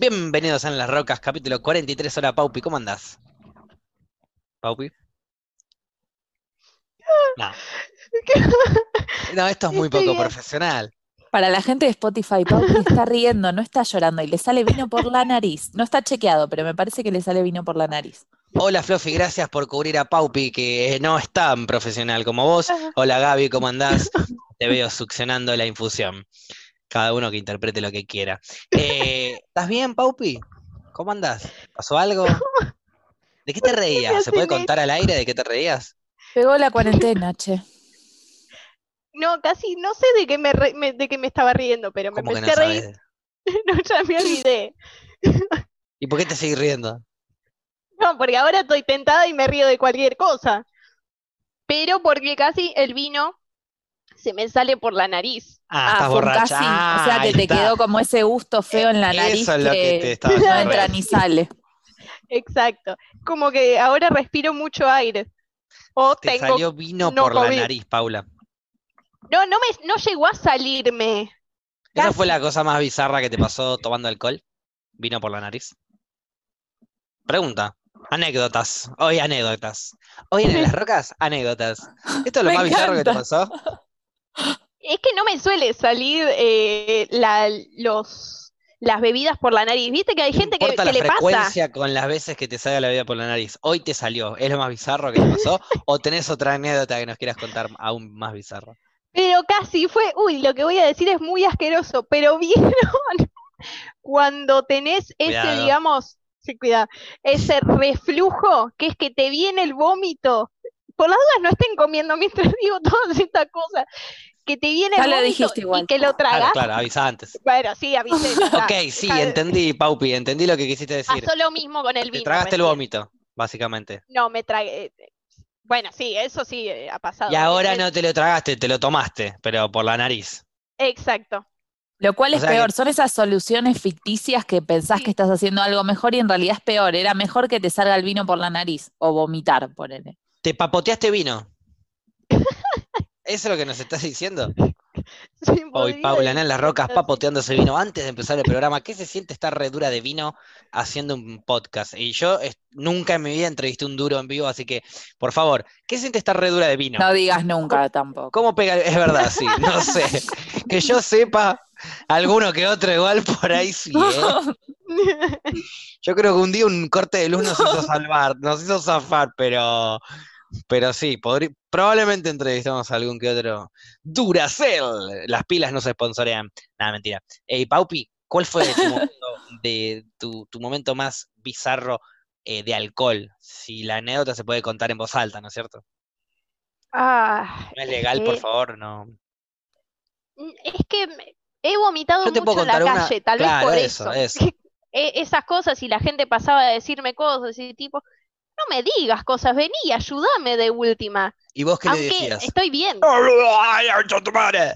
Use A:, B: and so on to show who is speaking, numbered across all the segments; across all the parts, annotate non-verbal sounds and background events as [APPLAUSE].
A: Bienvenidos a En las Rocas, capítulo 43. Hola, Paupi, ¿cómo andás? ¿Paupi? No. No, esto es muy poco profesional.
B: Para la gente de Spotify, Paupi está riendo, no está llorando y le sale vino por la nariz. No está chequeado, pero me parece que le sale vino por la nariz.
A: Hola, Fluffy, gracias por cubrir a Paupi, que no es tan profesional como vos. Hola, Gaby, ¿cómo andás? Te veo succionando la infusión. Cada uno que interprete lo que quiera. Eh, [LAUGHS] ¿estás bien, Paupi? ¿Cómo andás? ¿Pasó algo? [LAUGHS] ¿De qué te reías? ¿Se puede contar al aire de qué te reías?
B: Pegó la cuarentena, che.
C: No, casi no sé de qué me, re- me- de qué me estaba riendo, pero me
A: ¿Cómo que no
C: empecé a reír.
A: sabes? [LAUGHS]
C: No, ya me olvidé.
A: ¿Y por qué te seguís riendo?
C: No, porque ahora estoy tentada y me río de cualquier cosa. Pero porque casi el vino se me sale por la nariz.
A: Ah,
B: Ah,
A: borracha.
B: casi.
A: Ah,
B: o sea que
A: ahí
B: te
A: está.
B: quedó como ese gusto feo en la nariz
A: Eso es lo que te
B: que
A: estaba
B: no entra ni sale. [LAUGHS]
C: Exacto. Como que ahora respiro mucho aire. O
A: Te
C: tengo.
A: salió vino
C: no
A: por la nariz, Paula.
C: No, no me, no llegó a salirme.
A: ¿Esa fue la cosa más bizarra que te pasó tomando alcohol? ¿Vino por la nariz? Pregunta. Anécdotas. Hoy anécdotas. Hoy en [LAUGHS] Las Rocas, anécdotas. ¿Esto es lo
B: Me
A: más bizarro que te pasó? [LAUGHS]
C: Es que no me suele salir eh, la, los, las bebidas por la nariz. Viste que hay
A: No
C: gente que,
A: importa
C: que
A: la
C: le pasa.
A: frecuencia con las veces que te salga la vida por la nariz. Hoy te salió. ¿Es lo más bizarro que te pasó? ¿O tenés otra anécdota que nos quieras contar aún más bizarra?
C: Pero casi fue, uy, lo que voy a decir es muy asqueroso, pero [LAUGHS] vieron cuando tenés ese, digamos, sí, cuidado, ese reflujo, que es que te viene el vómito. Por las dudas no estén comiendo mientras [LAUGHS] digo todas estas cosas. Que te viene
B: Ya
C: el
B: lo
C: vómito
B: dijiste
C: y
B: igual.
C: que lo tragas.
A: claro, avisa antes.
C: Bueno, sí, avisé. [LAUGHS]
A: Ok, sí, entendí, Paupi, entendí lo que quisiste decir.
C: Pasó lo mismo con el
A: Te
C: vino.
A: tragaste el vómito, básicamente.
C: No, me tragué. Bueno, sí, eso sí eh, ha pasado.
A: Y ahora no te lo tragaste, te lo tomaste, pero por la nariz.
C: Exacto.
B: Lo cual
A: O
B: es
A: que-
B: peor, son esas soluciones ficticias que pensás
C: Sí.
B: que estás haciendo algo mejor y en realidad es peor. Era mejor que te salga el vino por la nariz o vomitar, ponele.
A: Te papoteaste vino. [LAUGHS] ¿Eso es lo que nos estás diciendo? [LAUGHS]
C: Sí,
A: Hoy Paula en las rocas papoteándose vino antes de empezar el programa. ¿Qué se siente estar re dura de vino haciendo un podcast? Y yo nunca en mi vida entrevisté un duro en vivo, así que, por favor, ¿qué se siente estar re dura de vino?
B: No digas nunca tampoco.
A: ¿Cómo pega? Es verdad, sí, no [LAUGHS] sé. Que yo sepa, alguno que otro igual por ahí sí, ¿eh? [LAUGHS] Yo creo que un día un corte de luz nos hizo salvar, nos hizo zafar, pero, pero sí, probablemente entrevistamos a algún que otro. Duracell, las pilas no se sponsorean. Nada, mentira. Ey, Paupi, ¿cuál fue tu [LAUGHS] momento, de, tu, tu momento más bizarro eh, de alcohol? Si la anécdota se puede contar en voz alta, ¿no es cierto?
C: Ah,
A: No es legal, por favor, no.
C: Es que he vomitado
A: Yo te
C: mucho
A: puedo
C: en la
A: una-
C: calle, tal vez por
A: eso,
C: eso.
A: eso. [LAUGHS]
C: E- Esas cosas y la gente pasaba a decirme cosas y tipo, no me digas cosas, vení, ayúdame de última.
A: ¿Y vos qué le decías?
C: estoy bien.
A: ¡Ay, ay, tu madre!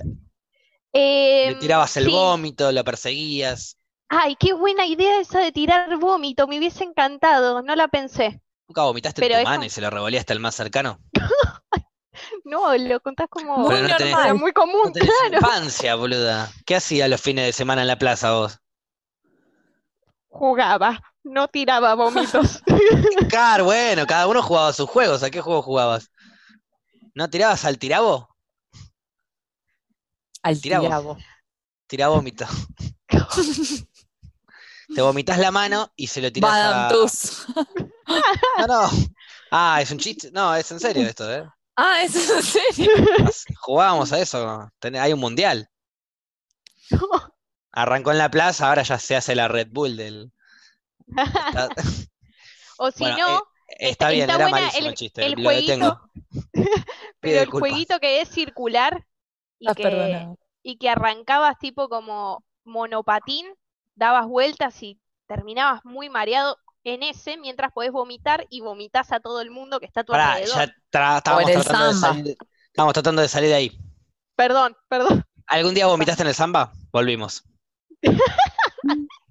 A: Le tirabas el
C: sí.
A: vómito, lo perseguías.
C: Ay, qué buena idea esa de tirar vómito, me hubiese encantado, no la pensé.
A: ¿Nunca vomitaste
C: Pero
A: en tu mano y se lo revoleaste al más cercano? [LAUGHS]
C: No, lo contás como
A: no
B: normal.
C: muy común,
A: No tenés
C: claro.
A: infancia, boluda. ¿Qué hacías los fines de semana en la plaza vos?
C: Jugaba, no tiraba vómitos. [LAUGHS]
A: Claro, bueno, cada uno jugaba sus juegos. ¿A qué juego jugabas? ¿No tirabas al tirabo?
B: Al tirabo.
A: Tira vómito. Te vomitas la mano y se lo tirás
B: Madame
A: a...
B: Tuss.
A: No, no. Ah, es un chiste. No, es en serio esto, ¿eh?
B: Ah, ¿eso es en serio?
A: Jugábamos a eso. Ten- Hay un mundial. [LAUGHS] Arrancó en la plaza, ahora ya se hace la Red Bull del... Está, [LAUGHS]
C: O si
A: Bueno,
C: no,
A: está bien,
C: está
A: era
C: buena
A: malísimo el
C: el-
A: chiste,
C: el
A: lo detengo. [LAUGHS] Pido
C: pero el jueguito que es circular y
B: Estás
C: que, y que arrancabas tipo como monopatín, dabas vueltas y terminabas muy mareado en ese mientras podés vomitar y vomitas a todo el mundo que está a tu
A: Pará,
C: alrededor.
A: ya tra- estábamos tratando de salir, estábamos tratando de salir de ahí.
C: Perdón, perdón.
A: ¿Algún día vomitaste en el samba? Volvimos. [LAUGHS]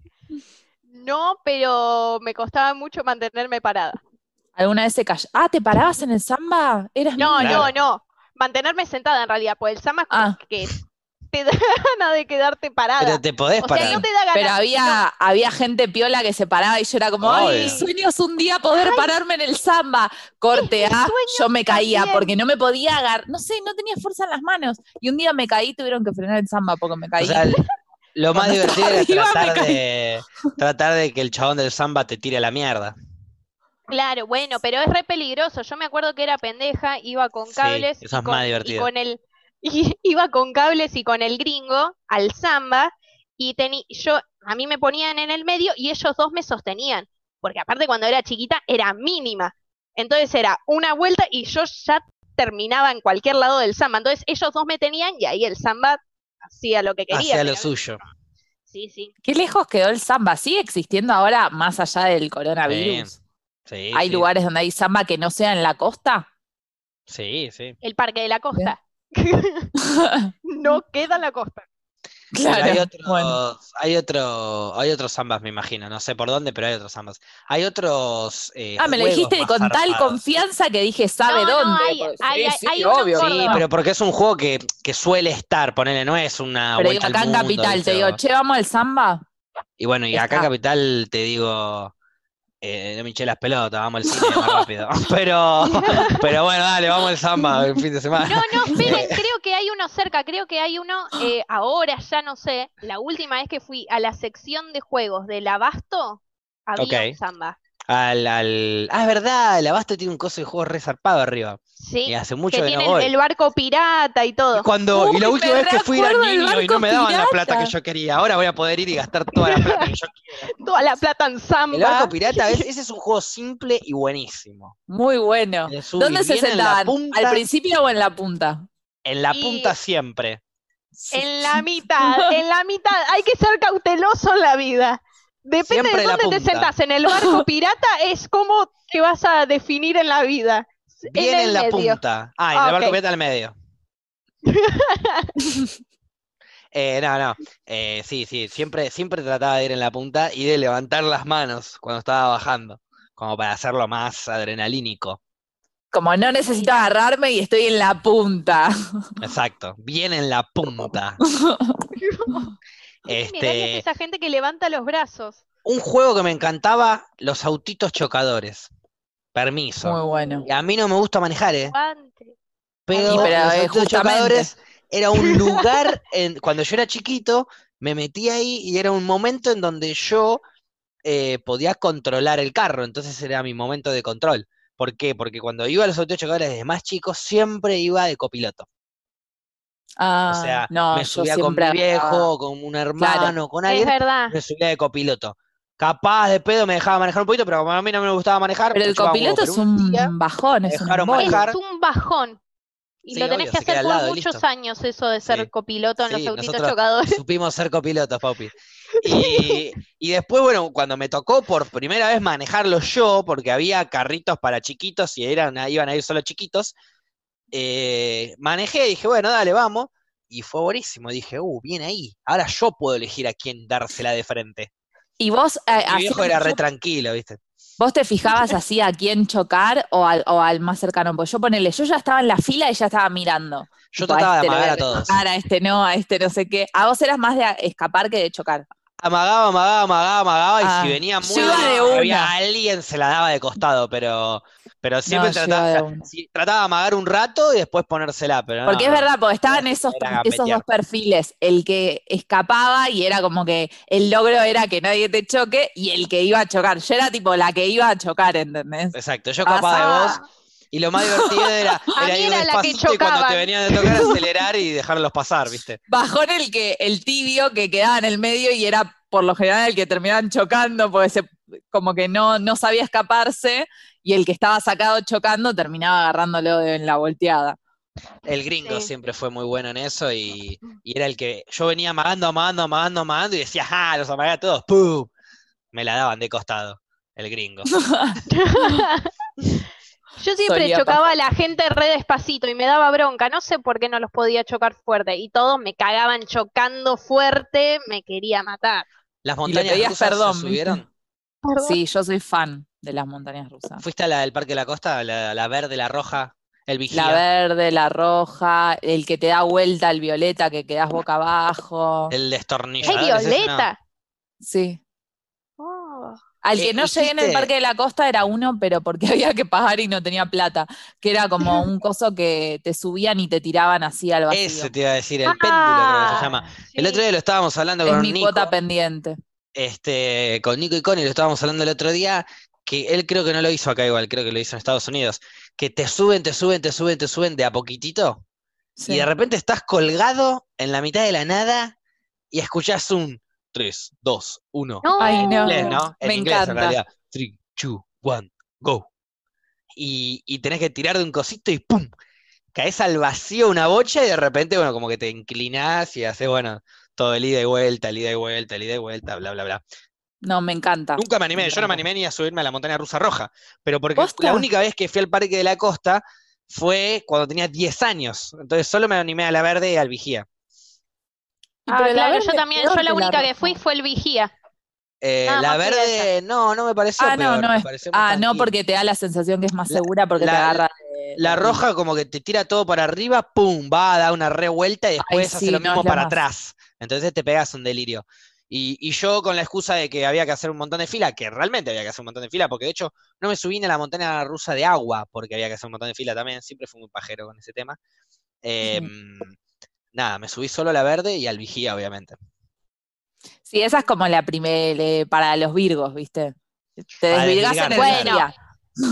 C: No, pero me costaba mucho mantenerme parada.
B: ¿Alguna vez se cayó? Ah, ¿te parabas en el samba? Eras
C: No, no, no. Mantenerme sentada en realidad, pues el samba es como
B: Ah.
C: que te da [LAUGHS] ganas de quedarte parada.
A: Pero te podés
C: o sea,
A: parar.
C: no te da ganas.
B: Pero había, había gente piola que se paraba y yo era como, ay,
A: Obvio.
B: mi sueño es un día poder pararme en el samba. Corte
C: mi
B: A,
C: sueño
B: yo me caía
C: también.
B: porque no me podía agarrar, no sé, no tenía fuerza en las manos. Y un día me caí, tuvieron que frenar el samba porque me caí.
A: O sea, [LAUGHS] lo más divertido era [LAUGHS] tratar de, tratar de que el chabón del samba te tire a la mierda.
C: Claro, bueno, pero es re peligroso. Yo me acuerdo que era pendeja, iba con
A: Sí,
C: cables
A: eso
C: y
A: es
C: con,
A: más
C: y
A: divertido.
C: con el [LAUGHS] y iba con cables y con el gringo al samba y teni- yo a mí me ponían en el medio y ellos dos me sostenían, porque aparte cuando era chiquita era mínima. Entonces era una vuelta y yo ya terminaba en cualquier lado del samba. Entonces ellos dos me tenían y ahí el samba hacía lo que quería.
A: Hacía lo suyo.
C: Sí, sí.
B: Qué lejos quedó el samba. ¿Sigue existiendo ahora más allá del coronavirus?
A: Sí,
B: ¿Hay
A: sí,
B: lugares donde hay samba que no sea en la costa?
A: Sí, sí.
C: El Parque de la Costa. [LAUGHS] no queda en la costa.
A: Pero hay
B: Claro,
A: otros,
B: bueno.
A: hay otro, hay otros zambas, me imagino. No sé por dónde, pero hay otros zambas. Hay otros. eh,
B: Ah, me lo dijiste con tal confianza que dije, ¿sabe
C: No, no,
B: dónde?
C: hay-
B: Pues,
C: hay-
B: sí,
C: hay-
B: sí,
C: hay uno en
B: obvio.
C: Córdoba.
A: Sí, pero porque es un juego que, que suele estar, ponele, no es una
B: Pero digo,
A: al
B: acá en Capital,
A: ¿viste?
B: te digo, che, vamos al samba.
A: Y bueno, y acá en. Capital te digo, eh, no me hinché las pelotas, vamos al [LAUGHS] cine más rápido. [LAUGHS] Pero, [LAUGHS] pero bueno, dale, vamos al samba el fin de semana.
C: No, no, esperen, creo que hay uno cerca, creo que hay uno eh, ahora, ya no sé. La última vez que fui a la sección de juegos del Abasto, había
A: Ok.
C: un samba.
A: Al, al... Ah, es verdad, el Abasto tiene un coso de juego resarpado arriba.
C: Sí,
A: Y hace
C: que
A: mucho que no
C: tiene
A: voy.
C: el barco pirata y
A: Y
C: todo.
A: cuando, y la última vez que fui
B: del
A: niño y no me daban la plata que yo quería. Ahora voy a poder ir y gastar toda la plata que yo [LAUGHS] quiero.
C: Toda la plata en
A: El
C: samba.
A: barco pirata, ¿ves? [LAUGHS] ese es un juego simple y buenísimo.
B: Muy bueno. ¿Dónde se sentaban?
A: punta,
B: ¿Al principio o en la punta?
A: En la
C: Y-
A: punta siempre.
C: En la mitad, en la mitad. Hay que ser cauteloso en la vida. Depende
A: Siempre
C: de dónde te
A: punta.
C: sentás. En el barco [LAUGHS] pirata es como te vas a definir en la vida.
A: Bien
C: el
A: en la
C: medio.
A: punta. Ah, en
C: Ah,
A: el barco
C: ok.
A: pirata al medio. [LAUGHS] Eh, no, no. Eh, sí, sí. Siempre, siempre trataba de ir en la punta y de levantar las manos cuando estaba bajando. Como para hacerlo más adrenalínico.
B: Como no necesito agarrarme y estoy en la punta.
A: Exacto. Bien en la punta. [LAUGHS]
C: Mirá
A: Este,
C: esa gente que levanta los brazos.
A: un juego que me encantaba, los autitos chocadores. Permiso.
B: Muy bueno.
A: Y a mí no me gusta manejar, ¿eh?
C: Guante.
A: Pero
B: pero,
A: los
B: eh,
A: autitos
B: justamente.
A: chocadores era un [LAUGHS] lugar, en, cuando yo era chiquito, me metí ahí y era un momento en donde yo eh, podía controlar el carro, entonces era mi momento de control. ¿Por qué? Porque cuando iba a los autos chocadores desde más chico, siempre iba de copiloto.
B: Ah,
A: O sea,
B: no,
A: me subía con mi viejo, con un hermano, con
C: Es
A: alguien,
C: verdad.
A: me subía de copiloto. Capaz de pedo me dejaba manejar un poquito, pero como a mí no me gustaba manejar,
B: Pero el copiloto es un
A: día
B: bajón, es un
A: manejar.
C: Es un bajón. Y
A: Sí,
C: lo tenés
A: obvio,
C: que hacer por
A: lado
C: muchos
A: listo.
C: años eso de ser
A: Sí.
C: copiloto en
A: Sí,
C: los autitos
A: nosotros
C: chocadores.
A: supimos ser copilotos, papi. [LAUGHS] Y, y después, bueno, cuando me tocó por primera vez manejarlo yo, porque había carritos para chiquitos y eran, iban a ir solo chiquitos, eh, manejé y dije, bueno, dale, vamos. Y fue buenísimo. Dije, uh, bien ahí. Ahora yo puedo elegir a quién dársela de frente.
B: Y vos, eh,
A: Mi viejo era re tranquilo, ¿viste?
B: vos te fijabas así a quién chocar o al, o al más cercano. Pues yo ponele, yo ya estaba en la fila y ya estaba mirando.
A: Yo
B: Tipo,
A: trataba de
B: este
A: amagar a todos.
B: a este no, a este no sé qué. A vos eras más de escapar que de chocar.
A: Amagaba, amagaba, amagaba, amagaba, y
B: Ah,
A: si venía muy había alguien, se la daba de costado, pero, pero siempre
B: No,
A: trataba,
B: de [LAUGHS]
A: trataba amagar un rato y después ponérsela, pero
B: Porque
A: no,
B: es verdad, porque estaban esos, esos dos perfiles, el que escapaba y era como que el logro era que nadie te choque y el que iba a chocar. Yo era tipo la que iba a chocar, ¿entendés?
A: Exacto, yo capaz de
C: Ah,
A: vos, y lo más divertido era, [LAUGHS] era ir
C: era la que
A: y cuando te venían de tocar acelerar y dejarlos pasar, ¿viste?
B: Bajón el que, el tibio que quedaba en el medio y era por lo general el que terminaban chocando porque se, como que no, no sabía escaparse y el que estaba sacado chocando terminaba agarrándolo de- en la volteada.
A: El gringo
C: Sí.
A: siempre fue muy bueno en eso y, y era el que yo venía amagando, amagando, amagando, amagando y decía, ¡ah! Los amagué a todos, ¡pum! Me la daban de costado, el gringo. [LAUGHS] [LAUGHS]
C: Yo siempre
B: Solía
C: chocaba a la gente re despacito y me daba bronca. No sé por qué no los podía chocar fuerte. Y todos me cagaban chocando fuerte, me quería matar.
A: Las montañas rusas
B: perdón,
A: se subieron.
C: Perdón.
B: Sí, yo soy fan de las montañas rusas.
A: ¿Fuiste a la del Parque de la Costa, la, la verde, la roja? El vigía.
B: La verde, la roja, el que te da vuelta, el violeta, que quedas boca abajo.
A: El
C: ¡Ay,
A: destornillador. ¿es no?
C: Violeta!
B: Sí. Al
A: Eh,
B: que no llegué en el Parque de la Costa era uno, pero porque [LAUGHS] había que pagar y no tenía plata. Que era como un [LAUGHS] coso que te subían y te tiraban así al vacío.
A: Ese te iba a decir, el péndulo creo que se
C: Ah,
A: llama. El otro día lo estábamos hablando
B: Es
A: con
B: mi
A: Nico.
B: cuota pendiente.
A: este, con Nico y Connie lo estábamos hablando el otro día, que él creo que no lo hizo acá igual, creo que lo hizo en Estados Unidos, que te suben, te suben, te suben, te suben de a poquitito,
B: Sí.
A: y de repente estás colgado en la mitad de la nada y escuchás un 3, 2, 1.
C: No.
B: Ay, no.
A: En inglés, ¿no? En
B: Me
A: inglés, en
B: encanta.
A: realidad. 3, 2, 1, go. Y, y tenés que tirar de un cosito y ¡pum! Caes al vacío una bocha y de repente, bueno, como que te inclinás y haces, bueno, todo el ida y vuelta, el ida y vuelta, el ida y vuelta, bla, bla, bla.
B: No, me encanta.
A: Nunca me animé,
B: Me
A: yo no me animé ni a subirme a la montaña rusa roja, pero porque
B: ¿Posta?
A: la única vez que fui al Parque de la Costa fue cuando tenía 10 años, entonces solo me animé a la verde y al vigía.
C: Ah,
B: pero la
C: claro, yo también, yo la única que fui fue el vigía.
A: Eh, la verde, no, no me pareció
B: Ah, no,
A: peor,
B: no
A: me
B: es. Ah, no, porque te da la sensación que es más
A: La-
B: segura porque te
A: la-
B: agarra. de-
A: La roja como que te tira todo para arriba, pum, va a dar una revuelta y después hace
B: sí,
A: lo
B: no,
A: mismo para
B: más.
A: atrás. Entonces te pegas un delirio. Y, y yo con la excusa de que había que hacer un montón de fila, que realmente había que hacer un montón de fila, porque de hecho no me subí ni a la montaña rusa de agua, porque había que hacer un montón de fila también, siempre fui muy pajero con ese tema. Em, nada, me subí solo a la verde y al vigía, obviamente.
B: Sí, esa es como la primera para los virgos, ¿viste? Te desvirgas en el día.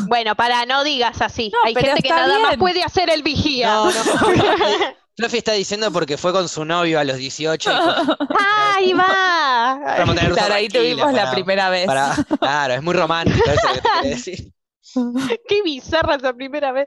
C: Bueno, para, no digas así.
B: No,
C: Hay gente que nada más puede hacer el vigía.
A: No, no, [LAUGHS] Fluffy- está diciendo porque fue con su novio a los 18 y fue
C: ¡Ahí va!
B: Claro, ahí tuvimos la primera vez.
A: para- claro, es muy romántico eso que te decir.
C: Qué bizarra esa primera vez.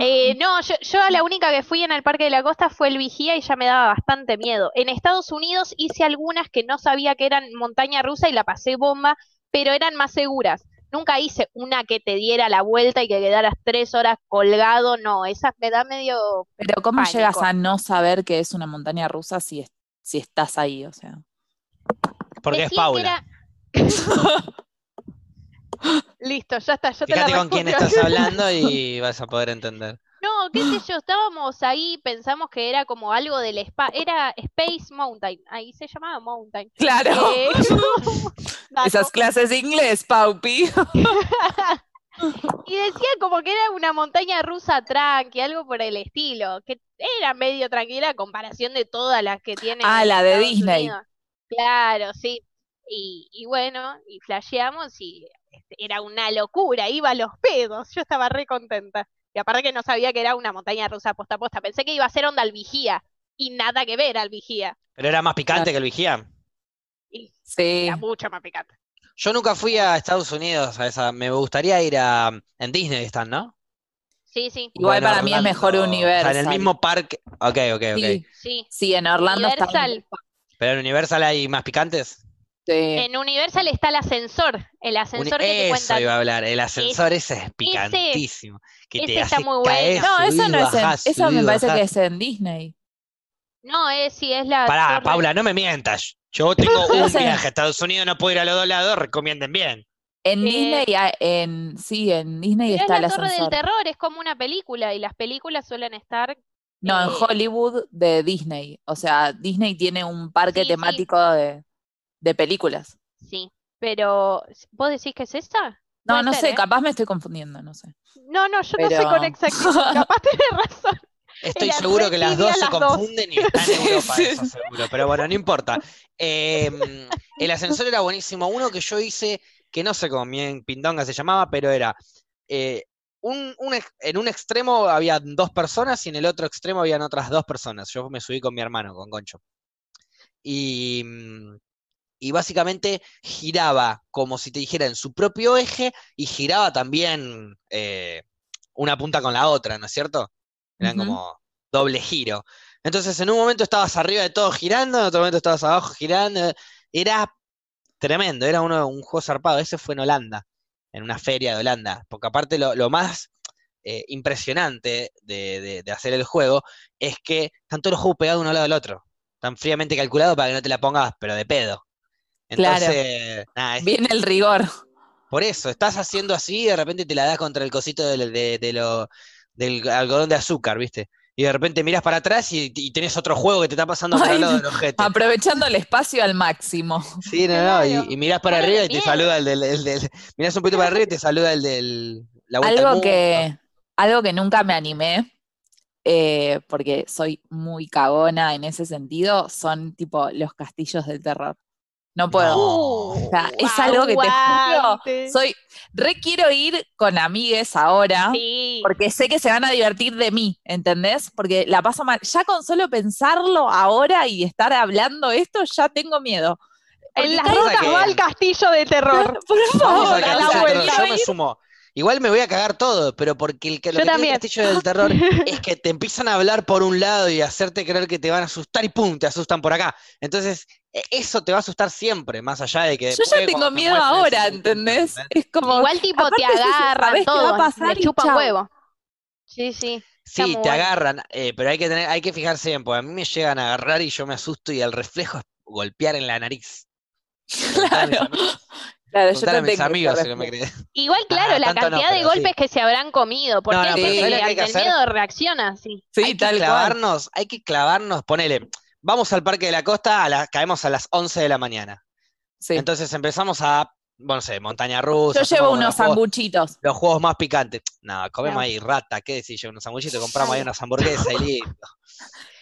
C: Eh, no, yo, la única que fui en el Parque de la Costa fue el Vigía y ya me daba bastante miedo. En Estados Unidos hice algunas que no sabía que eran montaña rusa y la pasé bomba, pero eran más seguras. Nunca hice una que te diera la vuelta y que quedaras tres horas colgado, no, esas me da medio...
B: Pero ¿cómo
C: pánico.
B: llegas a no saber que es una montaña rusa si, es- si estás ahí? O sea.
A: Porque es
C: Decían que
A: Paula. [LAUGHS]
C: Listo, ya está, yo te la
A: Fíjate con quién estás [LAUGHS] hablando y vas a poder entender.
C: No, qué sé yo, estábamos ahí, pensamos que era como algo del spa, era Space Mountain, ahí se llamaba Mountain.
B: Claro.
C: Eh. [LAUGHS]
B: Esas clases de inglés, Paupi. [LAUGHS]
C: Y decía como que era una montaña rusa tranqui, algo por el estilo, que era medio tranquila a comparación de todas las que tienen
B: Ah, la de
C: Estados
B: Disney.
C: Unidos. Claro, sí. Y, y bueno, y flasheamos y era una locura, iba a los pedos, yo estaba re contenta. Y aparte que no sabía que era una montaña rusa posta a posta, pensé que iba a ser onda al vigía, y nada que ver al vigía,
A: Pero era más picante
B: Claro.
A: que el vigía.
C: y
B: Sí.
C: era mucho más picante.
A: Yo nunca fui a Estados Unidos a esa. Me gustaría ir a. En Disney están, ¿no?
C: Sí, sí,
B: Igual
A: Bueno,
B: para mí es mejor.
A: O sea, en el
B: Universal.
A: mismo parque. Ok, ok, ok.
B: Sí,
C: sí.
B: sí, en Orlando está.
C: Universal.
A: Pero en Universal hay más picantes.
B: Sí.
C: En Universal está el ascensor, el ascensor que te
A: Eso
C: cuenta.
A: iba a hablar. El ascensor ese es picantísimo. Que te
C: ese está
A: hace
C: muy
A: caer,
C: bueno.
B: No, eso no es en, eso me parece
A: bajar.
B: que es en Disney.
C: No, es sí, es la
A: Pará,
C: torre-
A: Paula, no me mientas. Yo tengo [LAUGHS] un viaje a Estados Unidos, no puedo ir a los dos lados, recomienden bien.
B: En
C: Eh,
B: Disney, en, sí, en Disney
C: Pero es
B: está
C: la
B: el
C: Torre del. Terror, es como una película y las películas suelen estar.
B: No, en
C: eh,
B: Hollywood de Disney. O sea, Disney tiene un parque
C: Sí, sí.
B: temático de, de películas.
C: Sí, pero ¿vos decís que es esa?
B: No,
C: Puede
B: no
C: ser,
B: sé,
C: ¿eh?
B: capaz me estoy confundiendo, no sé.
C: No, no, yo no sé con exactitud, capaz tenés [LAUGHS] razón.
A: Estoy seguro que las dos se
C: las dos.
A: confunden y están en [LAUGHS] Europa,
B: Sí.
A: eso seguro. Pero bueno, no importa. Eh, el ascensor era buenísimo. Uno que yo hice, que no sé cómo bien Pindonga se llamaba, pero era. eh, un, en un extremo había dos personas y en el otro extremo habían otras dos personas. Yo me subí con mi hermano, con Concho. Y, mm, y básicamente giraba como si te dijera en su propio eje y giraba también eh, una punta con la otra, ¿no es cierto? Eran como doble giro. Entonces en un momento estabas arriba de todo girando, en otro momento estabas abajo girando. Era tremendo, era uno, un juego zarpado. Ese fue en Holanda, en una feria de Holanda. Porque aparte lo, lo más eh, impresionante de, de- de hacer el juego es que están todos los juegos pegados uno al lado del otro. Tan fríamente calculado para que no te la pongas, pero de pedo.
B: Claro.
A: Entonces, nada, es-
B: Viene el rigor.
A: por eso, estás haciendo así y de repente te la das contra el cosito de, de- de lo- del algodón de azúcar, ¿viste? Y de repente miras para atrás y, y tenés otro juego que te está pasando por al lado del ojete.
B: Aprovechando el espacio al máximo.
A: Sí, no, no,
C: Claro.
A: y, y mirás para
C: Claro,
A: arriba y te saluda el del, el del- mirás un poquito para arriba y te saluda el del la vuelta al
B: Algo
A: mundo.
B: que, algo que nunca me animé, eh, porque soy muy cagona en ese sentido, son tipo los castillos del terror. No puedo.
A: No.
B: O sea, es algo que te juro, soy, re quiero ir con amigues ahora,
C: Sí.
B: porque sé que se van a divertir de mí, ¿entendés? Porque la paso mal. Ya con solo pensarlo ahora y estar hablando esto, ya tengo miedo.
C: En las rocas
A: que-
C: va el castillo de terror.
B: Por favor, a la vuelta.
A: yo me sumo. Igual me voy a cagar todo, pero porque el, que- lo
C: Yo
A: que tiene
C: también.
A: el castillo del terror [LAUGHS] es que te empiezan a hablar por un lado y hacerte creer que te van a asustar y pum, te asustan por acá. Entonces, e- eso te va a asustar siempre, más allá de que
B: Yo ya tengo
A: te
B: miedo ahora,
A: ese-
B: ¿entendés? Es como,
C: Igual tipo
B: aparte
C: te agarran
B: sabés qué va a
C: todo,
B: y
C: chupan huevo. Sí, sí.
A: Sí, te
C: bueno.
A: agarran, eh, pero hay que tener, hay que fijarse bien, porque a mí me llegan a agarrar y yo me asusto y el reflejo es golpear en la nariz. [LAUGHS]
B: Claro. Claro, yo
A: a mis amigos si no me.
C: Igual, claro,
A: Ah,
C: la
A: tanto no,
C: cantidad de
A: sí.
C: golpes que se habrán comido, porque
A: No, no,
C: hay
A: pero
C: gente
A: ¿sabés lo
C: que
A: que
C: ante el miedo reacciona así.
B: Sí,
A: hay que
B: cual.
A: clavarnos, hay que clavarnos, ponele, vamos al Parque de la Costa, a la- caemos a las 11 de la mañana.
B: Sí.
A: Entonces empezamos a, bueno, no sé, montaña rusa.
B: Yo llevo unos sanguchitos.
A: los juegos más picantes. No, comemos ahí rata, ¿qué decís? Yo unos sanguchitos, compramos ahí unas hamburguesas y listo.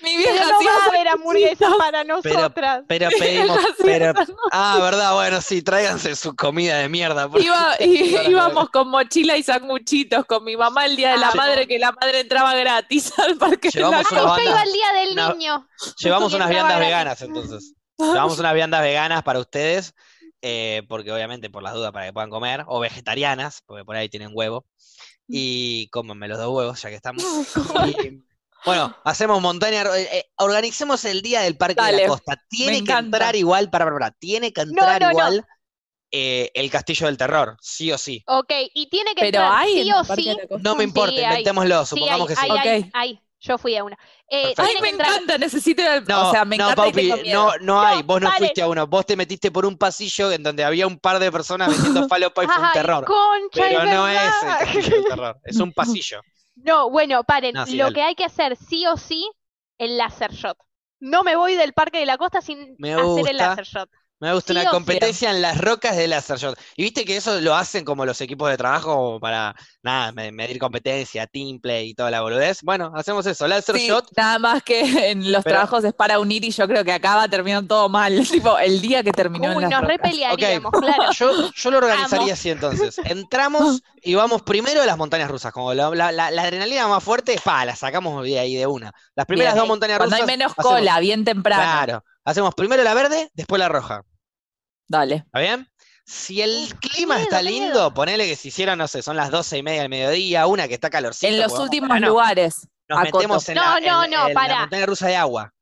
B: Mi
C: Pero
B: vieja
C: no va a haber hamburguesas para nosotras.
A: Pero pedimos, pero, ah, verdad, bueno, sí, tráiganse su comida de mierda. porque-
B: Iba- y- íbamos con mochila y sanguchitos con mi mamá el día de la
C: Ah,
B: madre, que la madre entraba gratis al parque de la
A: Llevamos una
C: yo
A: banda-
C: iba el día del
A: una-
C: niño.
A: Llevamos unas viandas
C: gratis.
A: veganas entonces. Llevamos unas viandas veganas para ustedes, eh, porque obviamente por las dudas para que puedan comer, o vegetarianas, porque por ahí tienen huevo. Y cómenme los dos huevos, ya que estamos. [LAUGHS] Y, bueno, hacemos montaña, eh, eh, organicemos el día del Parque de la Costa. Tiene que entrar igual, para, para, para, tiene que entrar
C: no, no.
A: igual eh, el Castillo del Terror, sí o sí.
C: Ok, y tiene que
B: Pero
C: entrar
B: hay
C: sí
B: en
C: o
B: el
C: sí.
A: No me importa,
C: Sí,
A: inventémoslo,
C: Sí, hay,
A: supongamos que sí.
C: hay,
B: Ok.
C: hay. Yo fui a una. Eh.
B: Ay, me
C: entrar-
B: encanta, necesito al-
A: No,
B: o sea, me
A: no,
B: encanta
A: Paupi, no, no hay, vos no fuiste a uno, vos te metiste por un pasillo en donde había un par de personas vendiendo [LAUGHS] falopa y fue un
C: Ay,
A: terror.
C: concha,
A: Pero
C: es
A: no es el castillo del terror, es un [LAUGHS] pasillo.
C: No, bueno, paren.
A: No, sí,
C: Lo
A: dale.
C: que hay que hacer sí o sí, el laser shot. No me voy del Parque de la Costa sin
A: Me
C: hacer
A: gusta.
C: el laser shot.
A: Me gusta
C: Sí
A: una competencia en las rocas de láser shot. Y viste que eso lo hacen como los equipos de trabajo para nada, me- medir competencia, team play y toda la boludez. Bueno, hacemos eso, láser
B: Sí,
A: shot.
B: nada más que [LAUGHS] en los
A: Pero-
B: trabajos es para unir y yo creo que acá va terminando todo mal. [LAUGHS] Tipo, el día que terminó en
C: Uy,
B: las
C: nos repelearíamos, claro.
A: Yo, yo lo organizaría así entonces. [LAUGHS] Entramos y vamos primero a las montañas rusas. Como la, la- la- la adrenalina más fuerte, pa, la sacamos de ahí de una. Las primeras
B: Bien.
A: dos montañas
B: Cuando
A: rusas.
B: hay menos
A: hacemos-
B: cola, bien temprano.
A: Claro. Hacemos primero la verde, después la roja.
B: Dale.
A: ¿Está bien? Si el clima
C: miedo,
A: está lindo,
C: miedo.
A: ponele que si hicieran, no sé, son las doce y media del mediodía, una que está calorcito.
B: En los últimos
A: bueno,
B: lugares.
A: Nos
B: acoto.
A: metemos en,
C: No,
A: la,
C: no,
A: en-
C: no,
A: en la
C: pará.
A: montaña rusa de agua.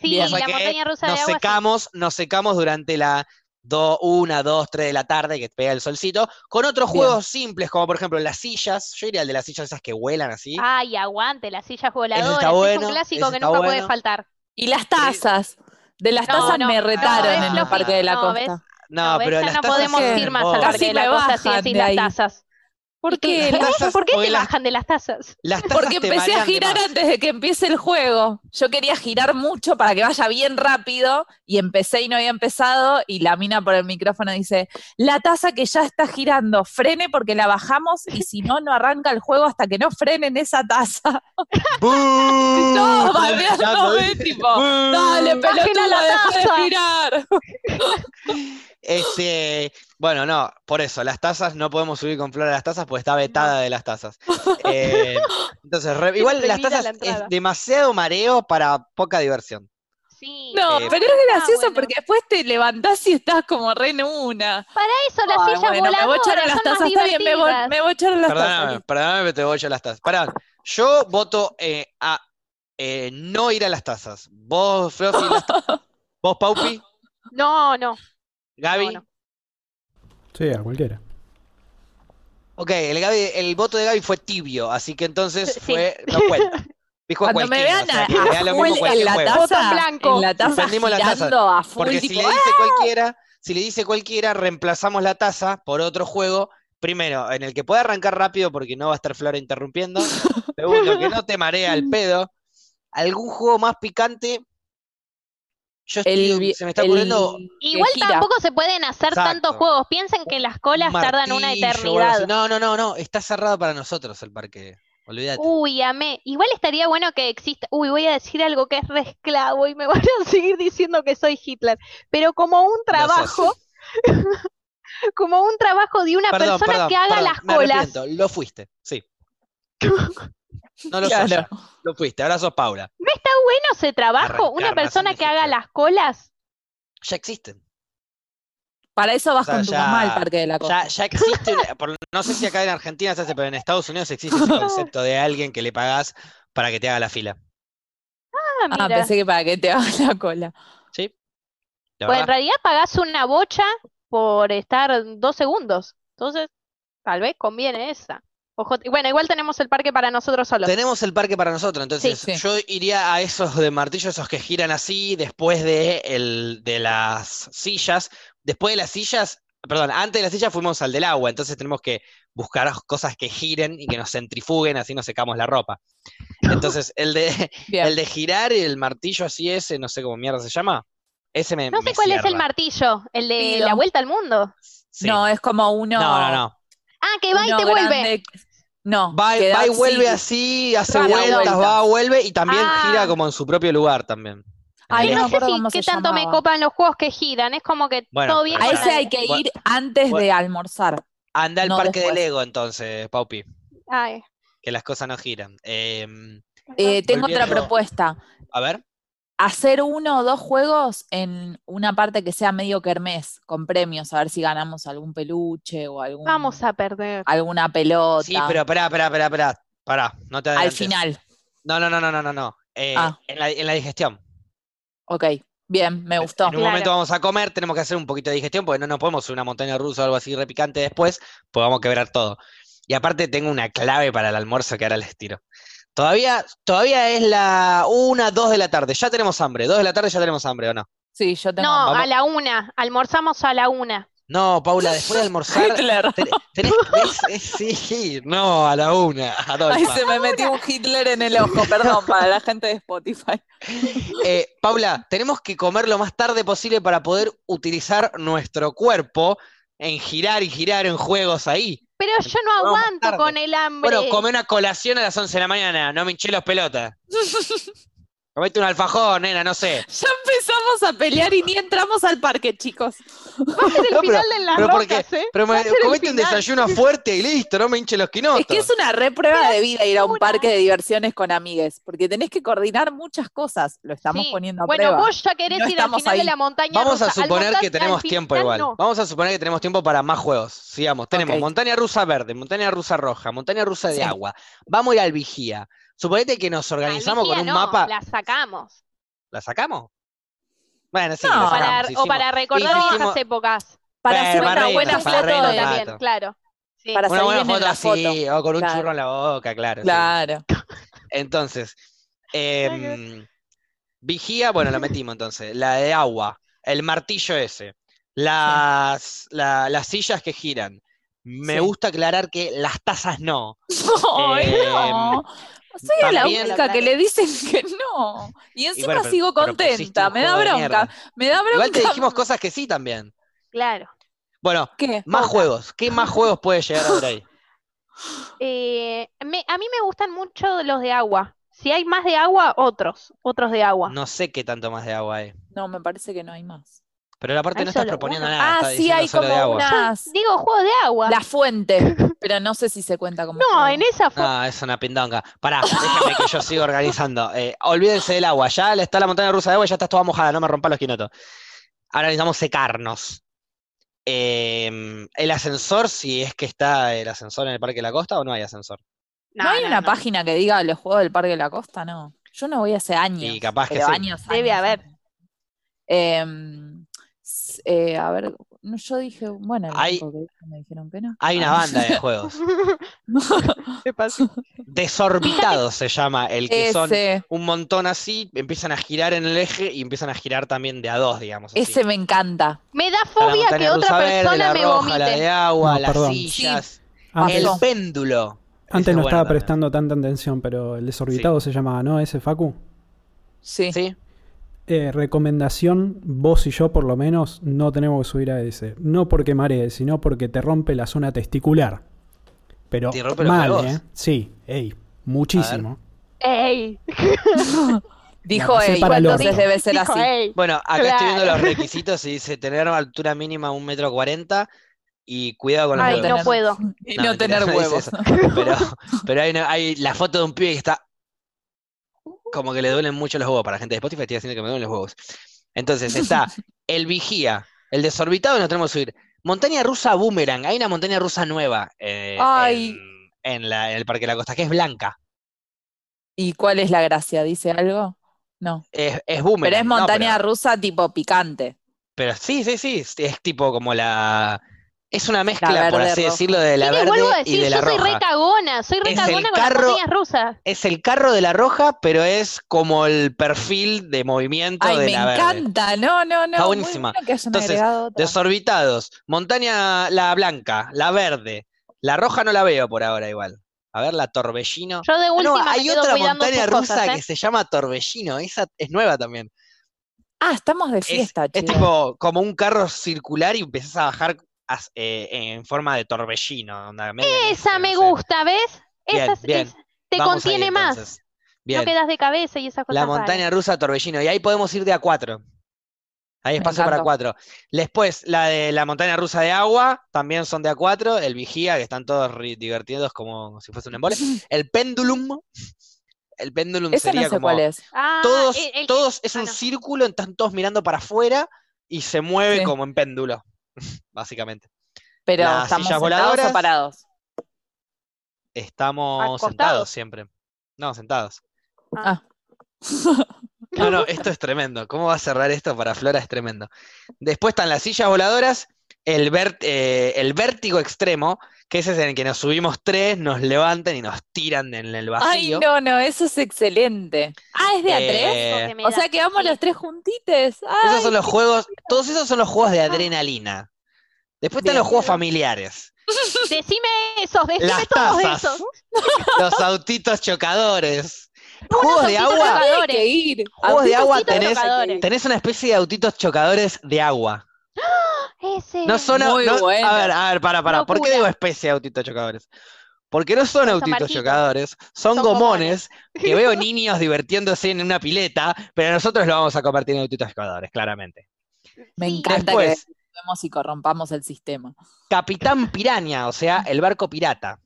C: Sí, la montaña rusa
A: Nos
C: de agua. sí.
A: secamos, nos secamos durante la do, una, dos, tres de la tarde que pega el solcito, con otros
B: Bien.
A: juegos simples, como por ejemplo las sillas. Yo iría al de las sillas esas que vuelan así.
C: Ay, aguante, las sillas voladoras.
A: está
C: es
A: bueno,
C: un clásico que nunca
A: bueno.
C: puede faltar.
B: Y las tazas. De las
C: No,
B: tazas
C: no,
B: me retaron en el Parque de la
C: no, ves.
B: Costa.
A: no,
C: No, ¿ves?
A: pero
C: ya
A: las
C: no
A: tazas
C: podemos ir más al. Parque de la Costa si
B: bajan
C: decís
B: de
C: las tazas.
B: ¿Por
C: ¿Y tú-
B: qué? [LAUGHS]
C: ¿Por qué te
A: las-
C: bajan de las tazas?
A: Las tazas
B: Porque
A: te
B: empecé a
A: de
B: girar antes de que empiece el juego. Yo quería girar mucho para que vaya bien rápido y empecé y no había empezado y la mina por el micrófono dice, la taza que ya está girando, frene porque la bajamos y si no, no arranca el juego hasta que no frenen esa taza. [LAUGHS] No, bardeándome,
A: escuchando,
B: tipo, dale,
C: Bajen a
B: pelotudo,
C: la
B: deja de
C: taza".
B: girar. [LAUGHS]
A: Este, bueno, no, por eso, las tazas no podemos subir con flor a las tazas porque está vetada de las tazas. Eh, [LAUGHS] entonces, re- igual las tazas
C: la
A: es demasiado mareo para poca diversión.
C: Sí.
B: No,
A: Eh,
B: pero es gracioso
C: bueno.
B: porque después te levantás y estás como re en una.
C: Para eso las
B: Ay,
C: sillas
B: bueno, me voy a echar a
C: voladoras
B: las tazas, está bien, me voy, me voy a echar a las
A: Perdóname,
B: tazas.
A: perdóname, pero te voy a las tazas. Pará, yo voto eh, a eh, no ir a las tazas. Vos, Fluffy, las ta- [LAUGHS] vos, Paupi,
C: No, no.
A: Gaby.
C: No, no.
D: Sí, a cualquiera.
A: Ok, el, Gaby- el voto de Gaby fue tibio, así que entonces
C: Sí.
A: fue, no cuenta. [LAUGHS] Dijo
B: Cuando me
A: cualquiera,
B: vean
A: o sea,
B: a, a full en la taza,
C: blanco.
B: en la taza
A: la taza,
B: a full,
A: Porque si le dice cualquiera, si le dice cualquiera, reemplazamos la taza por otro juego primero, en el que pueda arrancar rápido porque no va a estar Flora interrumpiendo. [LAUGHS] Segundo, que no te marea el pedo. ¿Algún juego más picante? Yo estoy-
B: El,
A: se me está
B: el
A: ocurriendo
C: Igual
B: gira.
C: tampoco se pueden hacer
A: Exacto.
C: tantos juegos. Piensen que las colas
A: un
C: tardan una eternidad.
A: No, no, no, no. Está cerrado para nosotros el parque. Olvídate.
C: Uy, amé. Igual estaría bueno que exista. Uy, voy a decir algo que es re esclavo y me [LAUGHS] van a seguir diciendo que soy Hitler. Pero como un trabajo, [LAUGHS] como un trabajo de una
A: Perdón,
C: persona
A: perdón,
C: que haga
A: perdón,
C: las
A: me
C: colas.
A: arrepiento. Lo fuiste, sí. [LAUGHS] No lo sos
B: Claro.
A: ya. Lo fuiste, ahora sos Paula.
C: ¿No está bueno ese trabajo? Una persona que haga las colas.
A: Ya existen.
B: Para eso vas
A: O sea,
B: con tu
A: ya-
B: mamá al Parque de la Costa.
A: Ya, ya existe, [LAUGHS] por- no sé si acá en Argentina se hace, pero en Estados Unidos existe ese concepto de alguien que le pagás para que te haga la fila.
C: Ah,
B: Ah,
C: mira.
B: pensé que para que te hagas la cola.
A: ¿Sí? La
C: Pues en realidad pagás una bocha por estar dos segundos. Entonces, tal vez conviene esa. Ojo, y bueno, igual tenemos el parque para nosotros solos.
A: Tenemos el parque para nosotros, entonces
B: Sí.
A: yo iría a esos de martillo, esos que giran así, después de, el, de las sillas. Después de las sillas, perdón, antes de las sillas fuimos al del agua, entonces tenemos que buscar cosas que giren y que nos centrifuguen, así nos secamos la ropa. Entonces, el de, [LAUGHS] el de girar y el martillo así ese, no sé cómo mierda se llama, ese me,
C: No sé
A: me
C: cuál es el martillo, el de la vuelta al mundo.
A: Sí.
B: No, es como uno.
A: no, no, no.
C: Ah, que va y te vuelve.
B: No,
A: Va, y vuelve
B: así.
A: hace vueltas, va, vuelve y también
C: Ah.
A: gira como en su propio lugar también.
B: Ay,
C: Que
B: no
C: no sé si qué
B: se
C: tanto me copan los juegos que giran. Es como que
A: Bueno,
C: todo bien
B: A ese hay que
A: Bueno,
B: ir antes
A: bueno.
B: de almorzar.
A: Anda al
B: No
A: parque de
B: después.
A: Lego entonces, Paupi,
C: Ay,
A: que las cosas no giran. Em,
B: Eh, tengo otra propuesta.
A: a ver,
B: Hacer uno o dos juegos en una parte que sea medio kermés, con premios, a ver si ganamos algún peluche o algún,
C: vamos a perder.
B: alguna pelota.
A: sí, pero esperá, esperá, esperá, esperá, pará, no te
B: Al
A: adelantes.
B: final.
A: No, no, no, no, no, no, no. Eh,
B: Ah.
A: en, la, en la digestión.
B: Ok, bien, me gustó.
A: En un
C: Claro.
A: momento vamos a comer, tenemos que hacer un poquito de digestión, porque no nos podemos subir una montaña rusa o algo así repicante después, pues vamos a quebrar todo. Y aparte tengo una clave para el almuerzo que ahora les tiro. Todavía, todavía es la una, dos de la tarde. Ya tenemos hambre. Dos de la tarde ya tenemos hambre, ¿o no?
B: Sí, yo tengo
C: No,
B: hambre.
C: A la una. Almorzamos a la una.
A: No, Paula, después de almorzar. [LAUGHS]
B: Hitler.
A: ten- tenés- es- es- sí, no, a la una. Adolfa.
B: Ay, se me metió un Hitler en el ojo, perdón, para la gente de Spotify.
A: Eh, Paula, tenemos que comer lo más tarde posible para poder utilizar nuestro cuerpo en girar y girar en juegos ahí.
C: Pero yo no aguanto con el hambre.
A: Bueno, come una colación a las 11 de la mañana, no me hinché los pelotas. [LAUGHS] Comete un alfajor, nena, no sé.
B: Ya empezamos a pelear y ni entramos al parque, chicos.
C: Va a ser el
A: No, pero-
C: final de las
A: pero porque-
C: rocas, ¿eh?
A: Pero me, comete un desayuno fuerte y listo, no me hinche los quinotos.
B: Es que es una reprueba de vida ir a un parque de diversiones con amigues, porque tenés que coordinar muchas cosas. Lo estamos
C: Sí.
B: poniendo a
C: Bueno,
B: prueba.
C: vos ya querés
B: No
C: ir al final de
B: ahí.
C: la montaña
A: Vamos a
C: rusa.
A: Suponer
C: monta-
A: que tenemos tiempo igual.
C: no.
A: Vamos a suponer que tenemos tiempo para más juegos. Sigamos. Tenemos montaña rusa verde, montaña rusa roja, montaña rusa de
B: Sí.
A: agua. Vamos a ir al vigía. Suponete que nos organizamos con un
C: no,
A: mapa.
C: La sacamos.
A: ¿La sacamos? Bueno, sí,
B: No,
A: la
C: O para, o recordar
A: hicimos-
C: épocas.
B: Para
A: Bueno,
B: hacer una buena foto
C: también, claro. Sí.
B: Para
A: Una buena foto
B: la
A: así,
B: foto.
A: o con un
B: Claro.
A: churro en la boca, claro. sí.
B: Claro. [LAUGHS]
A: Entonces, em, vigía, bueno, lo metimos entonces. La de agua, el martillo ese, las, la- las sillas que giran. Me
B: Sí.
A: gusta aclarar que las tazas no. [LAUGHS]
B: Ay,
A: Eh,
B: no. Soy la única que le dicen [LAUGHS] que no. Y encima
A: bueno, pero-
B: sigo contenta.
A: un
B: Me da bronca. Me da bronca.
A: Igual te dijimos cosas que sí también.
C: Claro.
A: Bueno,
B: ¿Qué?
A: más juegos. ¿Qué más juegos puede llegar a haber ahí? [LAUGHS]
C: Eh, me- a mí me gustan mucho los de agua. Si hay más de agua, otros. Otros de agua.
A: No sé qué tanto más de agua hay.
B: No, me parece que no hay más.
A: Pero aparte no estás
C: solo
A: proponiendo
C: uno.
A: nada.
B: Ah, sí, hay
A: solo de
B: como
A: agua.
B: unas.
C: Digo, juegos de agua.
B: La fuente. [LAUGHS] Pero no sé si se cuenta como.
C: No,
B: juego.
C: en esa fue.
A: No, es una pindonga. Pará, déjame que yo siga organizando. [LAUGHS] Eh, olvídense del agua. Ya está la montaña rusa de agua y ya está toda mojada. No me rompa los quinotos. Ahora necesitamos secarnos. Em, el ascensor, si es que está el ascensor en el Parque de la Costa o no hay ascensor.
B: ¿No hay una página que diga los juegos del Parque de la Costa? No. Yo no voy hace años.
A: Y capaz que
B: pero
A: sí.
B: años,
C: Debe
B: años,
C: haber.
B: años. Eh, a ver, no, yo dije, bueno,
A: Hay-
B: me dijeron que no.
A: Hay una
B: Ah.
A: banda de juegos. [LAUGHS]
C: ¿Qué pasó?
A: Desorbitados se llama, el que son un montón así, empiezan a girar en el eje y empiezan a girar también de a dos, digamos. así.
B: ese me encanta.
C: Me da fobia que otra
A: verde,
C: persona
A: la
C: me
A: roja, la de
C: vomite.
A: agua,
D: No,
A: las
D: perdón.
A: sillas, el péndulo.
D: Antes
A: es
D: no
A: bueno
D: estaba
A: también.
D: prestando tanta atención, pero el desorbitado se llamaba, ¿no? Ese Facu.
B: Sí.
A: Sí,
D: Eh, recomendación, vos y yo por lo menos no tenemos que subir a ese. No porque maree, sino porque te rompe la zona testicular. Pero
A: ¿Te rompe los
D: mal? ¿eh? Sí, ey, muchísimo.
C: ¡Ey! [LAUGHS]
B: Dijo él, entonces debe ser
C: Dijo,
B: así.
C: "Ey".
A: Bueno, acá estoy viendo los requisitos y dice tener altura mínima un metro cuarenta y cuidado con los
C: Ay,
A: huevos.
C: no puedo.
B: Y
A: No,
B: tener [LAUGHS] huevos.
A: Pero, pero hay, una- hay la foto de un pibe que está como que le duelen mucho los huevos. Para la gente de Spotify estoy diciendo que me duelen los huevos. Entonces está el vigía, el desorbitado, nos tenemos que subir. Montaña rusa Boomerang. Hay una montaña rusa nueva eh,
B: Ay.
A: en, en la- en el Parque de la Costa, que es blanca.
B: ¿Y cuál es la gracia? ¿Dice algo? No.
A: Es, es Boomerang.
B: Pero es
A: No,
B: montaña
A: pero-
B: rusa tipo picante.
A: Pero sí, sí, sí, es tipo como la... Es una mezcla, por así decirlo, de la verde
C: vuelvo a
A: y
C: decir,
A: de la
C: yo soy
A: roja.
C: re cagona, soy re
A: Es el
C: cagona con las
A: carro-
C: montañas rusas.
A: Es el carro de la roja, pero es como el perfil de movimiento
B: Ay,
A: de
B: me
A: la verde.
B: encanta. No, no, no.
A: Está
B: muy
A: buenísima.
B: bueno que hayan
A: Entonces. Desorbitados. Montaña, la blanca, la verde. La roja no la veo por ahora igual. A ver, la Torbellino.
C: Yo de
A: Ah,
C: última
A: no,
C: me
A: hay
C: quedo
A: otra montaña rusa
C: cosas,
A: que
C: ¿eh?
A: se llama Torbellino. Esa es nueva también.
B: Ah, estamos de
A: Es,
B: fiesta,
A: es
B: chicos.
A: tipo como un carro circular y empezás a bajar eh, en forma de torbellino. onda, media
C: Esa me
A: no sé.
C: gusta, ¿ves?
A: Bien,
C: Esa es-
A: bien.
C: es- te
A: Vamos ahí,
C: contiene más. No quedas de cabeza y esas cosas
A: La
C: raras.
A: montaña rusa Torbellino. Y ahí podemos ir de a cuatro. Hay espacio para cuatro. Después, la de la montaña rusa de agua, también son de a cuatro. El vigía, que están todos divertidos como si fuese un embole. [LAUGHS] El péndulum. El péndulum
B: Ese no
A: sería
B: sé
A: como
B: cuál es.
C: Ah,
A: todos,
C: el- el-
A: todos es
C: ah,
A: un
C: no.
A: círculo, están todos mirando para afuera y se mueve
B: Sí.
A: como en péndulo, [LAUGHS] básicamente.
B: Pero
A: Las
B: estamos
A: sillas
B: sentados
A: voladoras.
B: o parados.
A: Estamos
C: Acostados.
A: sentados siempre. No, sentados.
B: Ah.
A: No, no, [LAUGHS] esto es tremendo. ¿Cómo va a cerrar esto para Flora? Es tremendo. Después están las sillas voladoras, el, ver- eh, el vértigo extremo, que ese es en el que nos subimos tres, nos levantan y nos tiran en el
B: Ay,
A: vacío.
B: no, no, eso es excelente. Ah, es de a tres.
A: Eh,
C: me
B: O sea que vamos los tres juntites.
A: Esos
B: Ay,
A: son los juegos, todos esos son los juegos de adrenalina. Después están
B: Bien.
A: los juegos familiares. [LAUGHS]
C: Decime esos, decime
A: Las
C: todos
A: tazas.
C: esos. [LAUGHS]
A: Los autitos chocadores. Juegos de agua.
C: Chocadores.
A: Juegos de agua tenés-. Tenés una especie de autitos chocadores de agua.
C: Ese.
A: No son,
B: Muy
A: no-
B: bueno.
A: a ver, a ver, para, para. ¿Por qué digo especie de autitos chocadores? Porque no son autitos chocadores, son,
C: Son
A: gomones que [LAUGHS] veo niños divirtiéndose en una pileta, pero nosotros lo vamos a convertir en autitos chocadores, claramente.
B: Me encanta
A: Después,
B: que vemos y corrompamos el sistema.
A: Capitán Piraña, o sea, el barco pirata.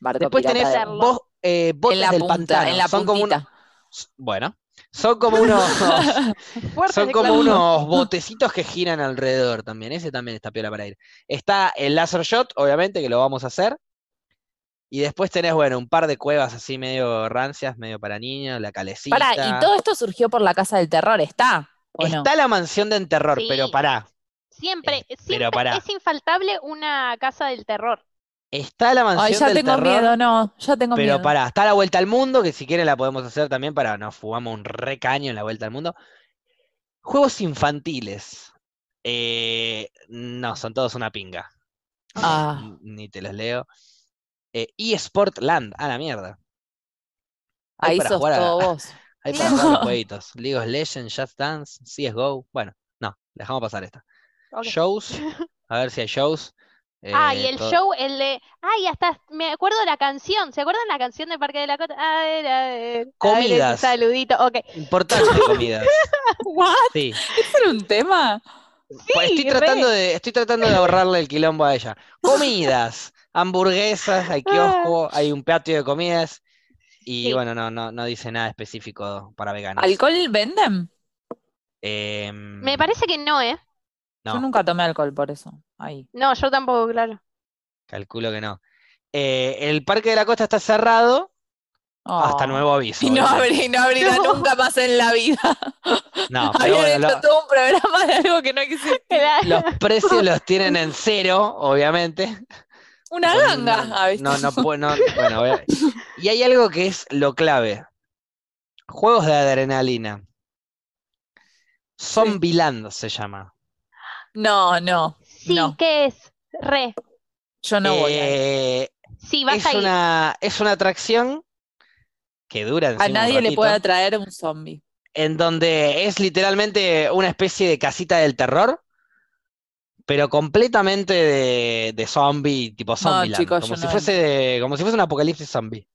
B: Barco
A: Después
B: pirata
A: tenés
B: de-
A: bo- eh, botes
B: en la
A: del
B: punta,
A: pantano.
B: en la
A: son como unos,
B: puntita.
A: bueno, son como unos, [LAUGHS] son como unos botecitos que giran alrededor también. Ese también está piola para ir. Está el laser shot, obviamente, que lo vamos a hacer. Y después tenés, bueno, un par de cuevas así medio rancias, medio para niños, la calecita.
B: Pará, y todo esto surgió por la Casa del Terror, ¿está?
A: Está la mansión de enterror,
C: Sí.
A: pero pará.
C: Siempre,
A: Eh, pero
C: siempre
A: pará.
C: es infaltable una casa del terror.
A: Está la mansión
B: Ay, ya
A: del
B: tengo
A: terror,
B: miedo, no, ya tengo
A: pero
B: miedo.
A: pará. Está la vuelta al mundo, que si quieren la podemos hacer también para nos fugamos un recaño en la vuelta al mundo. Juegos infantiles. Eh, no, son todos una pinga.
B: Ah,
A: Ni te los leo. Eh, eSport Land, a la mierda. Hay
B: ahí
A: para
B: sos
A: jugar a-
B: todo vos. [LAUGHS]
A: Hay para jugar a los [LAUGHS] jueguitos. League of Legends, Just Dance, CSGO. Bueno, no, dejamos pasar esta. Shows, [LAUGHS] a ver si hay shows.
C: Ah, y
A: Eh,
C: el
A: todo-
C: show, el de. Ay, hasta me acuerdo de la canción. ¿Se acuerdan la canción de Parque de la Costa? A ver, a ver, a ver
A: Comidas.
C: saludito. Ok.
A: Importante [LAUGHS] comidas.
B: ¿What?
A: Sí.
B: ¿Eso era un tema?
A: Pues estoy
C: re.
A: tratando de, estoy tratando de ahorrarle el quilombo a ella. Comidas, hamburguesas, hay kiosco, hay un patio de comidas. Y
C: Sí.
A: bueno, no, no, no dice nada específico para veganos.
B: ¿Alcohol venden?
A: Em,
C: Me parece que no, ¿eh?
B: Yo nunca tomé alcohol por eso. Ahí.
C: No, yo tampoco, claro.
A: calculo que no. Eh, el Parque de la Costa está cerrado Hasta
B: Oh.
A: nuevo aviso.
B: Y no, abrí, no abrirá [LAUGHS]
C: No.
B: nunca más en la vida.
A: No, [LAUGHS] pero
B: Habían
A: bueno,
B: hecho
A: lo-
B: todo un programa de algo que no existe.
A: los precios los tienen en cero, obviamente.
B: Una ganga.
A: una-
B: Ah, ¿viste?
A: no, no, no, bueno, y hay algo que es lo clave. Juegos de adrenalina. Zombieland se llama.
B: No, no,
C: Sí,
B: No.
C: ¿qué es? Re.
B: yo no voy a ir.
A: Eh,
C: Sí, vas
A: es
C: a ir.
A: una, es una atracción que dura
B: A
A: un
B: nadie le puede atraer un zombie.
A: en donde es literalmente una especie de casita del terror, pero completamente de, de zombie, tipo Zombieland,
B: chicos,
A: como
B: yo
A: si
B: no
A: fuese de- como si fuese un apocalipsis zombie.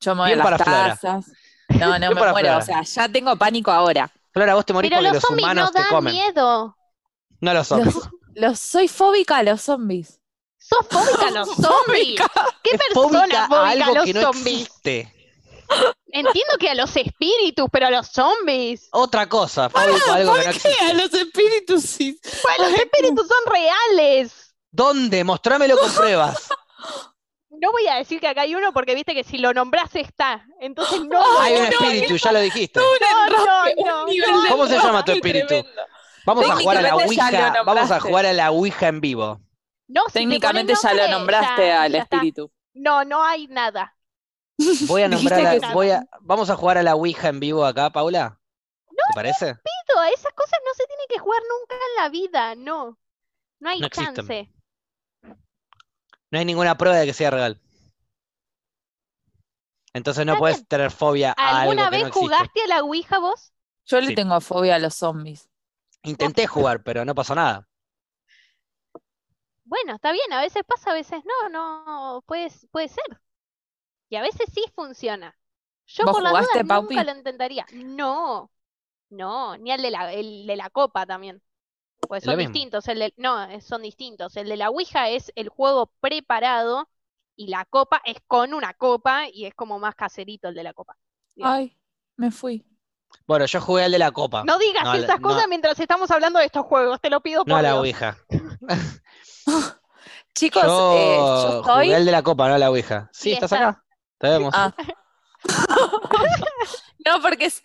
B: Yo me voy
A: Bien
B: a
A: para
B: las tazas. No, no [LAUGHS] me muero.
A: Flora.
B: O sea, ya tengo pánico ahora.
A: Flora, vos te morís
C: Pero
A: porque
C: los
A: los
C: zombies
A: humanos
C: no
A: te
C: dan
A: comen.
C: miedo.
A: No los zombies.
B: Los, los- soy fóbica a los zombies.
C: Sos fóbica a los [LAUGHS] zombies. ¿Qué
A: Es
C: persona
A: fóbica a
C: fóbica a
A: algo
C: los
A: que no
C: zombies?
A: existe.
C: Entiendo que a los espíritus, pero a los zombies.
A: Otra cosa, fóbico a algo que no
B: ¿Por qué a los espíritus sí?
C: Pues los espíritus son reales.
A: ¿Dónde? Mostrámelo con [LAUGHS] pruebas.
C: No voy a decir que acá hay uno porque viste que si lo nombras está. Entonces no.
A: Hay un
B: no,
A: espíritu, ya lo dijiste.
C: No, no, no,
A: ¿Cómo se llama tu espíritu?
B: tremendo.
A: Vamos a jugar a la Ouija. Vamos a jugar a la Ouija en vivo.
C: No, si
B: Técnicamente ya lo nombraste
C: ya-
B: al
C: ya está.
B: espíritu.
C: No, no hay nada.
A: Voy a [LAUGHS] nombrar a-
B: que sí.
A: voy a, vamos a jugar a la Ouija en vivo acá, Paula. ¿Te parece?
C: Pido, esas cosas no se tienen que jugar nunca en la vida, no. No hay
A: No existen.
C: chance.
A: No hay ninguna prueba de que sea real. Entonces no puedes tener fobia a algo
C: ¿Alguna
A: que no
C: vez jugaste a la Ouija vos?
B: Yo le
A: Sí.
B: tengo fobia a los zombies.
A: Intenté jugar, pero no pasó nada.
C: Bueno, está bien, a veces pasa, a veces no, no, puede, puede ser. Y a veces sí funciona. Yo
B: ¿Vos
C: por la
B: jugaste,
C: duda
B: Paupi?
C: nunca lo intentaría. No, no, ni al de la, el de la copa también. Pues son distintos, el de, no, eh, son distintos. El de la Ouija es el juego preparado y la copa es con una copa y es como más caserito el de la copa.
B: Ay, me fui.
A: Bueno, yo jugué al de la copa.
C: No digas
A: No, no.
C: cosas mientras estamos hablando de estos juegos, te lo pido
A: No
C: por
A: a la. Ouija. [LAUGHS]
B: Chicos,
A: Yo
B: eh, yo estoy.
A: jugué al de la copa, no a la Ouija. Sí, ¿estás
C: está.
A: acá? Te vemos.
B: Ah. [LAUGHS] no, porque es-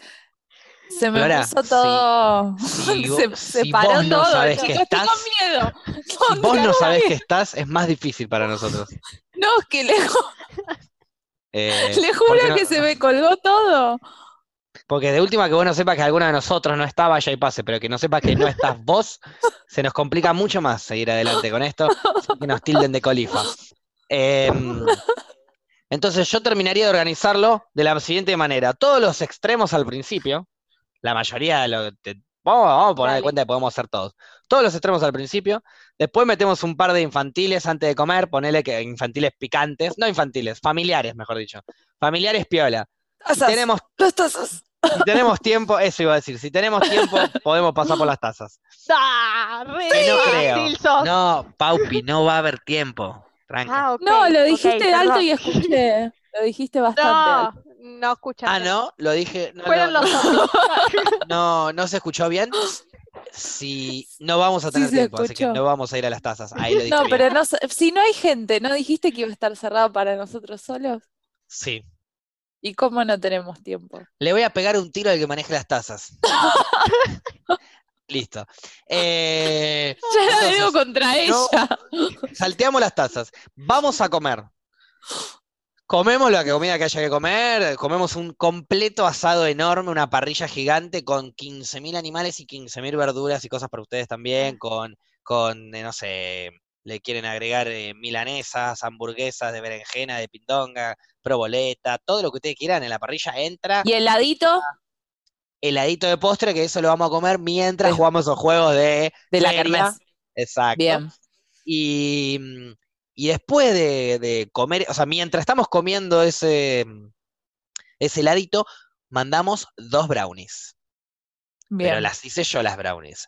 B: se me
A: Flora,
B: puso todo.
A: si [LAUGHS]
B: se,
A: vos-
B: se
A: si
B: paró
A: vos no
B: todo,
A: sabés que
B: chicos, estoy
A: estás-
B: con miedo.
A: Si vos no sabés que estás, es más difícil para nosotros.
B: No, es que le,
A: Eh,
B: le
A: ¿por
B: juro
A: no?
B: que se me colgó todo.
A: Porque de última que vos no sepas que alguno de nosotros no está, vaya y pase, pero que no sepas que no estás vos, se nos complica mucho más seguir adelante con esto, que nos tilden de colifa. Em, entonces yo terminaría de organizarlo de la siguiente manera. Todos los extremos al principio, la mayoría de lo te- vamos, vamos a poner de cuenta que podemos hacer todos. Todos los extremos al principio, después metemos un par de infantiles antes de comer, ponele que infantiles picantes, no infantiles, familiares, mejor dicho. Familiares piola.
B: Tazas,
A: tenemos
B: tazas.
A: Si tenemos tiempo, eso iba a decir, si tenemos tiempo, [LAUGHS] podemos pasar por las tazas.
C: ¡Ah! Re
A: no creo.
C: sos.
A: No, Paupi, no va a haber tiempo. Tranca.
C: Ah,
B: No, lo dijiste alto
C: perdón.
B: y escuché. [LAUGHS] Lo dijiste bastante
C: No,
B: alto.
C: no escuchaste.
A: Ah, no, lo dije. No,
C: Fueron
A: no,
C: los
A: no, [LAUGHS] no se escuchó bien. Si no vamos a tener tiempo, así que no vamos a ir a las tazas. Ahí lo dije
B: No,
A: bien.
B: pero no, si no hay gente, ¿no dijiste que iba a estar cerrado para nosotros solos?
A: Sí.
B: ¿Y cómo no tenemos tiempo?
A: Le voy a pegar un tiro al que maneje las tazas. [LAUGHS] Listo. Eh, [LAUGHS]
B: Ya la debo contra
A: no-
B: ella.
A: salteamos las tazas. Vamos a comer. Comemos la comida que haya que comer, comemos un completo asado enorme, una parrilla gigante con 15.000 animales y 15.000 verduras y cosas para ustedes también, con, con eh, no sé, le quieren agregar eh, milanesas, hamburguesas de berenjena, de pindonga, proboleta, todo lo que ustedes quieran en la parrilla entra,
B: ¿Y heladito?
A: heladito de postre, que eso lo vamos a comer mientras jugamos esos juegos de
B: De la kermés.
A: Exacto.
B: Bien.
A: Y, y después de, de comer, o sea, mientras estamos comiendo ese, ese heladito, mandamos dos brownies. Pero
B: Bien.
A: las hice yo las brownies.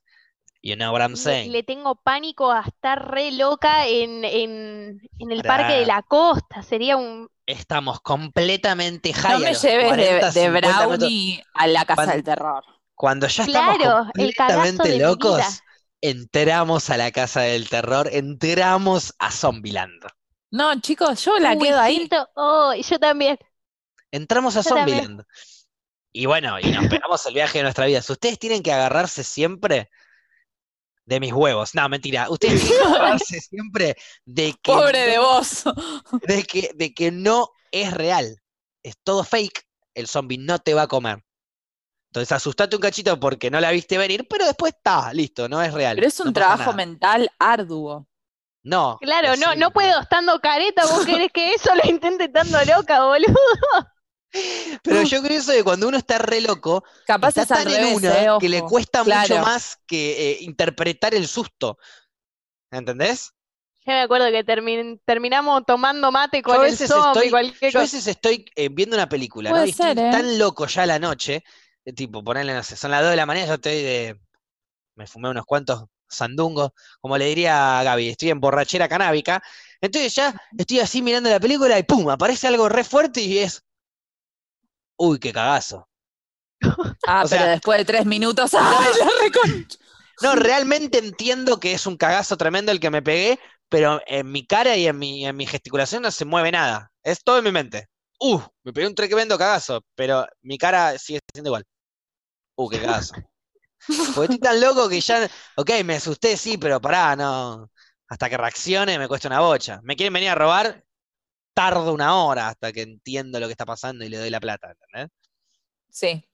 A: You know what I'm
C: Le,
A: saying?
C: le tengo pánico a estar re loca en, en, en el
A: Pará.
C: Parque de la Costa. Sería un.
A: Estamos completamente
B: No
A: high a
B: me lleves
A: 40,
B: de, de
A: 50 metros.
B: brownie a la casa
A: Cuando-
B: del terror.
A: Cuando ya estamos
C: Claro,
A: completamente locos, entramos a la casa del terror, entramos a Zombieland.
B: No, chicos, yo la
C: Uy,
B: quedo ahí.
C: siento- oh, yo también.
A: Entramos a
C: Yo también.
A: Zombieland. Y bueno, y nos pegamos el viaje de nuestra vida. Si ustedes tienen que agarrarse siempre de mis huevos. No, mentira. [LAUGHS] Agarrarse siempre de que,
B: Pobre de vos. [LAUGHS]
A: de que, de que no es real. Es todo fake. El zombie no te va a comer. Entonces asustate un cachito porque no la viste venir, pero después está, listo, no es real.
B: Pero es un
A: no
B: trabajo
A: nada.
B: mental arduo.
A: No.
C: Claro, no, no puedo estando careta, vos querés que eso lo intente estando loca, boludo.
A: Pero yo creo eso de cuando uno está re loco,
B: Capaz
A: está
B: es
A: en
B: revés,
A: una
B: eh,
A: que le cuesta mucho más que eh, interpretar el susto. ¿Entendés?
C: Yo me acuerdo que termin- terminamos tomando mate
A: Yo
C: con
A: a
C: el
A: veces
C: zombie,
A: estoy,
C: cualquier
A: yo a veces estoy eh, viendo una película, ¿no? Y estoy
B: ser, ¿eh?
A: tan loco ya a la noche, de tipo, ponerle, no sé, son las 2 de la mañana, yo estoy de. Me fumé unos cuantos sandungos, como le diría a Gaby, estoy en borrachera canábica. Entonces ya estoy así mirando la película y pum, aparece algo re fuerte y es. Uy, qué cagazo.
B: Ah,
A: O sea-
B: pero después de tres minutos, [LAUGHS] ¡ay, la reconcha!
A: No, realmente entiendo que es un cagazo tremendo el que me pegué, pero en mi cara y en mi, en mi gesticulación no se mueve nada. Es todo en mi mente. Uh, me pegué un tremendo cagazo, pero mi cara sigue siendo igual. Uh, qué cagazo. Porque estoy tan loco que ya, ok, me asusté, sí, pero pará, no. Hasta que reaccione me cuesta una bocha. ¿Me quieren venir a robar? Tardo una hora hasta que entiendo lo que está pasando y le doy la plata, ¿entendés?
B: Sí,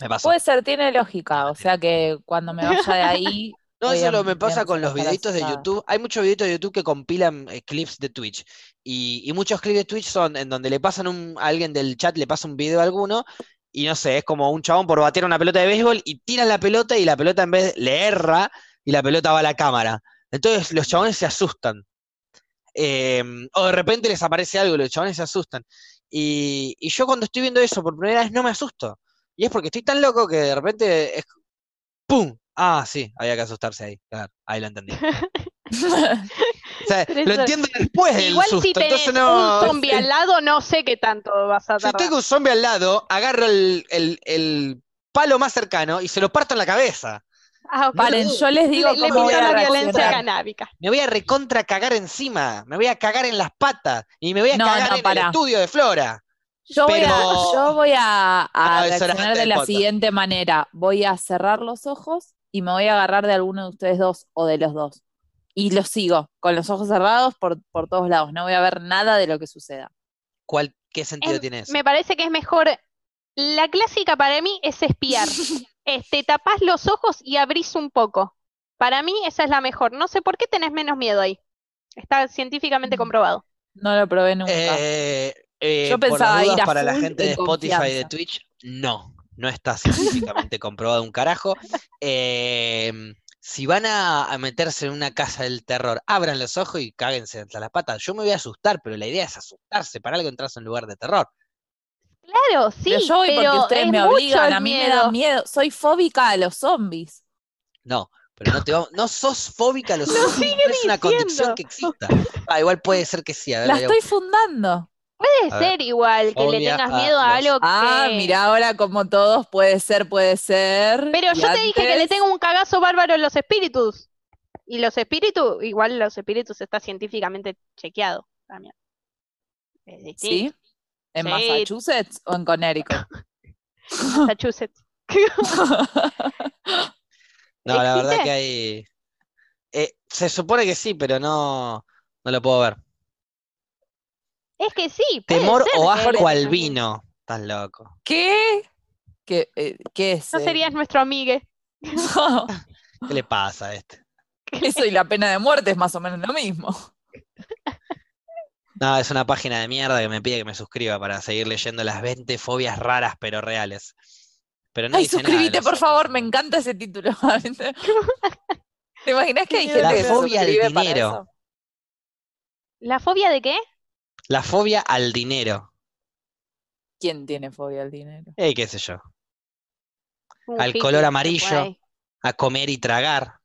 A: Me pasó.
B: puede ser, tiene lógica. O sea que cuando me vaya de ahí, [LAUGHS]
A: No, eso lo me pasa con los videitos de. YouTube. Hay muchos videitos de YouTube que compilan eh, clips de Twitch. Y, y muchos clips de Twitch son en donde le pasan un, a alguien del chat, le pasa un video a alguno, y no sé, es como un chabón por batear una pelota de béisbol y tiran la pelota y la pelota en vez le erra y la pelota va a la cámara. Entonces los chabones se asustan. Em, o de repente les aparece algo y los chabones se asustan. Y, y yo cuando estoy viendo eso por primera vez no me asusto. Y es porque estoy tan loco que de repente es ¡Pum! Ah, sí, había que asustarse ahí. Claro, ahí lo entendí. [LAUGHS] O sea,
C: Pero
A: lo entiendo después del
C: Igual
A: susto.
C: si tenés
A: no.
C: un zombie al lado, no sé qué tanto vas a
A: Si
C: tardar.
A: tengo un zombie al lado, agarro el, el- el palo más cercano y se lo parto en la cabeza.
C: Ah, ok.
B: Paren, yo les digo
C: le, le
B: cómo voy
C: pido
B: a
C: la violencia
B: reaccionar.
C: canábica.
A: Me voy a recontra cagar encima. Me voy a cagar en las patas. Y me voy a
B: No,
A: cagar
B: no,
A: en el
B: pará.
A: estudio de Flora.
B: Yo voy a, yo voy a, a
A: Ah,
B: reaccionar de la
A: podcast.
B: siguiente manera. Voy a cerrar los ojos y me voy a agarrar de alguno de ustedes dos o de los dos. Y los sigo con los ojos cerrados por, por todos lados. No voy a ver nada de lo que suceda.
A: ¿Cuál, ¿Qué sentido
C: Em,
A: tiene eso?
C: Me parece que es mejor. La clásica para mí es espiar. [LAUGHS] Es, te tapás los ojos y abrís un poco. Para mí esa es la mejor. No sé por qué tenés menos miedo ahí. Está científicamente
B: Mm.
C: comprobado.
B: No lo probé nunca.
A: Eh, eh,
B: Yo
A: por las
B: pensaba ir
A: dudas
B: a
A: para la gente
B: en
A: de Spotify y de. Twitch, no, no está científicamente [LAUGHS] comprobado un carajo. Eh, si van a, a meterse en una casa del terror, abran los ojos y cáguense entre las patas. Yo me voy a asustar, pero la idea es asustarse. Para algo entras a un lugar de terror.
C: Claro, sí,
B: pero yo voy porque ustedes
C: es
B: me obligan. A mí me da miedo. Soy fóbica a los zombies.
A: No, pero no te vamos, no sos fóbica a los [LAUGHS] zombies, no es una condición que exista. [LAUGHS] Ah, igual puede ser que sí. A ver,
B: La estoy fundando.
C: Puede
A: A ver,
C: ser igual que le tengas
A: a
C: miedo a
A: los-
C: algo
B: Ah,
C: que.
B: mira ahora como todos puede ser, puede ser.
C: Pero
B: Y
C: yo te dije que le tengo un cagazo bárbaro a los espíritus. Y los espíritus, igual los espíritus está científicamente chequeado también. Es
B: ¿Sí? ¿En
C: Sí.
B: Massachusetts o en Connecticut? [LAUGHS]
C: Massachusetts. [LAUGHS]
A: No, la verdad que hay. eh, se supone que sí, pero no, no lo puedo ver.
C: Es que sí,
A: Temor o asco al vino. Estás loco.
B: ¿Qué? ¿Qué, eh, qué es?
C: No
B: eh?
C: serías nuestro amigue. [LAUGHS]
A: ¿Qué le pasa a este?
B: Eso y la pena de muerte es más o menos lo mismo.
A: No, es una página de mierda que me pide que me suscriba para seguir leyendo las 20 fobias raras pero reales. Pero no
B: Ay,
A: dice nada de
B: suscríbete,
A: los
B: por
A: otros,
B: favor, me encanta ese título. [LAUGHS] ¿Te imaginas que hay gente
A: La
B: que se
A: fobia al
B: suscribe para
A: dinero.
C: ¿La fobia de qué?
A: La fobia al dinero.
B: ¿Quién tiene fobia al dinero?
A: Eh, qué sé yo.
C: Un
A: Al color amarillo. A comer y tragar.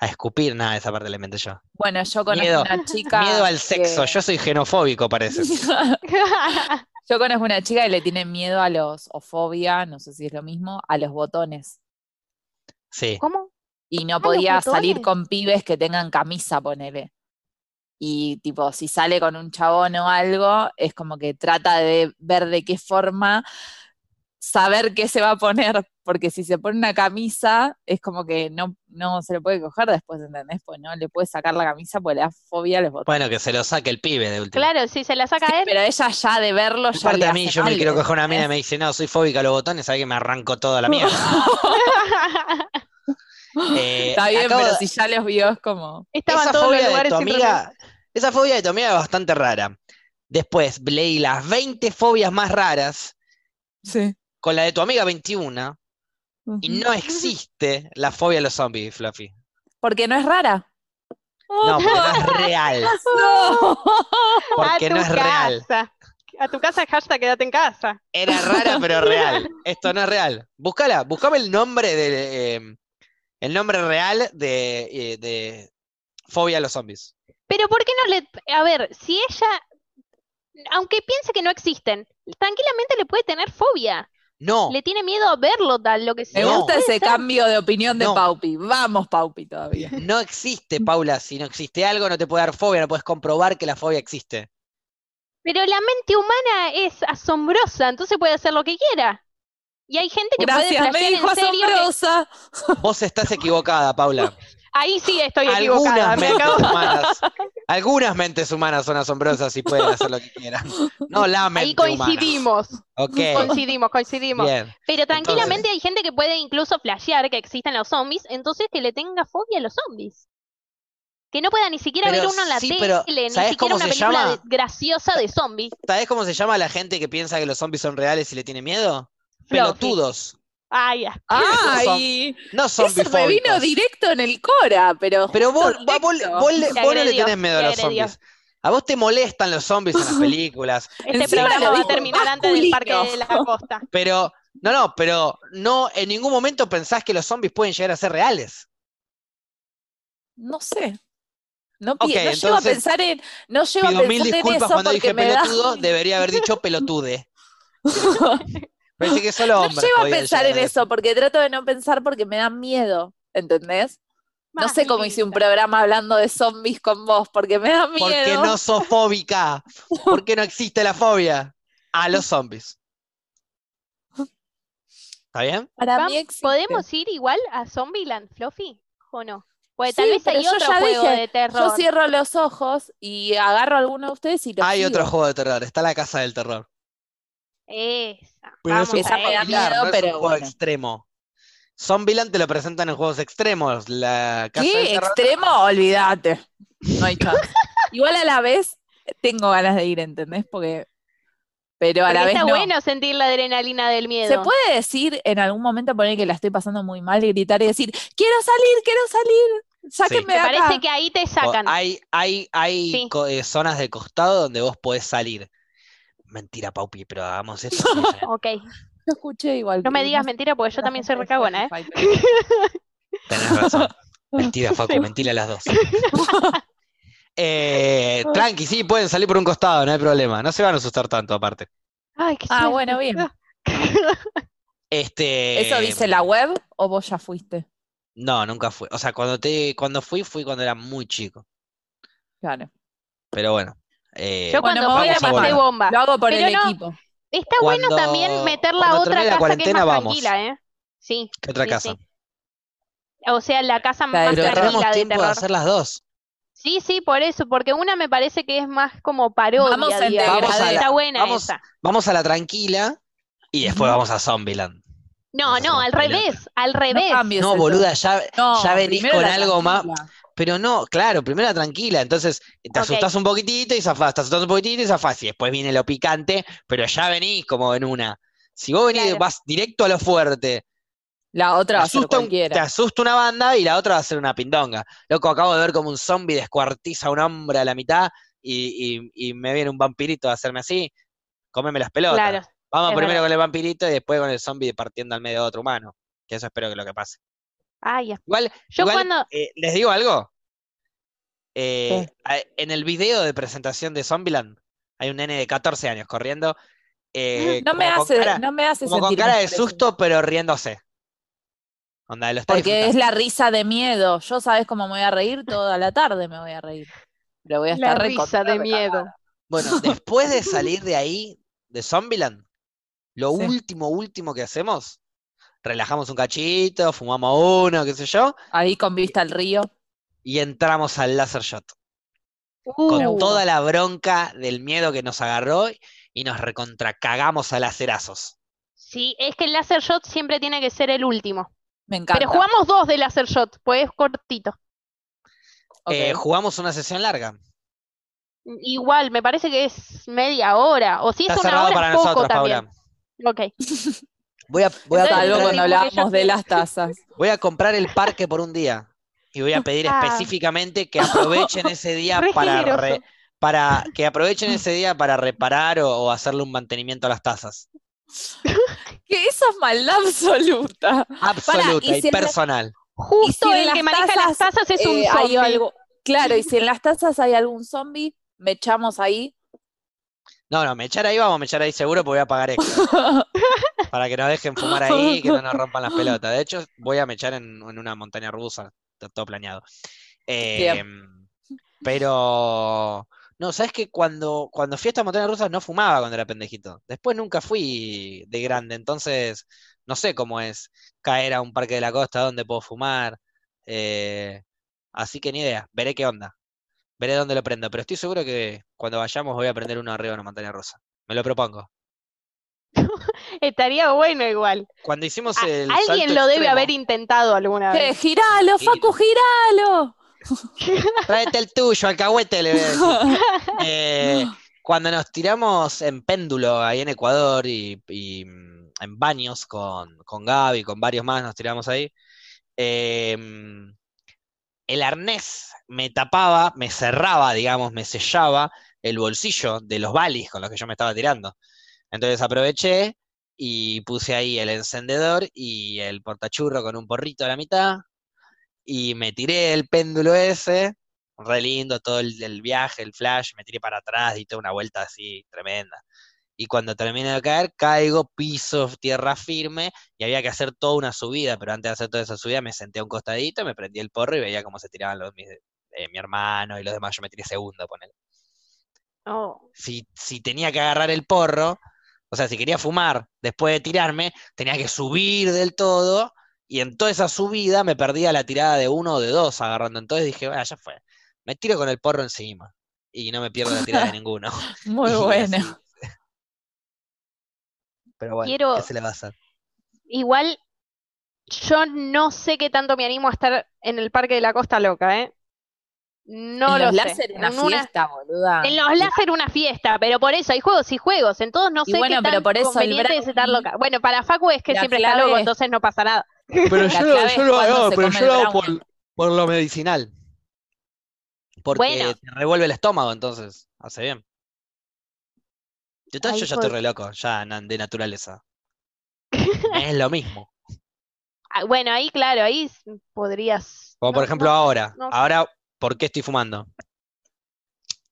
A: A escupir. Nada, esa parte la inventé yo.
B: Bueno, yo conozco
A: Miedo.
B: una chica.
A: Miedo al sexo.
B: que-
A: Yo soy xenofóbico, parece. [LAUGHS]
B: Yo conozco una chica que le tiene miedo a los, o fobia, no sé si es lo mismo, a los botones.
A: Sí.
C: ¿Cómo?
B: Y no podía salir con pibes que tengan camisa, ponele. y tipo, si sale con un chabón o algo, es como que trata de ver de qué forma saber qué se va a poner, porque si se pone una camisa, es como que no, no se le puede coger después, ¿entendés? Pues no le puede sacar la camisa porque le da fobia a los botones.
A: Bueno, que se lo saque el pibe de último.
C: Claro, si se la saca
B: Sí,
C: él.
B: pero ella ya de verlo, ya
A: Aparte a mí, yo me quiero coger una mina y me dice, no, soy fóbica a los botones, sabe que me arranco toda la mierda. [LAUGHS] Eh,
B: Está bien,
A: acabo
B: pero
A: de-
B: si ya los vio, es como.
C: Estaban
A: esa
C: todos los
A: fobia de
C: lugares
A: tu
C: sin
A: amiga, esa fobia de tu amiga es bastante rara. Después leí las 20 fobias más raras,
B: Sí.
A: Con la de tu amiga 21, y no existe la fobia a los zombies, Fluffy.
B: Porque no es rara.
A: No, porque no es [LAUGHS] real.
B: No.
A: Porque
C: a tu
A: no es real.
C: casa. A tu casa, hashtag quédate en casa.
A: Era rara, pero [LAUGHS] real. Esto no es real. Búscala, buscame el nombre de eh, el nombre real de, eh, de fobia a los zombies.
C: Pero ¿por qué no le... A ver, si ella, aunque piense que no existen, tranquilamente le puede tener fobia.
A: No,
C: Le tiene miedo a verlo, tal, lo que
B: Me
C: sea.
A: No.
B: gusta ese cambio de opinión de
A: No.
B: Paupi. Vamos, Paupi, todavía. [LAUGHS]
A: no existe, Paula. Si no existe algo, no te puede dar fobia, no puedes comprobar que la fobia existe.
C: Pero la mente humana es asombrosa, entonces puede hacer lo que quiera. Y hay gente que
B: Gracias,
C: puede
B: me dijo
C: en serio que-
B: asombrosa.
A: Vos estás equivocada, Paula. [LAUGHS]
C: Ahí sí estoy equivocada.
A: Algunas
C: me
A: mentes humanas, [LAUGHS] algunas mentes humanas son asombrosas y pueden hacer lo que quieran. No la mente
C: Ahí coincidimos,
A: humana. Ok,
C: coincidimos, coincidimos.
A: bien.
C: Pero tranquilamente hay gente que puede incluso flashear que existen los zombies, entonces que le tenga fobia a los zombies. Que no pueda ni siquiera
A: Pero
C: ver uno en la
A: sí,
C: tele, ni
A: ¿sabés
C: siquiera una película de- graciosa de zombies.
A: ¿Sabés cómo se llama la gente que piensa que los zombies son reales y le tiene miedo? Pelotudos.
C: Ay, ya.
B: Ay, [LAUGHS]
A: No
B: eso me vino directo en el Cora, pero.
A: Pero vos, vos- vos- vos vos no le
C: agredió,
A: tenés miedo a los
C: agredió.
A: zombies. A vos te molestan los zombies en las [LAUGHS] películas.
C: Este
B: Encima
C: programa
B: lo
C: va a terminar antes del Parque de la Costa.
A: Pero, no, no, pero no en ningún momento pensás que los zombies pueden llegar a ser reales.
B: No sé. No, pi-
A: Ok,
B: no llego a pensar en. No llego a
A: Pido mil
B: pensar en
A: disculpas
B: eso
A: cuando dije
B: me da.
A: pelotudo, debería haber dicho pelotude. [LAUGHS] Pensé que solo
B: No llego a pensar en eso porque trato de no pensar porque me da miedo. ¿Entendés? No sé cómo hice un programa hablando de zombies con vos porque me da miedo.
A: Porque no sos fóbica. [LAUGHS] Porque no existe la fobia a los zombies. ¿Está bien?
B: Para
C: Vam-
B: mí existe.
C: ¿Podemos ir igual a Zombieland, Fluffy? ¿O no? Pues
B: Sí,
C: tal vez hay
B: yo
C: otro juego
B: dije,
C: de terror.
B: Yo cierro los ojos y agarro a alguno de ustedes y los
A: Hay
B: sigo.
A: otro juego de terror. Está la casa del terror.
C: Esa.
A: Pero
C: Vamos
A: es un
B: Esa me da miedo,
A: no es
B: pero
A: un juego
B: bueno.
A: extremo. Zombieland te lo presentan en juegos extremos. La casa
B: ¿Qué? ¿Extremo? Olvídate. No hay chance. [LAUGHS] Igual a la vez tengo ganas de ir, ¿entendés? Porque. Pero a
C: Porque
B: la vez
C: está
B: no.
C: bueno sentir la adrenalina del miedo.
B: ¿Se puede decir en algún momento poner que la estoy pasando muy mal y gritar y decir, quiero salir, quiero salir, sáquenme
C: Me
B: de acá?
C: parece que ahí te
A: O
C: sacan.
A: Hay, hay, hay
C: Sí.
A: eh, zonas de costado donde vos podés salir. Mentira, Paupi, pero hagamos esto. [LAUGHS] sí, ya.
C: Ok.
B: Yo escuché igual.
C: No me digas mentira porque yo también soy recagona, ¿eh? [LAUGHS]
A: Tenés razón. [LAUGHS] Mentira, Facu, mentira las dos. Eh, tranqui, sí, pueden salir por un costado, no hay problema. No se van a asustar tanto, aparte.
C: Ay, qué
B: Ah, bueno, bien.
A: Este,
B: ¿Eso dice la web o vos ya fuiste?
A: No, nunca fui. O sea, cuando te, cuando fui, fui cuando era muy chico.
B: Claro.
A: Pero bueno. Eh,
C: Yo cuando
B: voy
C: la
B: a
C: pasé
B: animar.
C: bomba.
B: Lo hago por
C: Pero
B: el
C: no,
B: equipo.
C: Está bueno también meter la otra
A: la
C: casa que es
A: cuarentena,
C: más
A: vamos.
C: tranquila, ¿eh? Sí.
A: ¿Qué otra
C: sí,
A: casa?
C: sí. O sea, la casa más
A: Pero tenemos
C: tranquila de
A: tiempo de
C: terror.
A: hacer las dos.
C: Sí, sí, por eso, porque una me parece que es más como parodia,
B: Vamos a
C: digamos.
A: Vamos a la-
C: Está buena
A: vamos-
C: esa.
A: Vamos a la tranquila y después vamos a Zombieland.
C: No,
A: Vamos
C: no, al revés, al
B: No
C: revés.
A: No, boluda, ya,
B: No,
A: ya venís con algo más. Pero no, claro, primero la tranquila. Entonces te
C: Ok.
A: asustás un poquitito y zafás, te asustás un poquitito y zafás. Y después viene lo picante, pero ya venís como en una. Si vos venís,
C: Claro.
A: vas directo a lo fuerte,
B: La
A: te
B: otra va a ser
A: asusta, un- te asusta una banda y la otra va a ser una pindonga. Loco, acabo de ver como un zombie descuartiza a un hombre a la mitad y, y- y me viene un vampirito a hacerme así. Cómeme las pelotas.
C: Claro.
A: Vamos primero
C: verdad.
A: con el vampirito y después con el zombie partiendo al medio de otro humano. Que eso espero que lo que pase.
C: Ah, ya.
A: Igual,
C: Yo
A: igual,
C: cuando.
A: eh, ¿les digo algo? Eh, en el video de presentación de Zombieland hay un nene de 14 años corriendo. eh,
B: No me hace,
A: cara,
B: no me hace
A: como con cara de susto, pero riéndose. Onda, lo está
B: Porque es la risa de miedo. Yo sabes cómo me voy a reír toda la tarde me voy a reír. pero voy a
C: La
B: estar
C: risa
B: recontra
C: de miedo.
A: Bueno, [LAUGHS] después de salir de ahí, de Zombieland, lo
B: Sí.
A: último, último que hacemos, relajamos un cachito, fumamos uno, qué sé yo,
B: Ahí con vista al río.
A: y entramos al Laser Shot. Con
C: Uh,
A: toda la bronca del miedo que nos agarró y nos recontracagamos a lacerazos.
C: Sí, es que el laser shot siempre tiene que ser el último.
B: Me encanta.
C: Pero jugamos dos de laser shot, pues es cortito.
A: Eh, jugamos una sesión larga.
C: Igual, me parece que es media hora. O si
A: Está
C: es una
A: cerrado
C: hora,
A: para
C: es poco
A: nosotros,
C: también.
A: Paula.
C: Ok. [LAUGHS]
A: Voy a, voy a
B: cuando hablábamos de las tazas.
A: voy a comprar el parque por un día. Y voy a [LAUGHS] pedir
C: Ah.
A: específicamente que aprovechen ese día [LAUGHS] para,
C: generoso.
A: re- para que aprovechen ese día para reparar o, o hacerle un mantenimiento a las tazas. [LAUGHS]
B: Que eso es maldad absoluta.
A: Absoluta
B: y
A: y,
B: si en la-
A: personal.
C: Justo
B: si en
C: el
B: las
C: que maneja las
B: tazas,
C: es un
B: Eh,
C: zombie.
B: algo. Claro, y si en las tazas hay algún zombie, me echamos ahí.
A: No, no, me echar ahí vamos a me echar ahí seguro porque voy a pagar extra. [LAUGHS] para que nos dejen fumar ahí y que no nos rompan las pelotas. De hecho, voy a me echar en, en una montaña rusa. Está todo planeado. Eh, pero. No, sabes que cuando, cuando fui a esta montaña rusa no fumaba cuando era pendejito. Después nunca fui de grande, entonces no sé cómo es caer a un parque de la costa donde puedo fumar. eh, así que ni idea, veré qué onda. Veré dónde lo prendo, pero estoy seguro que cuando vayamos voy a prender uno arriba de una montaña rusa. Me lo propongo. [LAUGHS]
C: Estaría bueno igual.
A: Cuando hicimos
C: A-
A: el
C: alguien
A: salto
C: lo debe
A: extremo,
C: haber intentado alguna
B: ¿Qué?
C: vez.
B: ¡Giralo, Facu, giralo! [LAUGHS]
A: Tráete el tuyo, alcahuete, le voy a decir. [LAUGHS] Eh, cuando nos tiramos en péndulo ahí en Ecuador y, y, mm, en baños con, con Gaby, con varios más, nos tiramos ahí. eh, el arnés me tapaba, me cerraba, digamos, me sellaba el bolsillo de los balis con los que yo me estaba tirando. Entonces aproveché y puse ahí el encendedor y el portachurro con un porrito a la mitad y me tiré el péndulo ese, re lindo todo el, el viaje, el flash, me tiré para atrás y toda una vuelta así tremenda. Y cuando terminé de caer, caigo, piso tierra firme y había que hacer toda una subida, pero antes de hacer toda esa subida me senté a un costadito, me prendí el porro y veía cómo se tiraban los, mis- eh, mi hermano y los demás, yo me tiré segundo, ponele.
C: Oh,
A: Si, si tenía que agarrar el porro, o sea, si quería fumar después de tirarme, tenía que subir del todo y en toda esa subida me perdía la tirada de uno o de dos agarrando. Entonces dije, bueno, ya fue, me tiro con el porro encima y no me pierdo la tirada de [LAUGHS] ninguno.
B: Muy [LAUGHS]
A: Y
B: bueno.
A: así. Pero bueno,
C: Quiero-
A: ¿qué se le va a hacer?
C: Igual, yo no sé qué tanto me animo a estar en el Parque de la Costa Loca, ¿eh? No
B: en
C: lo
B: los
C: sé.
B: láser una
C: En una-
B: fiesta, boluda.
C: En los láser una fiesta, pero por eso hay juegos y juegos. En todos no
B: Y
C: sé
B: bueno,
C: qué
B: pero
C: tan
B: por eso
C: conveniente es estar loca. Bueno, para Facu es que
B: La
C: siempre está loco, entonces no pasa nada.
A: Pero yo, lo hago, pero yo lo hago por, por lo medicinal. Porque
C: Bueno.
A: te revuelve el estómago, entonces, hace bien. Yo, to-
C: Ahí
A: yo ya estoy re loco, ya de naturaleza. [LAUGHS] es lo mismo.
C: Ah, Bueno, ahí claro, ahí podrías.
A: Como por
C: no,
A: ejemplo
C: no,
A: ahora.
C: no.
A: Ahora, ¿por qué estoy fumando?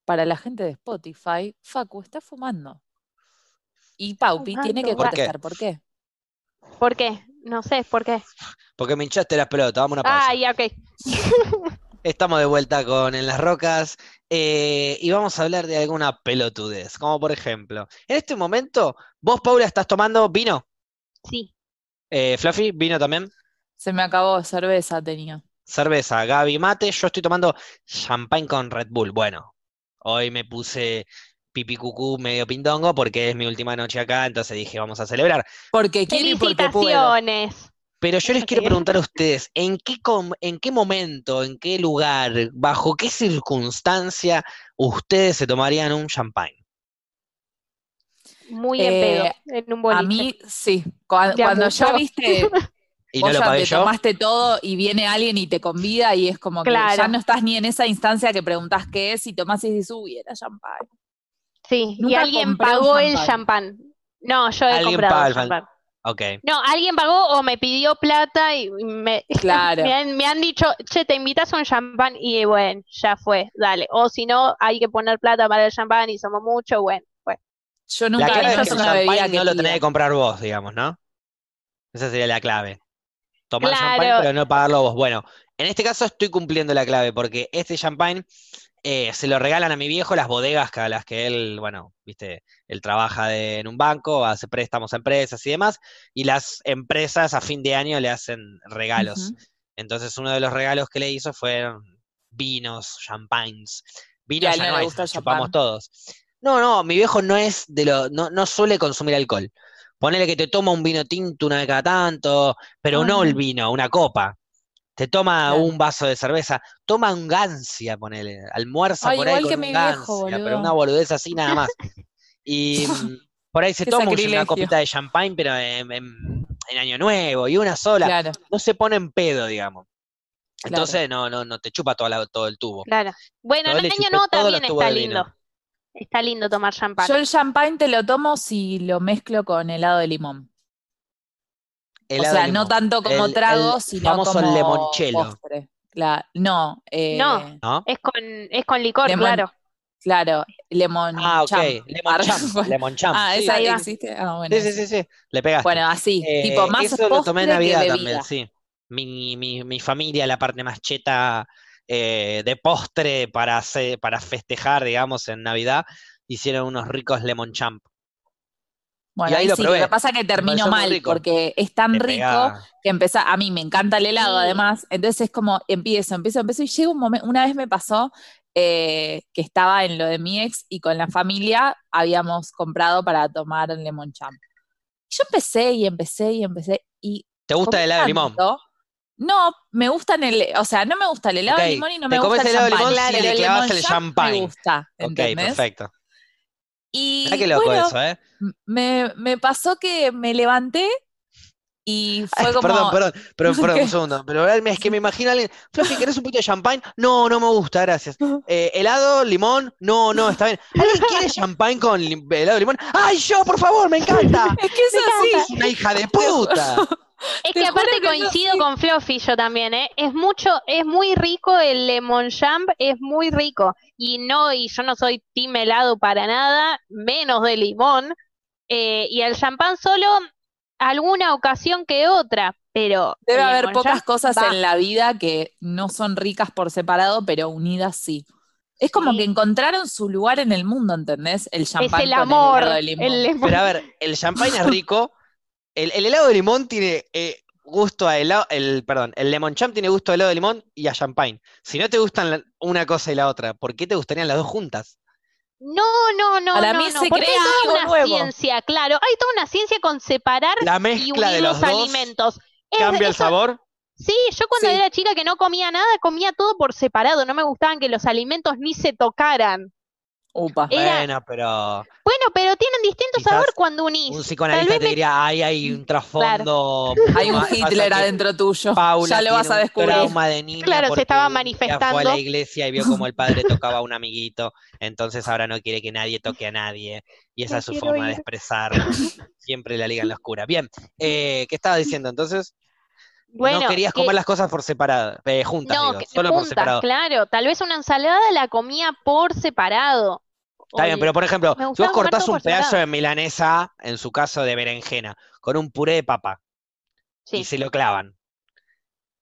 B: Para la gente de Spotify, Facu está fumando. Y Paupi tiene que
C: Fumando.
A: ¿Por qué?
B: contestar por qué.
C: ¿Por qué? No sé, ¿por qué?
A: Porque me hinchaste las pelotas, vamos a una pausa.
C: Ah, ya, ok. [LAUGHS]
A: Estamos de vuelta con En las Rocas eh, y vamos a hablar de alguna pelotudez, como por ejemplo, en este momento, vos, Paula, estás tomando vino.
C: Sí.
A: Eh, Fluffy, vino también.
B: Se me acabó, cerveza tenía.
A: Cerveza, Gaby, mate. Yo estoy tomando champagne con Red Bull. Bueno, hoy me puse pipi cucú medio pindongo porque es mi última noche acá, entonces dije, vamos a celebrar.
B: Porque quiero y porque puedo.
A: Pero yo les quiero preguntar a ustedes, ¿en qué, com- en qué momento, en qué lugar, bajo qué circunstancia ustedes se tomarían un champagne?
C: Muy en
B: Eh,
C: pedo, en un
B: A
C: boliche.
B: mí, sí.
C: Ya
B: Cuando ya viste, [LAUGHS]
A: Y
B: vos
A: no lo
B: ya
A: pagué
B: te
A: yo.
B: tomaste todo y viene alguien y te convida y es como que ya no estás ni en esa instancia que preguntás qué es y tomás y dices, uy, era champán.
C: Sí, y alguien pagó el
B: champán.
C: No, yo he
A: Alguien
C: comprado el champán.
A: Ok.
C: No, alguien pagó o me pidió plata y me, [LAUGHS]
B: Claro.
C: me, han, me han dicho, che, te invitas a un champán y bueno, ya fue, dale. O si no, hay que poner plata para el champán y somos muchos, bueno, fue.
B: Yo
A: La
B: nunca
A: clave
B: no
A: es
B: es
A: que
B: una bebida
A: champagne
B: que
A: no lo tenés que comprar vos, digamos, ¿no? Esa sería la clave. Tomar
C: Claro.
A: champagne, pero no pagarlo vos. Bueno, en este caso estoy cumpliendo la clave, porque este champagne eh, se lo regalan a mi viejo las bodegas a las que él, bueno, viste, él trabaja de- en un banco, hace préstamos a empresas y demás, y las empresas a fin de año le hacen regalos. Entonces uno de los regalos que le hizo fueron vinos, champagnes. Vinos ya
B: no le gusta
A: chupamos
B: champán.
A: todos. No, no, mi viejo no es de lo, no, no suele consumir alcohol. Ponele que te toma un vino tinto una vez cada tanto, pero no el vino, una copa. Te toma
B: Claro.
A: un vaso de cerveza, toma un gancia, ponele, almuerza
B: Ay,
A: por ahí
B: igual
A: con
B: que
A: un
B: viejo,
A: gancia, pero una boludez así nada más. Y [LAUGHS] por ahí se
B: Qué
A: toma un- una copita de champagne, pero en, en- en Año Nuevo, y una sola.
B: Claro,
A: No se pone en pedo, digamos.
B: Claro.
A: Entonces no, no, no te chupa toda la- todo el tubo.
C: Claro. Bueno, en año nuevo también está lindo. Está lindo tomar champán.
B: Yo el champagne te lo tomo si lo mezclo con helado de limón. O sea, no tanto como
A: El-
B: trago,
A: el
B: sino
A: famoso
B: como
A: limoncello.
B: postre. No, eh,
C: No.
A: ¿No?
C: Es con, es con licor,
B: Lemon-
C: claro.
B: claro, lemon
A: Ah, ok.
B: champ.
A: Lemon champ. [LAUGHS] Lemon champ.
B: Ah,
A: sí,
B: esa
C: ahí
B: ahí existe. Ah, bueno.
A: sí, sí, sí, sí. Le pegaste.
B: Bueno, así,
A: Eh,
B: tipo más
A: eso lo tomé en Navidad también, sí. Mi, mi, mi familia, la parte más cheta eh, de postre para, hacer- para festejar, digamos, en Navidad, hicieron unos ricos lemon champ.
B: Bueno,
A: ahí
B: ahí
A: lo
B: sí,
A: probé.
B: lo que pasa es que termino mal, porque es tan rico
A: pegaba.
B: que empezá, a mí me encanta el helado
C: Sí.
B: además, entonces es como empiezo, empiezo, empiezo y llega un momento, una vez me pasó eh, que estaba en lo de mi ex y con la familia habíamos comprado para tomar el lemon champ. Yo empecé y empecé y empecé y
A: ¿Te gusta el helado de limón?
B: No, me gustan el, o sea, no me gusta el helado
A: Ok,
B: de limón y no me gusta
A: comes
B: el
A: helado de limón
B: pero
A: le
B: el
A: clavas
B: lemon
A: el
B: champ
A: champagne.
B: Me gusta,
A: Ok,
B: ¿entendés?
A: perfecto.
B: Y
A: qué loco
B: bueno,
A: eso, ¿eh?
B: me, me pasó que me levanté y fue
A: Ay,
B: como...
A: Perdón, [LAUGHS] perdón, pero, perdón,
B: ¿Qué?
A: un segundo. Pero es que me imagino a alguien, Fluffy, ¿querés un poquito de champagne? No, no me gusta, gracias. [LAUGHS] Eh, ¿helado, limón? No, no, está bien. ¿Alguien quiere champagne con helado de limón? ¡Ay, yo, por favor, me encanta! [LAUGHS]
B: Es que es así.
A: Es una hija de puta.
C: Es que aparte
B: que es
C: coincido con Fluffy yo también, ¿eh? Es mucho, es muy rico el lemon champ, es muy rico. Y no, y yo no soy team helado para nada, menos de limón. Eh, y el champán solo, alguna ocasión que otra, pero
B: Debe
C: el
B: haber pocas cosas
C: va.
B: en la vida que no son ricas por separado, pero unidas sí. Es como
C: Sí.
B: que encontraron su lugar en el mundo, ¿entendés? El
C: Es
B: champán
C: el
B: con
C: amor,
B: helado de limón.
C: el.
A: Pero a ver, el champagne es rico. El, el helado de limón tiene eh, gusto a helado. El, perdón, el lemon champ tiene gusto a helado de limón y a champagne. Si no te gustan la- una cosa y la otra, ¿por qué te gustarían las dos juntas?
C: No, no, no,
B: Para
C: no,
B: mí
C: no,
B: se
C: porque
B: crea
C: hay toda
B: algo
C: una
B: nuevo.
C: ciencia, claro, hay toda una ciencia con separar
A: La
C: y
A: mezcla de
C: unir
A: los
C: los
A: dos
C: alimentos. Es-
A: cambia el
C: eso-
A: sabor.
C: Sí, yo cuando
B: Sí.
C: era chica que no comía nada, comía todo por separado, no me gustaban que los alimentos ni se tocaran.
B: Upa.
C: Era-
A: Bueno, pero
C: Bueno, pero tienen distinto
A: Quizás
C: sabor cuando unís.
A: un
C: Tal
A: psicoanalista
C: vez
A: te
C: me-
A: diría, ay, hay un trasfondo.
B: Hay un Hitler
A: que
B: adentro tuyo.
A: Paula
B: ya lo vas a
A: un
B: descubrir.
A: trauma de niña
C: Claro, se estaba
A: día Fue a
C: manifestando.
A: la iglesia y vio como el padre [LAUGHS] tocaba a un amiguito, entonces ahora no quiere que nadie toque a nadie. Y esa
C: Me
A: es su forma de expresar siempre la liga en la oscura. Bien, eh, ¿qué estaba diciendo entonces?
C: Bueno,
A: no querías
C: que-
A: comer las cosas por separado, eh, juntas,
C: no,
A: digo,
C: que-
A: solo por separado.
C: claro. Tal vez una ensalada la comía por separado.
A: Está bien, pero por ejemplo, si vos cortás un pedazo de milanesa, en su caso de berenjena, con un puré de papa, y se lo clavan.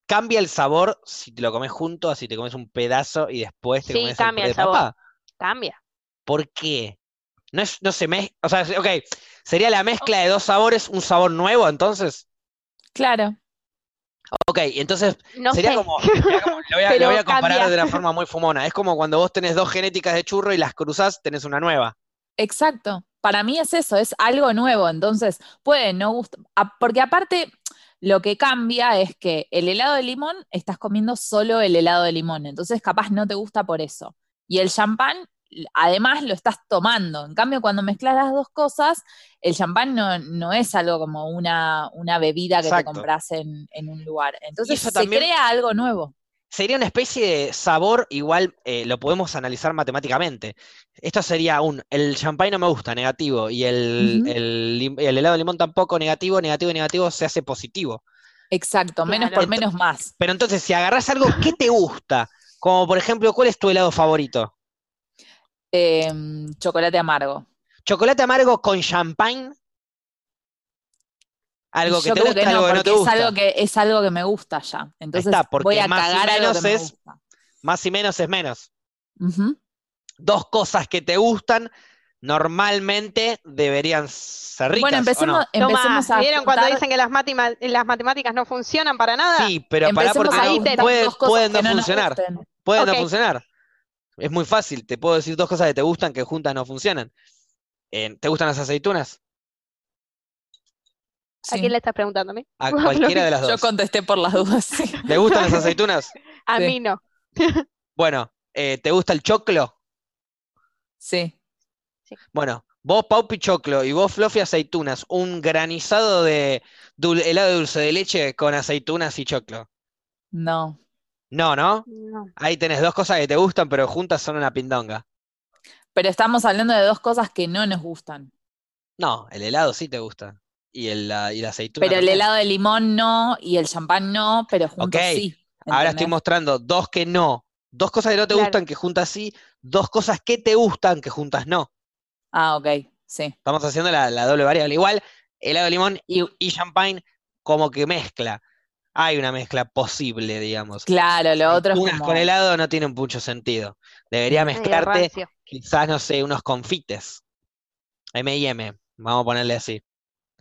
A: ¿Cambia el sabor si te lo comes junto a si te comes un pedazo y después te
C: Sí,
A: comes el
C: cambia
A: puré
C: el
A: de
C: sabor.
A: papa?
C: Cambia.
A: ¿Por qué? No, es, no se mezcla. O sea, ok, sería la mezcla de dos sabores, un sabor nuevo, entonces.
B: Claro.
A: Ok, entonces
C: No
A: sería como, sería como- lo voy a, lo
C: Pero
A: voy a comparar
C: cambia.
A: de una forma muy fumona. Es como cuando vos tenés dos genéticas de churro y las cruzás, tenés una nueva.
B: Exacto. Para mí es eso, es algo nuevo. Entonces, puede no gustar. Porque aparte, lo que cambia es que el helado de limón, estás comiendo solo el helado de limón. Entonces, capaz no te gusta por eso. Y el champán, además, lo estás tomando. En cambio, cuando mezclas las dos cosas, el champán no, no es algo como una, una bebida que
A: Exacto.
B: te compras en, en un lugar. Entonces,
A: eso
B: se crea algo nuevo.
A: Sería una especie de sabor, igual eh, lo podemos analizar matemáticamente. Esto sería un, el champagne no me gusta, negativo, y el, el helado de limón tampoco, negativo, negativo, negativo, se hace positivo.
B: Exacto, menos
C: Claro.
B: por menos más.
A: Pero entonces, si agarrás algo que te gusta, como por ejemplo, ¿cuál es tu helado favorito?
B: Em, chocolate amargo.
A: ¿Chocolate amargo con champagne? Algo
B: Y
A: que
B: yo
A: te
B: creo
A: gusta,
B: que no,
A: algo que no te
B: es
A: gusta.
B: algo que es algo que me gusta ya. Entonces
A: está, porque
B: voy a
A: más y
B: cagar algo
A: menos
B: me
A: es-
B: gusta.
A: Más y menos es menos. Dos cosas que te gustan normalmente deberían ser ricas.
B: Bueno,
A: ¿o
B: empecemos,
A: no?
B: empecemos a
C: ¿vieron cuando
B: juntar-
C: dicen que las, matima- las matemáticas no funcionan para nada?
A: Sí, pero para porque no- pueden no funcionar. Pueden no funcionar. Es muy fácil. Te puedo decir dos cosas que te gustan que juntas no funcionan. Eh, ¿Te gustan las aceitunas?
C: ¿A quién le estás preguntando? ¿A [LAUGHS] mí?
A: A cualquiera de las
B: Yo
A: dos.
B: contesté por las dudas, sí.
A: ¿Le gustan las aceitunas? [LAUGHS]
C: A
B: Sí.
C: mí no. [LAUGHS]
A: Bueno, eh, ¿te gusta el choclo?
B: Sí.
A: Bueno, vos Paupi choclo y vos Fluffy aceitunas. Un granizado de dul- helado de dulce de leche con aceitunas y choclo.
B: No.
A: No, ¿no?
C: No.
A: Ahí tenés dos cosas que te gustan, pero juntas son una pindonga.
B: Pero estamos hablando de dos cosas que no nos gustan.
A: No, el helado sí te gusta. Y, el, la, y la aceituna
B: Pero el helado de limón no y el champán no, pero juntos
A: Ok,
B: sí.
A: Ahora estoy
B: ¿entendés?
A: mostrando dos que no. Dos cosas que no te
C: Claro.
A: gustan que juntas sí. Dos cosas que te gustan que juntas no.
B: Ah, ok, sí.
A: Estamos haciendo la, la doble variable. Igual, helado de limón y, y champagne como que mezcla. Hay una mezcla posible, digamos.
B: Claro, lo otro es
A: Unas
B: como...
A: con helado no tiene mucho sentido. Debería mezclarte quizás, no sé, unos confites. M&M, vamos a ponerle así.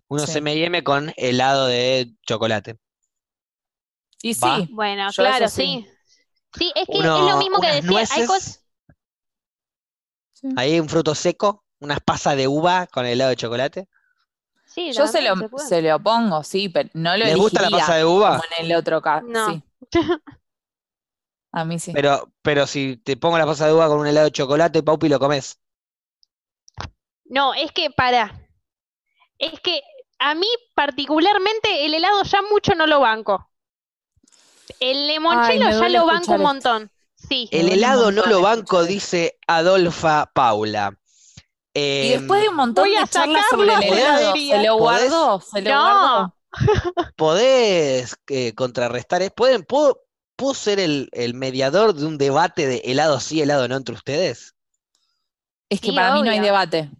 A: Unos
B: Sí.
A: M&M con helado de chocolate.
B: Y
A: Va.
B: sí,
C: Bueno,
B: Yo
C: claro,
B: sí.
C: sí. Sí, es que es lo mismo que decía. Hay
A: nueces,
C: cosas.
A: ahí un fruto seco, unas pasas de uva con helado de chocolate.
C: Sí,
B: yo se lo,
C: se
B: lo pongo, sí, pero no lo
A: ¿Les gusta la pasa de uva?
B: como en el otro caso.
C: No.
B: Sí. [LAUGHS] A mí sí.
A: Pero, pero si te pongo la pasa de uva con un helado de chocolate, Paupi, lo comes.
C: No, es que para. Es que a mí particularmente el helado ya mucho no lo banco. El limoncello
B: me
C: ya lo banco un montón. Sí.
A: El helado no lo banco, dice Adolfa Paula.
B: Y después de un montón
C: voy a
B: de charlas sobre el
A: de
B: helado. ¿se lo guardó? ¿Se lo
C: No.
B: guardó? [LAUGHS]
A: ¿podés eh, contrarrestar? es- ¿Pueden, puedo, puedo ser el, el mediador de un debate de helado sí, helado no entre ustedes?
B: Es que
C: Sí,
B: para mí no hay debate.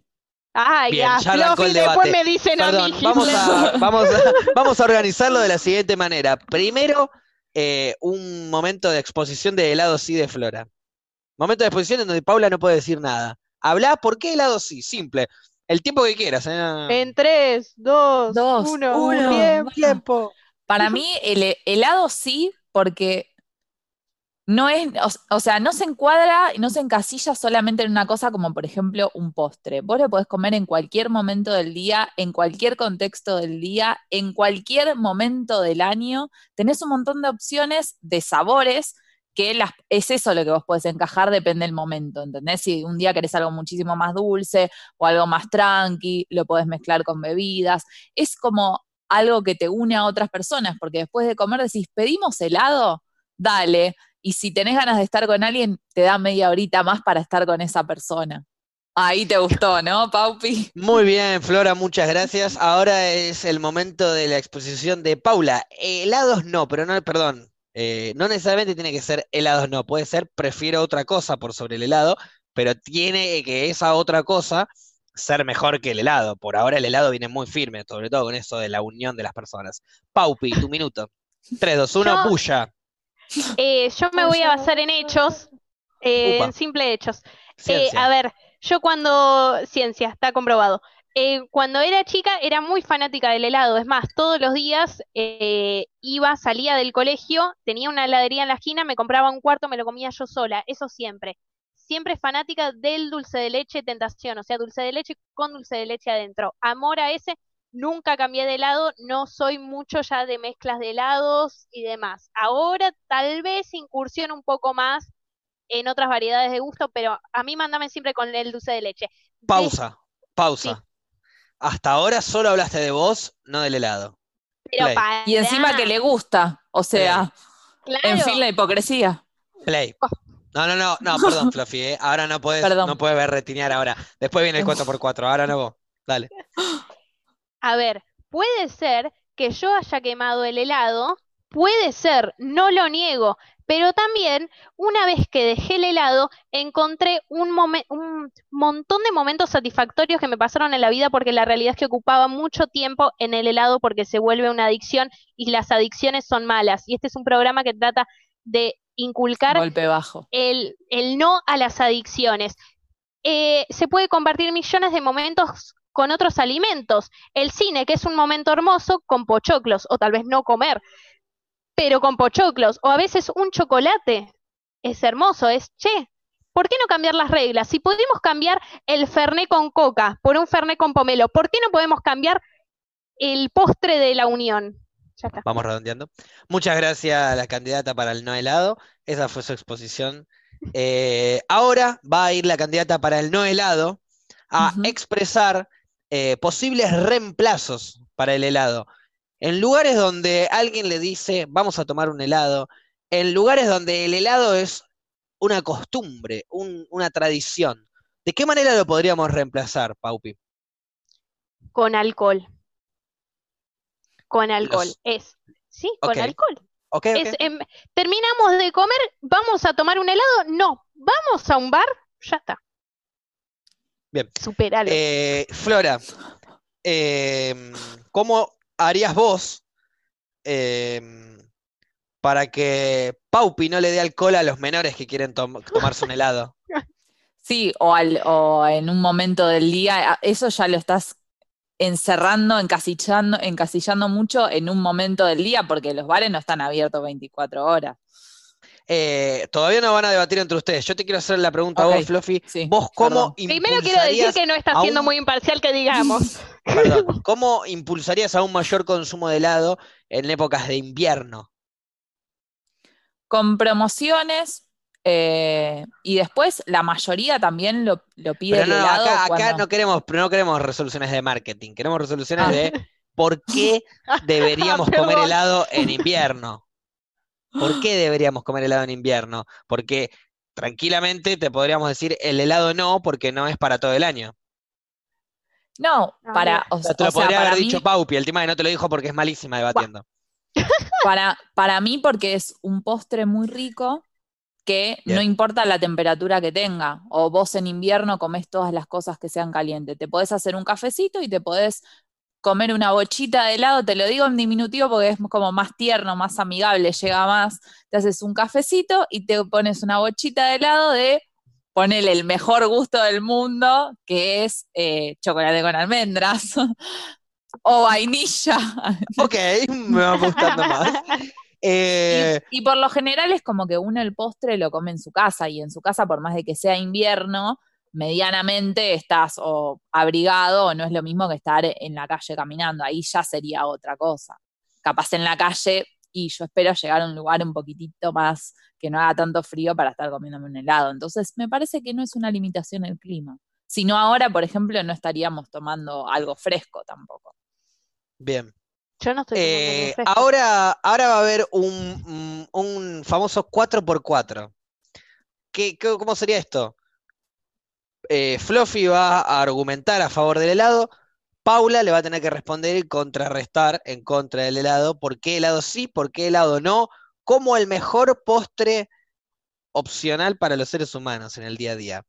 C: Ay,
A: Bien,
C: ya,
A: ya arrancó
C: Fluffy,
A: el
C: después me dicen a
A: Perdón,
C: mí.
A: vamos a, [LAUGHS] vamos a, vamos a organizarlo de la siguiente manera. Primero, eh, un momento de exposición de helado sí de Flora. Momento de exposición en donde Paula no puede decir nada. Habla, ¿por qué helado sí? Simple. El tiempo que quieras. ¿eh?
C: En 3, 2,
B: Dos,
C: 1,
B: uno,
C: tiempo.
A: tiempo.
B: Para mí, el he- helado sí, porque no es, o, o sea, no se encuadra y no se encasilla solamente en una cosa como, por ejemplo, un postre. Vos lo podés comer en cualquier momento del día, en cualquier contexto del día, en cualquier momento del año. Tenés un montón de opciones de sabores que es eso lo que vos podés encajar, depende del momento, ¿entendés? Si un día querés algo muchísimo más dulce o algo más tranqui, lo podés mezclar con bebidas. Es como algo que te une a otras personas, porque después de comer decís, pedimos helado, dale. Y si tenés ganas de estar con alguien, te da media horita más para estar con esa persona. Ahí te gustó, ¿no, Paupi?
A: Muy bien, Flora, muchas gracias. Ahora es el momento de la exposición de Paula. Helados no, pero no, perdón, eh, no necesariamente tiene que ser helados no, puede ser prefiero otra cosa por sobre el helado, pero tiene que esa otra cosa ser mejor que el helado. Por ahora el helado viene muy firme, sobre todo con eso de la unión de las personas. Paupi, tu minuto. 3, 2, 1,
C: Yo-
A: bulla.
C: Eh, yo me voy a basar en hechos, eh, en simple hechos. Eh, a ver, yo cuando, ciencia, está comprobado. Eh, cuando era chica era muy fanática del helado, es más, todos los días eh, iba, salía del colegio, tenía una heladería en la esquina, me compraba un cuarto, me lo comía yo sola, eso siempre. Siempre fanática del dulce de leche tentación, o sea, dulce de leche con dulce de leche adentro. Amor a ese, nunca cambié de helado, no soy mucho ya de mezclas de helados y demás. Ahora tal vez incursiono un poco más en otras variedades de gusto, pero a mí mándame siempre con el dulce de leche.
A: Pausa, pausa. Hasta ahora solo hablaste de vos, no del helado.
C: pero
B: Y encima que le gusta, o sea, en
C: claro.
B: fin, la hipocresía.
A: Play. No, no, no, no, perdón, [LAUGHS] Fluffy, ¿eh? Ahora no puedes,
B: Perdón.
A: no puedes ver retinear ahora. Después viene el 4x4, ahora no vos. Dale.
C: A ver, puede ser que yo haya quemado el helado, puede ser, no lo niego, pero también una vez que dejé el helado, encontré un, un montón de momentos satisfactorios que me pasaron en la vida porque la realidad es que ocupaba mucho tiempo en el helado porque se vuelve una adicción y las adicciones son malas. Y este es un programa que trata de inculcar
B: Golpe bajo.
C: el, el no a las adicciones. Eh, se puede compartir millones de momentos con otros alimentos. El cine, que es un momento hermoso, con pochoclos, o tal vez no comer, pero con pochoclos, o a veces un chocolate. Es hermoso, es che. ¿Por qué no cambiar las reglas? Si podemos cambiar el ferné con coca por un ferné con pomelo, ¿por qué no podemos cambiar el postre de la unión? Ya está.
A: Vamos redondeando. Muchas gracias a la candidata para el no helado. Esa fue su exposición. Eh, ahora va a ir la candidata para el no helado a expresar eh, posibles reemplazos para el helado. En lugares donde alguien le dice, vamos a tomar un helado, en lugares donde el helado es una costumbre, un- una tradición, ¿de qué manera lo podríamos reemplazar, Paupi?
C: Con alcohol. Con alcohol.
A: Los-
C: Es. Sí, con alcohol.
A: ¿Ok?
C: Es,
A: ok.
C: em, terminamos de comer, vamos a tomar un helado. No, vamos a un bar, ya está.
A: Bien.
C: Superalo.
A: Eh, Flora, em, ¿cómo harías vos em, para que Paupi no le dé alcohol a los menores que quieren tom- tomarse un helado? [LAUGHS]
B: Sí, o, o en un momento del día, eso ya lo estás encerrando, encasillando, encasillando mucho en un momento del día, porque los bares no están abiertos 24 horas.
A: Eh, todavía no van a debatir entre ustedes. Yo te quiero hacer la pregunta a vos, Fluffy.
B: sí,
A: ¿Vos cómo.
C: Primero quiero decir
A: impulsarías
C: que no está
A: a
C: siendo
A: un-
C: muy imparcial, que digamos. [LAUGHS]
A: perdón, ¿cómo impulsarías a un mayor consumo de helado en épocas de invierno?
B: Con promociones, eh, y después la mayoría también lo, lo pide
A: Pero no,
B: helado
A: acá, acá
B: cuando-
A: no queremos, no queremos resoluciones de marketing, queremos resoluciones
B: Ah.
A: de por qué [LAUGHS] deberíamos comer
C: Perdón.
A: helado en invierno. ¿Por qué [GASPS] deberíamos comer helado en invierno? Porque tranquilamente te podríamos decir el helado no, porque no es para todo el año.
B: No,
C: Ah,
B: para, o,
A: O sea, te lo podría
B: para
A: haber
B: mí,
A: dicho Paupi, el tema que no te lo dijo porque es malísima debatiendo. [LAUGHS]
B: para, para mí porque es un postre muy rico que no importa la temperatura que tenga, o vos en invierno comés todas las cosas que sean calientes. Te podés hacer un cafecito y te podés comer una bochita de helado, te lo digo en diminutivo porque es como más tierno, más amigable, llega más. Te haces un cafecito y te pones una bochita de helado de ponele el mejor gusto del mundo, que es eh, chocolate con almendras [LAUGHS] o vainilla. [LAUGHS]
A: Ok, me va gustando más. [LAUGHS] Eh,
B: Y, y por lo general es como que uno el postre lo come en su casa y en su casa, por más de que sea invierno, medianamente estás o abrigado o no es lo mismo que estar en la calle caminando. Ahí ya sería otra cosa. Capaz en la calle y yo espero llegar a un lugar un poquitito más que no haga tanto frío para estar comiéndome un helado. Entonces me parece que no es una limitación el clima. Si no ahora, por ejemplo, no estaríamos tomando algo fresco tampoco.
A: bien.
C: Yo no estoy
A: Eh,
C: fresco.
A: ahora, ahora va a haber un, un famoso 4x4. ¿Qué, qué- cómo sería esto? Eh, Fluffy va a argumentar a favor del helado. Paula le va a tener que responder y contrarrestar en contra del helado. ¿Por qué helado sí? ¿Por qué helado no? Como el mejor postre opcional para los seres humanos en el día a día.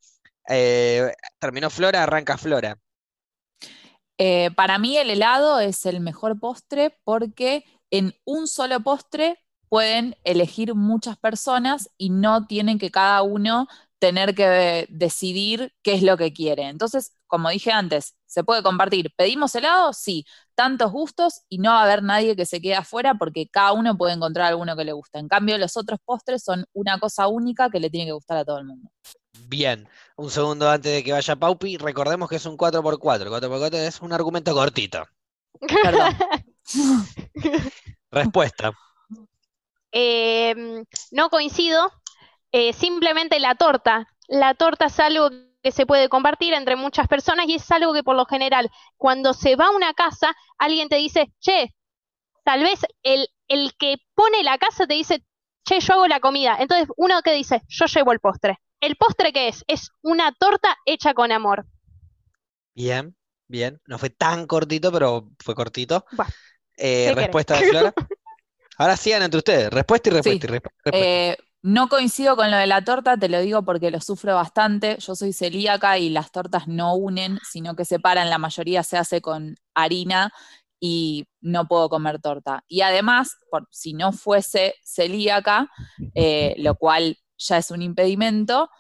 A: Eh, terminó Flora, arranca Flora.
B: Eh, para mí el helado es el mejor postre porque en un solo postre pueden elegir muchas personas y no tienen que cada uno tener que decidir qué es lo que quiere. Entonces, como dije antes, se puede compartir. ¿Pedimos helado? Sí. Tantos gustos y no va a haber nadie que se quede afuera porque cada uno puede encontrar alguno que le gusta. En cambio, los otros postres son una cosa única que le tiene que gustar a todo el mundo.
A: Bien, un segundo antes de que vaya Paupi, recordemos que es un 4x4. El 4x4 es un argumento cortito.
B: Perdón. [LAUGHS]
A: Respuesta.
C: Eh, no coincido. Eh, simplemente la torta. La torta es algo que se puede compartir entre muchas personas y es algo que por lo general, cuando se va a una casa, alguien te dice, che, tal vez el, el que pone la casa te dice, che, yo hago la comida. Entonces, uno que dice, yo llevo el postre. ¿El postre qué es? Es una torta hecha con amor.
A: Bien, bien. No fue tan cortito, pero fue cortito. Eh, respuesta de Flora. [LAUGHS] Ahora sigan entre ustedes. Respuesta y respuesta y resp- respuesta.
B: Eh, no coincido con lo de la torta, te lo digo porque lo sufro bastante. Yo soy celíaca y las tortas no unen, sino que separan. La mayoría se hace con harina y no puedo comer torta. Y además, si no fuese celíaca, eh, lo cual ya es un impedimento,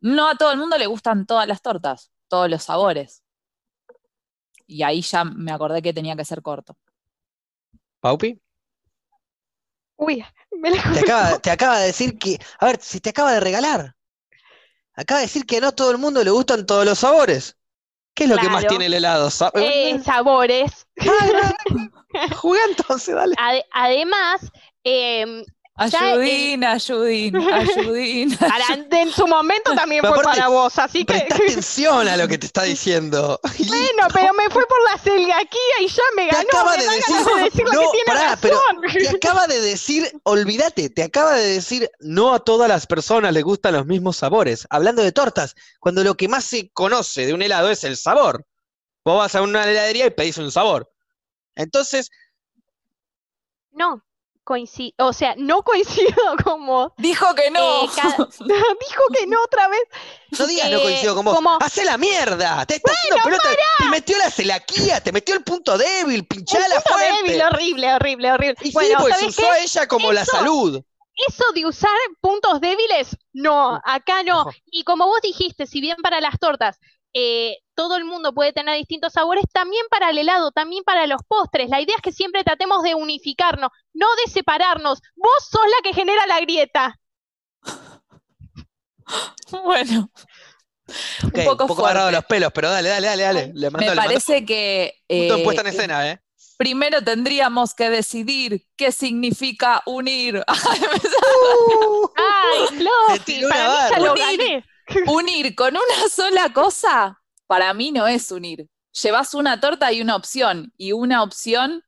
B: no a todo el mundo le gustan todas las tortas, todos los sabores. Y ahí ya me acordé que tenía que ser corto.
A: ¿Paupi?
C: Uy, [LAUGHS] me la
A: Te acaba, te acaba de decir que. A ver, si te acaba de regalar. Acaba de decir que no a todo el mundo le gustan todos los sabores. ¿Qué es lo que más tiene el helado?
C: Eh, sabores. [LAUGHS]
A: Juega entonces, dale.
C: Ade- además, em, el-
B: Ayudín, ayudín, ayudín.
C: en su momento también
A: Pero
C: fue
A: aparte,
C: para vos, así que
A: Presta [LAUGHS] atención a lo que te está diciendo.
C: Bueno, [LAUGHS] pero me fue por la celiaquía y ya me
A: Te
C: ganó.
A: acaba
C: me
A: de decir.
C: ganas de decir lo
A: No,
C: que tiene
A: pará, pero [LAUGHS] te acaba de decir, olvídate, te acaba de decir, no a todas las personas les gustan los mismos sabores. Hablando de tortas, cuando lo que más se conoce de un helado es el sabor. Vos vas a una heladería y pedís un sabor. Entonces,
C: No, coincido, o sea, no [LAUGHS] coincido como
B: Dijo que no.
C: Eh, cada- [LAUGHS] [LAUGHS] dijo que no otra vez.
A: no digas no
C: Eh,
A: coincido con vos.
C: como-
A: ¡Hace la mierda! Te está haciendo pelota. Te metió la celaquía, te metió el punto débil, pinchala
C: Punto
A: fuerte.
C: débil, horrible, horrible, horrible.
A: Y sí,
C: bueno,
A: pues
C: ¿sabes
A: usó
C: qué?
A: a ella como la salud.
C: Eso de usar puntos débiles, no, acá no. Y como vos dijiste, si bien para las tortas eh, todo el mundo puede tener distintos sabores, también para el helado, también para los postres. La idea es que siempre tratemos de unificarnos, no de separarnos. Vos sos la que genera la grieta. [LAUGHS]
B: Bueno,
A: Ok,
B: un poco
A: agarrado los pelos, pero dale, dale, dale, dale. Le mando,
B: me
A: le mando
B: parece que
A: punto
B: eh,
A: puesta en escena, ¿eh?
B: primero tendríamos que decidir qué significa unir. [LAUGHS] [LAUGHS]
C: Ay,
A: tiró una
C: para mí ya lo gané. [LAUGHS]
B: unir con una sola cosa, para mí no es unir. Llevas una torta y una opción, y una opción,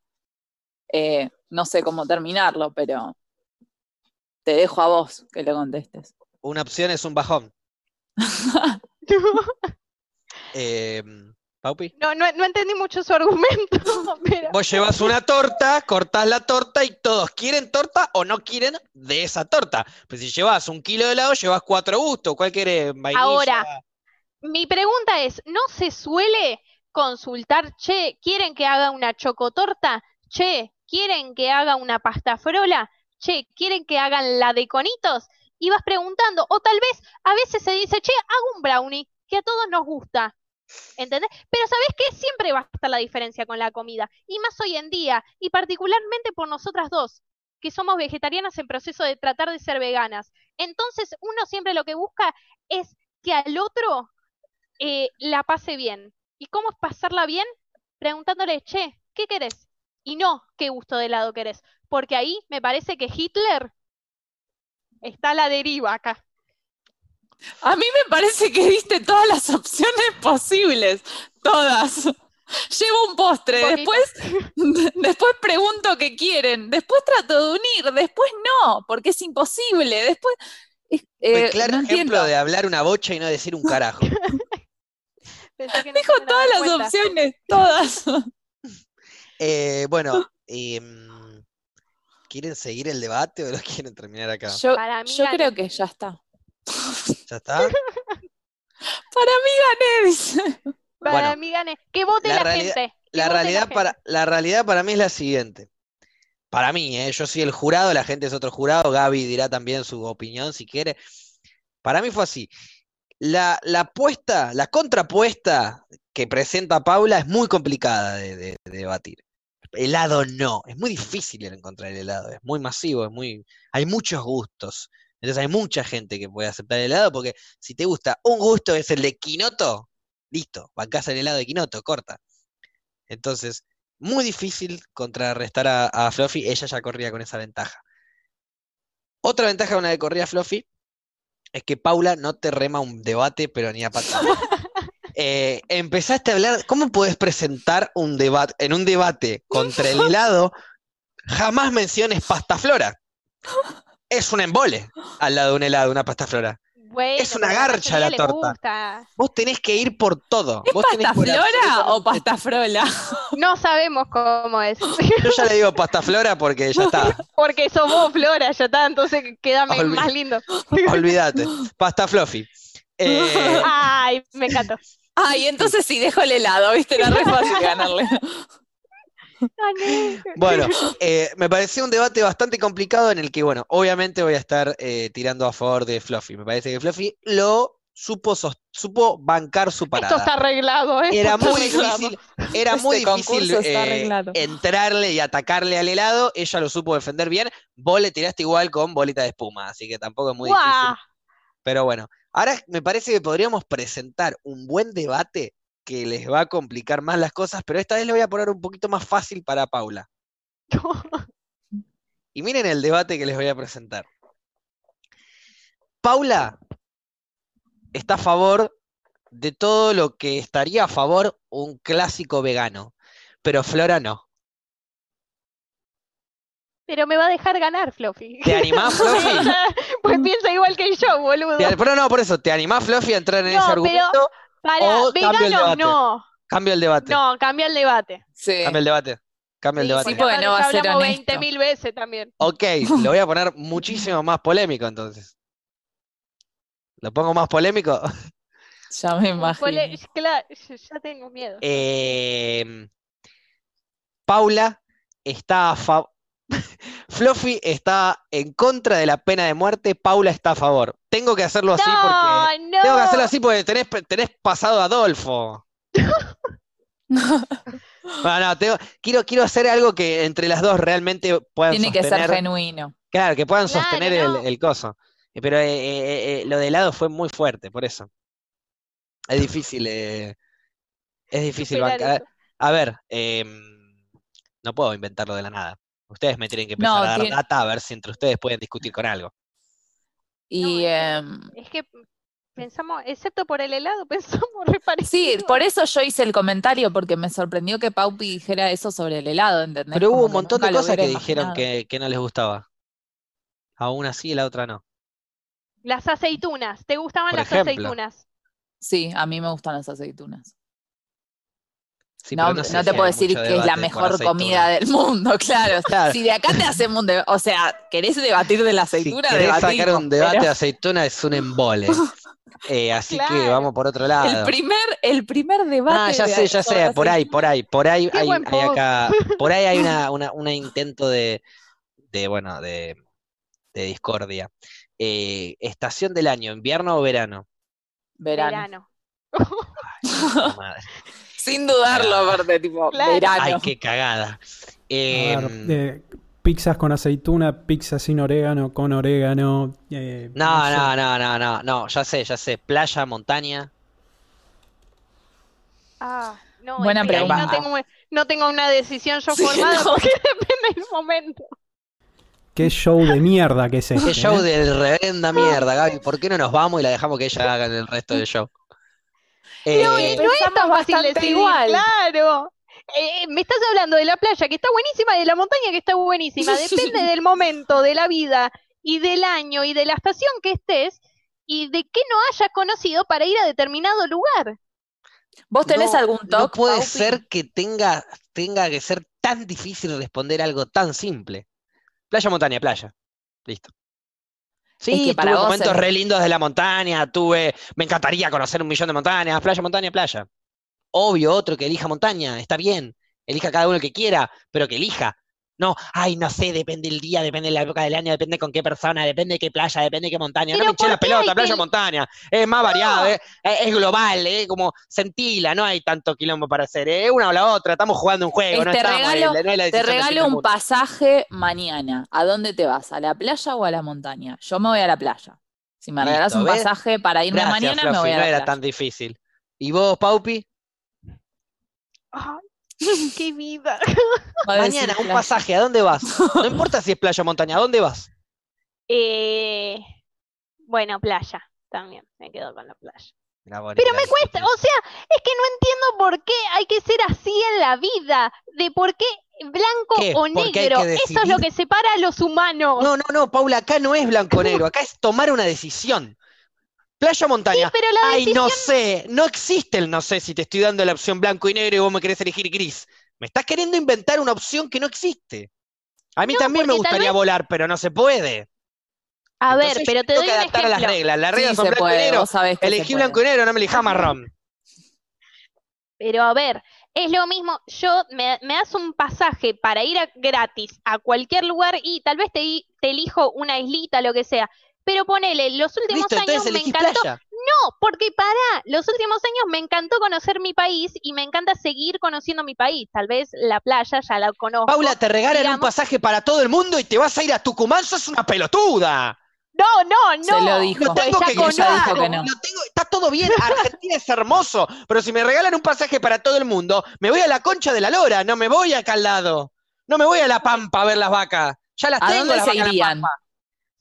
B: eh, no sé cómo terminarlo, pero te dejo a vos que lo contestes.
A: Una opción es un bajón. [LAUGHS] Eh, Paupi.
C: No, no, no entendí mucho su argumento, [LAUGHS] pero
A: Vos llevas una torta, cortás la torta y todos quieren torta o no quieren de esa torta. Pues si llevas un kilo de helado, llevas cuatro gustos. ¿Cuál querés? Vainilla.
C: Ahora, mi pregunta es, ¿no se suele consultar, che, ¿quieren que haga una chocotorta? Che, ¿quieren que haga una pasta frola? Che, ¿quieren que hagan la de conitos? Y vas preguntando, o tal vez a veces se dice, che, hago un brownie, que a todos nos gusta. ¿Entendés? Pero ¿sabés qué? Siempre va a estar la diferencia con la comida. Y más hoy en día, y particularmente por nosotras dos, que somos vegetarianas en proceso de tratar de ser veganas. Entonces, uno siempre lo que busca es que al otro eh, la pase bien. ¿Y cómo es pasarla bien? Preguntándole, che, ¿qué querés? Y no, ¿qué gusto de helado querés? Porque ahí me parece que Hitler está a la deriva acá.
B: A mí me parece que diste todas las opciones posibles, todas. Llevo un postre,
C: Un
B: después, [LAUGHS] después pregunto qué quieren, después trato de unir, después no, porque es imposible, después... eh,
A: claro
B: no
A: ejemplo
B: entiendo.
A: de hablar una bocha y no decir un carajo. [LAUGHS]
C: Pensé que no
B: Dijo todas las
C: cuenta.
B: opciones, todas. [LAUGHS]
A: Eh, bueno, em, ¿quieren seguir el debate o lo quieren terminar acá?
B: Yo,
C: Para mí
B: yo
C: gané.
B: creo que ya está.
A: ¿Ya está? [LAUGHS]
B: Para mí gané, dice.
C: Para
A: Bueno,
C: mí gané. Que vote
A: la
C: la,
A: realidad-
C: gente.
A: La
C: la
A: realidad,
C: gente.
A: para, la realidad para mí es la siguiente. Para mí, ¿eh? Yo soy el jurado, la gente es otro jurado, Gaby dirá también su opinión si quiere. Para mí fue así. La, la apuesta, la contrapuesta que presenta Paula es muy complicada de, de- de debatir. Helado no, es muy difícil el encontrar el helado, es muy masivo, es muy, hay muchos gustos. Entonces hay mucha gente que puede aceptar el helado porque si te gusta un gusto es el de quinoto, listo, bancás el helado de quinoto, corta. Entonces, muy difícil contrarrestar a, a Fluffy, ella ya corría con esa ventaja. Otra ventaja con la que corría Fluffy es que Paula no te rema un debate, pero ni a patada. [LAUGHS] Eh, empezaste a hablar, ¿cómo puedes presentar un debate en un debate contra el helado? Jamás menciones pasta flora. [LAUGHS] Es un embole al lado de un helado, una pasta flora.
C: Bueno,
A: es una garcha la torta.
C: gusta.
A: Vos tenés que ir por todo.
B: ¿Es
A: Vos
B: pasta flora o pasta frola?
C: No sabemos cómo es. [LAUGHS]
A: Yo ya le digo pasta flora porque ya está. [LAUGHS]
C: Porque sos vos, Flora, ya está, entonces quédame
A: Olvi-
C: más lindo. [LAUGHS]
A: Olvídate. Pasta fluffy. Eh,
C: Ay, me encantó.
B: Ay, entonces sí, dejo el helado, viste, era re fácil ganarle.
A: Bueno, eh, me pareció un debate bastante complicado en el que, bueno, obviamente voy a estar eh, tirando a favor de Fluffy. Me parece que Fluffy lo supo, supo bancar su
C: Esto está
A: parada.
C: arreglado, ¿eh?
A: Era
C: Esto está
A: muy
C: arreglado.
A: difícil, era
B: Este
A: muy difícil eh, entrarle y atacarle al helado. Ella lo supo defender bien. Vos le tiraste igual con bolita de espuma, así que tampoco es muy
C: ¡Guau!
A: difícil. Pero bueno, ahora me parece que podríamos presentar un buen debate que les va a complicar más las cosas, pero esta vez le voy a poner un poquito más fácil para Paula. [LAUGHS] Y miren el debate que les voy a presentar. Paula está a favor de todo lo que estaría a favor un clásico vegano, pero Flora no.
C: Pero me va a dejar ganar, Fluffy.
A: ¿Te animás, [LAUGHS] Fluffy?
C: pues piensa igual que yo, boludo.
A: Pero no, por eso, ¿te animás, Fluffy, a entrar en
C: No,
A: ese
C: pero-
A: argumento?
C: Para,
A: o cambio el debate.
C: no.
A: Cambio el debate.
C: No, cambia el debate.
B: Sí.
A: Cambia el debate. Cambia el
C: Sí,
A: debate.
B: Sí, porque no va a ser
C: hablamos
B: honesto.
C: 20.000 veces también.
A: Ok, [LAUGHS] lo voy a poner muchísimo más polémico entonces. ¿Lo pongo más polémico? [LAUGHS]
B: Ya me imagino.
C: Pole- claro, ya tengo miedo.
A: Eh, Paula está a favor. [LAUGHS] Fluffy está en contra de la pena de muerte, Paula está a favor. Tengo que hacerlo así
C: no,
A: porque.
C: no.
A: Tengo que hacerlo así porque tenés, tenés pasado a Adolfo. [LAUGHS] No, no, tengo- quiero, quiero hacer algo que entre las dos realmente puedan
B: Tiene que ser genuino.
A: Claro, que puedan
C: Claro,
A: sostener el,
C: no.
A: el coso. Pero eh, eh, eh, lo de helado fue muy fuerte, por eso. Es difícil, eh, es difícil
C: Superar
A: bancar.
C: eso.
A: A ver, no puedo inventarlo de la nada. Ustedes me tienen que empezar
B: No,
A: a dar
B: tiene-
A: data a ver si entre ustedes pueden discutir con algo.
B: Y
C: No,
B: em,
C: Es que pensamos, excepto por el helado, [LAUGHS] pensamos re
B: sí, por eso yo hice el comentario, porque me sorprendió que Paupi dijera eso sobre el helado, ¿entendés?
A: Pero hubo
B: Como
A: un montón de cosas que dijeron que, que no les gustaba. A una sí y la otra no.
C: Las aceitunas, ¿te gustaban
A: Por
C: las
A: ejemplo.
C: aceitunas?
B: Sí, a mí me gustan las aceitunas.
A: Sí,
B: no, no
A: sé
B: te
A: si
B: puedo decir que es la mejor comida del mundo, [LAUGHS] claro.
A: Claro.
B: Si de acá te hacemos un debate, o sea, ¿querés debatir de la
A: Si
B: aceituna?
A: querés sacar un debate
B: pero
A: de [LAUGHS] aceituna es un embole. [LAUGHS] Eh, así que vamos por otro
B: el
A: lado.
B: primer, el primer debate
A: Ah, ya
B: de
A: sé, ya sé, por ahí, por ahí, por ahí hay, acá, por ahí hay una, una, un intento de, de, bueno, de, de discordia. Eh, estación del año, invierno o verano.
B: verano.
C: Verano.
A: Madre.
B: Sin dudarlo, aparte, tipo,
C: Claro.
B: verano.
A: Ay, qué cagada. Em,
D: ver, eh, pizzas con aceituna, pizza sin orégano, con orégano. eh,
A: no,
D: sé.
A: no, no, no, no, no, ya sé, ya sé. Playa, montaña.
C: Ah, no,
B: Buena
C: no
B: pregunta.
C: tengo, no tengo una decisión yo
B: Sí,
C: formada
B: no.
C: porque [LAUGHS] depende del momento.
D: Qué show de mierda que es este.
A: Qué show
D: ¿eh?
A: de reverenda mierda, Gaby. ¿Por qué no nos vamos y la dejamos que ella haga el resto del show? Eh,
C: No, no es tan fácil decidir,
B: igual.
C: claro. Eh, me estás hablando de la playa que está buenísima de la montaña que está buenísima. [LAUGHS] Depende del momento, de la vida y del año y de la estación que estés y de qué no hayas conocido para ir a determinado lugar.
B: ¿Vos tenés
A: no,
B: algún
A: No
B: toque?
A: puede
B: Paupi?
A: ser que tenga, tenga que ser tan difícil responder algo tan simple. Playa, montaña, playa. Listo. Sí,
B: que para
A: tuve
B: vos
A: momentos re lindos de la montaña, tuve, me encantaría conocer un millón de montañas, playa, montaña, playa. Obvio, otro que elija montaña, está bien, elija cada uno el que quiera, pero que elija. No, ay, no sé, depende del día, depende de la época del año, depende con qué persona, depende de qué playa, depende de qué montaña. No me hinché la
C: ¿por qué hay
A: pelota, playa,
C: que-
A: montaña. Es más variado, eh, es, es global, eh, como sentila, no hay tanto quilombo para hacer, eh, una o la otra, estamos jugando un juego, no
B: te
A: estamos
B: regalo-
A: en la- no hay la
B: Te regalo un pasaje mañana. ¿A dónde te vas? ¿A la playa o a la montaña? Yo me voy a la playa. Si me regalas un
A: ¿ves?
B: pasaje para irme
A: Gracias,
B: mañana, me voy a
A: no
B: la
A: era tan difícil. ¿Y vos, Paupi?
C: Ay, [LAUGHS] qué vida.
A: Mañana, un
B: playa.
A: pasaje, ¿a dónde vas? No importa si es playa o montaña, ¿a dónde vas? [LAUGHS]
C: Eh, bueno, playa también, me quedo con la playa. Pero me cuesta, o sea, es que no entiendo por qué hay que ser así en la vida, de por qué blanco
A: ¿Qué?
C: o negro. Eso es lo que separa a los humanos.
A: No, no, no, Paula, acá no es blanco o negro, acá es tomar una decisión. Playa o
C: Sí,
A: montaña.
C: pero la
A: Ay,
C: decisión
A: no sé, no existe el no sé si te estoy dando la opción blanco y negro y vos me querés elegir gris. Me estás queriendo inventar una opción que no existe. A mí
C: No,
A: también me gustaría
C: vez-
A: volar, pero no se puede.
C: A ver, pero te
A: tengo
C: doy
A: que
C: un
A: adaptar a las reglas. Las
B: Sí,
A: reglas son
B: se
A: blanco y
B: puede,
A: negro.
B: que se
A: Elegí
B: puede.
A: blanco y negro, no me elijas marrón.
C: Pero a ver, Es lo mismo, yo me, me das un pasaje para ir a- gratis a cualquier lugar y tal vez te, te elijo una islita, lo que sea. Pero ponele, los últimos
A: Listo,
C: años me encantó.
A: playa.
C: No, porque para, los últimos años me encantó conocer mi país y me encanta seguir conociendo mi país. Tal vez la playa ya la conozco.
A: Paula, te regalan un pasaje para todo el mundo y te vas a ir a Tucumán, sos una pelotuda.
C: No, no, no.
B: Se lo dijo.
A: No tengo
C: ya
A: que
B: ella dijo que no.
A: No tengo- está todo bien, [LAUGHS] Argentina es hermoso, pero si me regalan un pasaje para todo el mundo, me voy a la concha de la lora, no me voy acá al lado. No me voy a la pampa a ver las vacas. Ya las
B: ¿A
A: tengo
B: dónde
A: las
B: se
A: vacas en la
B: irían?
A: pampa.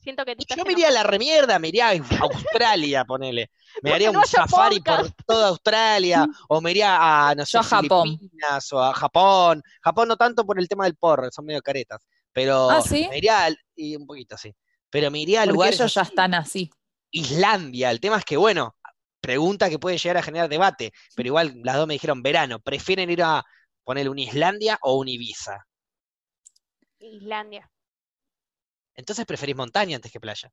C: Siento que te estás
A: Yo me iría a la remierda, me iría a Australia, ponele. [LAUGHS] Me haría
C: no
A: un safari por toda Australia, o me iría a, no sé,
B: Yo a Japón.
A: Filipinas, o a Japón. Japón no tanto por el tema del porro, son medio caretas. Pero
B: Ah, ¿sí?
A: me iría, al- y un poquito así. Pero me iría a
B: Porque
A: lugares
B: ellos ya
A: así.
B: están así.
A: Islandia. El tema es que, bueno, pregunta que puede llegar a generar debate, pero igual las dos me dijeron verano. ¿Prefieren ir a poner un Islandia o un Ibiza?
C: Islandia.
A: Entonces preferís montaña antes que playa.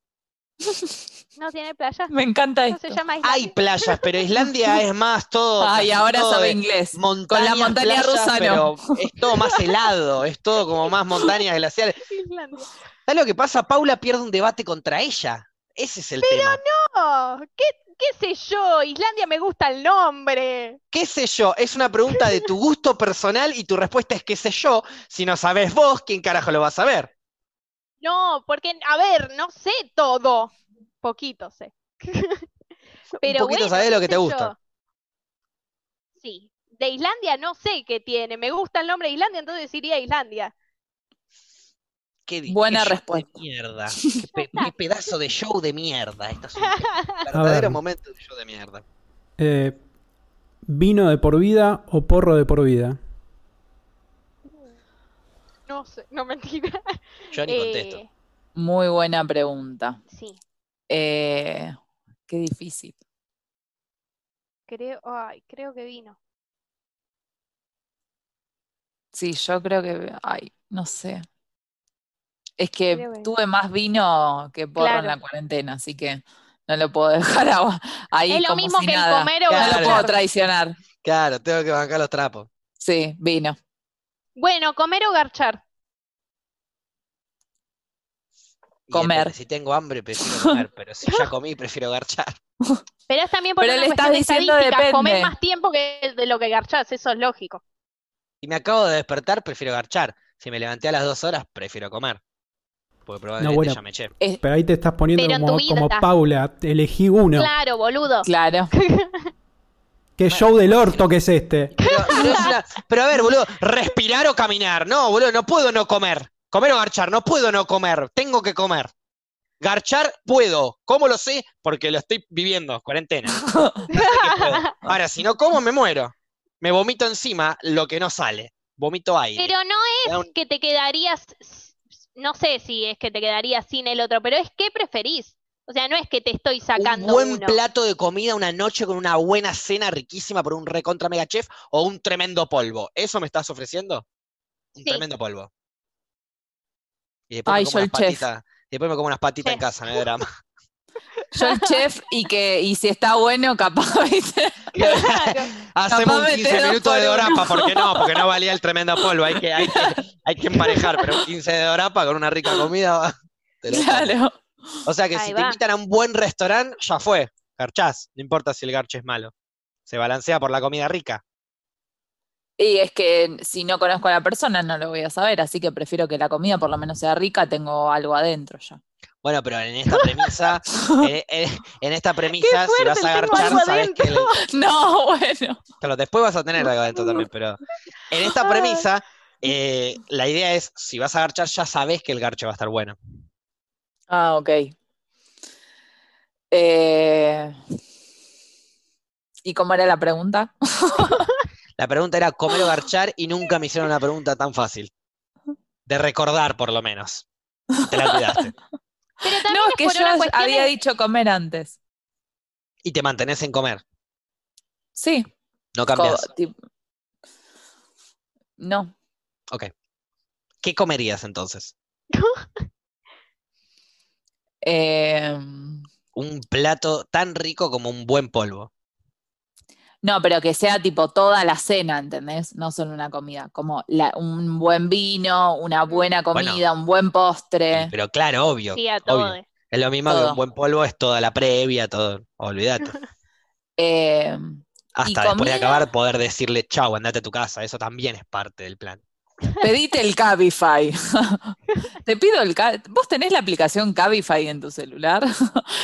A: [LAUGHS]
C: ¿No tiene playa?
B: Me encanta esto.
C: se llama Islandia.
A: Hay playas, pero Islandia [LAUGHS] es más todo.
B: Ay, ahora
A: todo
B: sabe inglés. Con la montaña
A: playas,
B: rusa no.
A: pero es todo más [LAUGHS] helado, es todo como más montañas glaciares.
C: Islandia.
A: ¿Sabes lo que pasa? Paula pierde un debate contra ella. Ese es el tema.
C: No, ¿qué, qué sé yo? Islandia me gusta el nombre.
A: ¿Qué sé yo? Es una pregunta de tu gusto personal y tu respuesta es qué sé yo. Si no sabes vos, ¿quién carajo lo va a saber?
C: No, porque, a ver, no sé todo. Poquito sé. [LAUGHS] Pero
A: un poquito
C: bueno,
A: sabés lo que te gusta.
C: yo. Sí. De Islandia no sé qué tiene. Me gusta el nombre de Islandia, entonces iría a Islandia.
A: Qué,
B: Buena
A: qué
B: respuesta.
A: de mierda. [LAUGHS] Qué, pe- qué pedazo de show de mierda. Esto es un [LAUGHS]
D: ver.
A: verdadero momento de show de mierda.
D: Eh, ¿Vino de por vida o porro de por vida?
C: No sé, no mentira.
A: Yo ni contesto.
C: Eh,
B: Muy buena pregunta.
C: sí,
B: Eh, qué difícil.
C: creo, ay, creo que vino.
B: Sí, yo creo que, ay, no sé. Es que tuve más vino que porro en la
C: Claro.
B: cuarentena, así que no lo puedo [LAUGHS] dejar ahí
C: Es lo
B: como
C: mismo
B: si
C: que el comer o
B: No lo
A: Claro.
B: puedo traicionar.
A: Claro, tengo que bancar los trapos.
B: Sí, vino.
C: Bueno, comer o garchar.
A: Y
B: Comer.
A: depende, si tengo hambre, prefiero comer, pero si ya comí, prefiero garchar. [LAUGHS]
C: Pero es también por
B: Pero
C: una
B: le estás
C: cuestión
B: diciendo
C: estadísticas. Comer más tiempo que de lo que garchás, eso es lógico.
A: Si me acabo de despertar, prefiero garchar. Si me levanté a las dos horas, prefiero comer. Porque probablemente
D: bueno.
A: ya me eché.
B: Es-
D: Pero ahí te estás poniendo como, como. Paula. Elegí uno.
C: Claro, boludo.
B: claro. [LAUGHS]
D: ¿Qué show del orto que es este?
A: Pero, pero es una- pero a ver, boludo, respirar o caminar. No, boludo, no puedo no comer. Comer o garchar, no puedo no comer. Tengo que comer. Garchar puedo. ¿Cómo lo sé? Porque lo estoy viviendo, cuarentena. [LAUGHS] No sé que puedo. Ahora, si no como, me muero. Me vomito encima lo que no sale. Vomito aire.
C: Pero no
A: da
C: es
A: un-
C: que te quedarías, no sé si es que te quedarías sin el otro, pero es que preferís. O sea, no es que te estoy
A: un
C: sacando
A: buen
C: uno.
A: plato de comida una noche con una buena cena riquísima por un recontra mega chef o un tremendo polvo. ¿Eso me estás ofreciendo? Un
C: Sí.
A: tremendo polvo. Y después
B: Ay,
A: me
B: yo
A: como
B: el
A: unas
B: chef.
A: patitas. Después me como unas patitas en casa, no hay drama. [LAUGHS]
B: Yo el chef y que y si está bueno, capaz. [LAUGHS]
A: Hacemos un
B: Capaz
A: 15
B: metés dos
A: minutos de
B: por
A: dorapa, ¿por qué no? [LAUGHS] Porque no valía el tremendo polvo. Hay que, hay que, hay que emparejar, pero un 15 de dorapa con una rica comida. va, te lo.
B: Claro.
A: O sea que
C: Ahí
A: si te invitan a un buen restaurante, ya fue. Garchás. No importa si el garche es malo. Se balancea por la comida rica.
B: Y es que si no conozco a la persona no lo voy a saber, así que prefiero que la comida por lo menos sea rica, tengo algo adentro ya.
A: Bueno, pero en esta premisa, [LAUGHS] eh, eh, en esta premisa, si vas a
C: algo
A: sabes que el- [LAUGHS]
B: No, bueno.
A: Claro, después vas a tener algo adentro también, pero en esta premisa, eh, la idea es, si vas a garchar, ya sabes que el garche va a estar bueno.
B: Ah, ok. Eh, ¿Y cómo era la pregunta? [LAUGHS]
A: La pregunta era comer o garchar y nunca me hicieron una pregunta tan fácil. De recordar, por lo menos. Te la olvidaste. [LAUGHS]
C: Pero también
B: No,
C: es
B: que yo había
C: de-
B: dicho comer antes.
A: Y te mantenés en comer.
B: Sí.
A: No
B: co-
A: cambias.
B: No.
A: Ok. ¿Qué comerías entonces? [LAUGHS]
B: Eh,
A: Un plato tan rico como un buen polvo.
B: No, pero que sea tipo toda la cena, ¿entendés? No solo una comida, como la- un buen vino, una buena
A: Bueno.
B: comida, un buen postre.
A: Pero claro, obvio.
C: Sí, a
A: obvio.
C: todo.
A: Es lo mismo que un buen polvo es toda la previa, todo. Olvídate. [LAUGHS]
B: Eh,
A: Hasta después de acabar poder decirle chau, andate a tu casa. Eso también es parte del plan.
B: Pedite el Cabify. [LAUGHS] Te pido el ¿Vos tenés la aplicación Cabify en tu celular?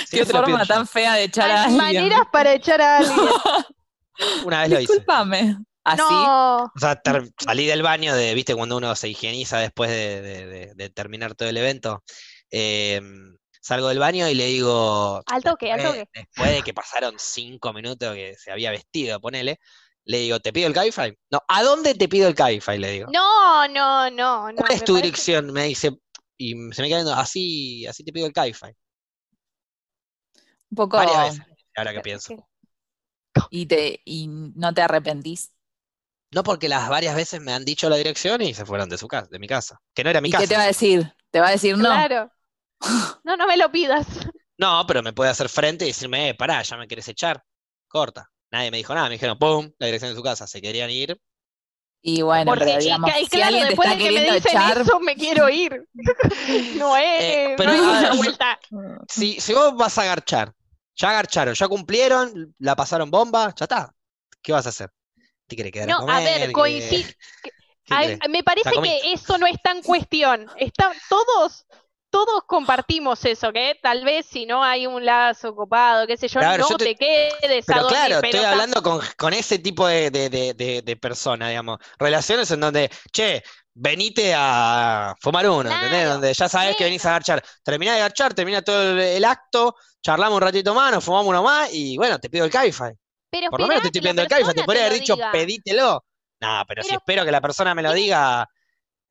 A: Sí,
B: Qué forma tan fea de echar a alguien.
C: maneras para echar a alguien. [LAUGHS]
A: Una vez lo hice.
B: Discúlpame. ¿Así?
C: No.
A: O sea, salí del baño de, viste, cuando uno se higieniza después de, de- de- de terminar todo el evento. Eh, salgo del baño y le digo,
C: Al toque, al toque.
A: después de que pasaron cinco minutos que se había vestido, ponele, le digo, ¿te pido el Cabify? No, ¿a dónde te pido el Cabify? Le digo.
C: No, no, no, no.
A: ¿Cuál es tu
C: parece-
A: dirección? Me dice, y se me queda viendo, así, así te pido el Cabify.
B: Un poco.
A: Varias veces, ahora que
C: que-
A: pienso.
B: Y, te, y no te arrepentís.
A: No porque las varias veces me han dicho la dirección y se fueron de su casa, de mi casa. Que no era mi
B: ¿Y
A: casa.
B: qué te va a decir? Te va a decir no.
C: Claro. No, no me lo pidas.
A: No, pero me puede hacer frente y decirme, eh, pará, ya me querés echar. Corta. Nadie me dijo nada, me dijeron, pum, la dirección de su casa. Se querían ir.
B: Y bueno,
C: Porque,
B: pero digamos,
C: chica, y
B: si
C: claro,
B: te
C: después
B: está
C: de que me dicen
B: echar.
C: eso, me quiero ir. [LAUGHS] No es,
A: Eh, pero
C: no es
A: a
C: una
A: ver,
C: vuelta.
A: Si, si vos vas a garchar, ya garcharon, ya cumplieron, la pasaron bomba, ya está. ¿Qué vas a hacer? ¿Te querés quedar a
C: No, a
A: comer?
C: ver,
A: ¿Qué-
C: coincido.
A: qué
C: Ay,
A: querés?
C: me parece que eso no está en cuestión. Está, todos, todos compartimos eso, que tal vez si no hay un lazo copado, qué sé yo,
A: Claro,
C: no
A: yo te-
C: te quedes a
A: Pero
C: dormir,
A: claro,
C: pero
A: estoy hablando con, con ese tipo de, de, de, de, persona, digamos. Relaciones en donde, che, venite a fumar uno, ¿entendés?
C: Claro,
A: Donde ya sabes que
C: sí.
A: venís a garchar. Terminás de garchar, termina todo el, el acto, charlamos un ratito más, nos fumamos uno más y bueno, te pido el Cabify.
C: pero
A: Por lo menos te estoy
C: que
A: pidiendo el Cabify. Te podría haber dicho,
C: diga.
A: pedítelo. No, pero si
C: Pero-
A: espero que la persona me lo diga,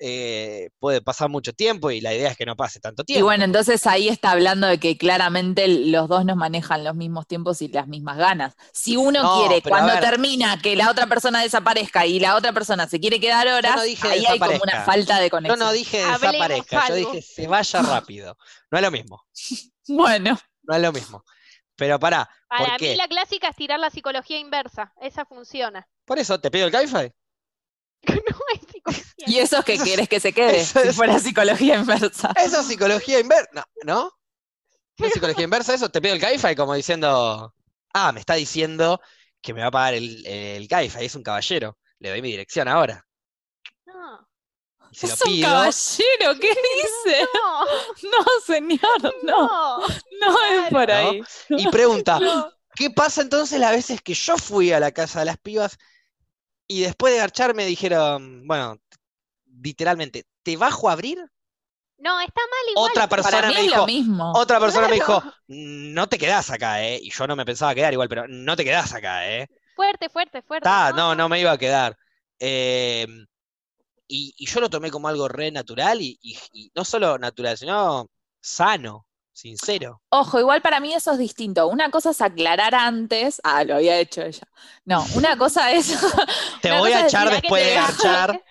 A: eh, puede pasar mucho tiempo y la idea es que no pase tanto
B: Y
A: tiempo.
B: bueno, entonces ahí está hablando de que claramente los dos nos manejan los mismos tiempos y las mismas ganas. Si uno
A: No,
B: quiere, cuando
A: ver.
B: termina, que la otra persona desaparezca y la otra persona se quiere quedar horas,
A: no dije
B: ahí hay como una
A: desaparezca.
B: falta de
A: Yo
B: conexión.
A: no dije desaparezca, yo dije se vaya [LAUGHS] rápido. No es lo mismo, [LAUGHS]
B: Bueno,
A: no es lo mismo. Pero pará,
C: Para
A: ¿por
C: mí
A: qué?
C: la clásica es tirar la psicología inversa. Esa funciona.
A: Por eso, ¿te pido el [LAUGHS]
C: No psicología.
B: y eso es que quieres que se quede,
A: eso
B: si
A: es-
B: fuera psicología inversa.
A: Eso es psicología inversa, ¿no? ¿No? ¿No es psicología inversa eso? ¿Te pido el Cabify? Como diciendo, ah, me está diciendo que me va a pagar el, el Cabify, es un caballero. Le doy mi dirección ahora.
C: No,
A: Y se lo
B: Es un
A: pido.
B: caballero, ¿qué dice?
C: no, [LAUGHS]
B: No, señor, no,
C: no.
B: no es por
A: ¿no?
B: ahí.
A: Y pregunta, [LAUGHS]
C: no.
A: ¿qué pasa entonces las veces que yo fui a la casa de las pibas y después de garchar me dijeron, bueno, literalmente, ¿te bajo a abrir?
C: No, está mal igual.
A: Otra persona me dijo,
B: mismo.
A: otra persona me dijo, no te quedás acá, ¿eh? Y yo no me pensaba quedar igual, pero no te quedás acá, ¿eh?
C: Fuerte, fuerte, fuerte.
A: Ta, no, no me iba a quedar. Eh, y, y yo lo tomé como algo re natural y, y- y no solo natural, sino sano, sincero.
B: Ojo, igual para mí eso es distinto. Una cosa es aclarar antes. Ah, lo había hecho ella. No, una cosa es. [LAUGHS]
A: Te voy a echar después de. [LAUGHS]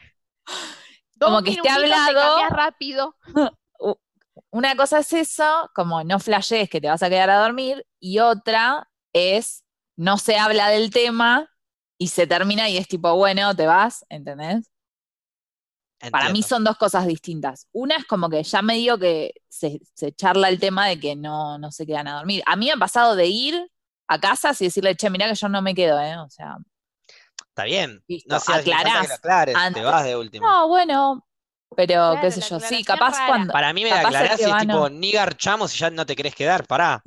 C: Dos
B: como que esté
C: te
B: hablado.
C: rápido. [LAUGHS]
B: Una cosa es eso, como no flashees que te vas a quedar a dormir, y otra es no se habla del tema y se termina y es tipo, bueno, te vas, ¿entendés? Para mí
A: Entiendo.
B: son dos cosas distintas. Una es como que ya medio que se, se charla el tema de que no, no se quedan a dormir. A mí me ha pasado de ir a casas y decirle, che, mirá que yo no me quedo, ¿eh? O sea,
A: Está bien.
B: Listo,
A: No hacía falta que lo
B: aclarás
A: aclares, te
B: antes.
A: vas de último.
B: no, bueno, pero
C: Claro,
B: qué sé yo, sí, capaz
C: rara.
B: cuando...
A: Para mí me la aclarás y es tipo,
B: no.
A: ni garchamos y ya no te querés quedar, pará.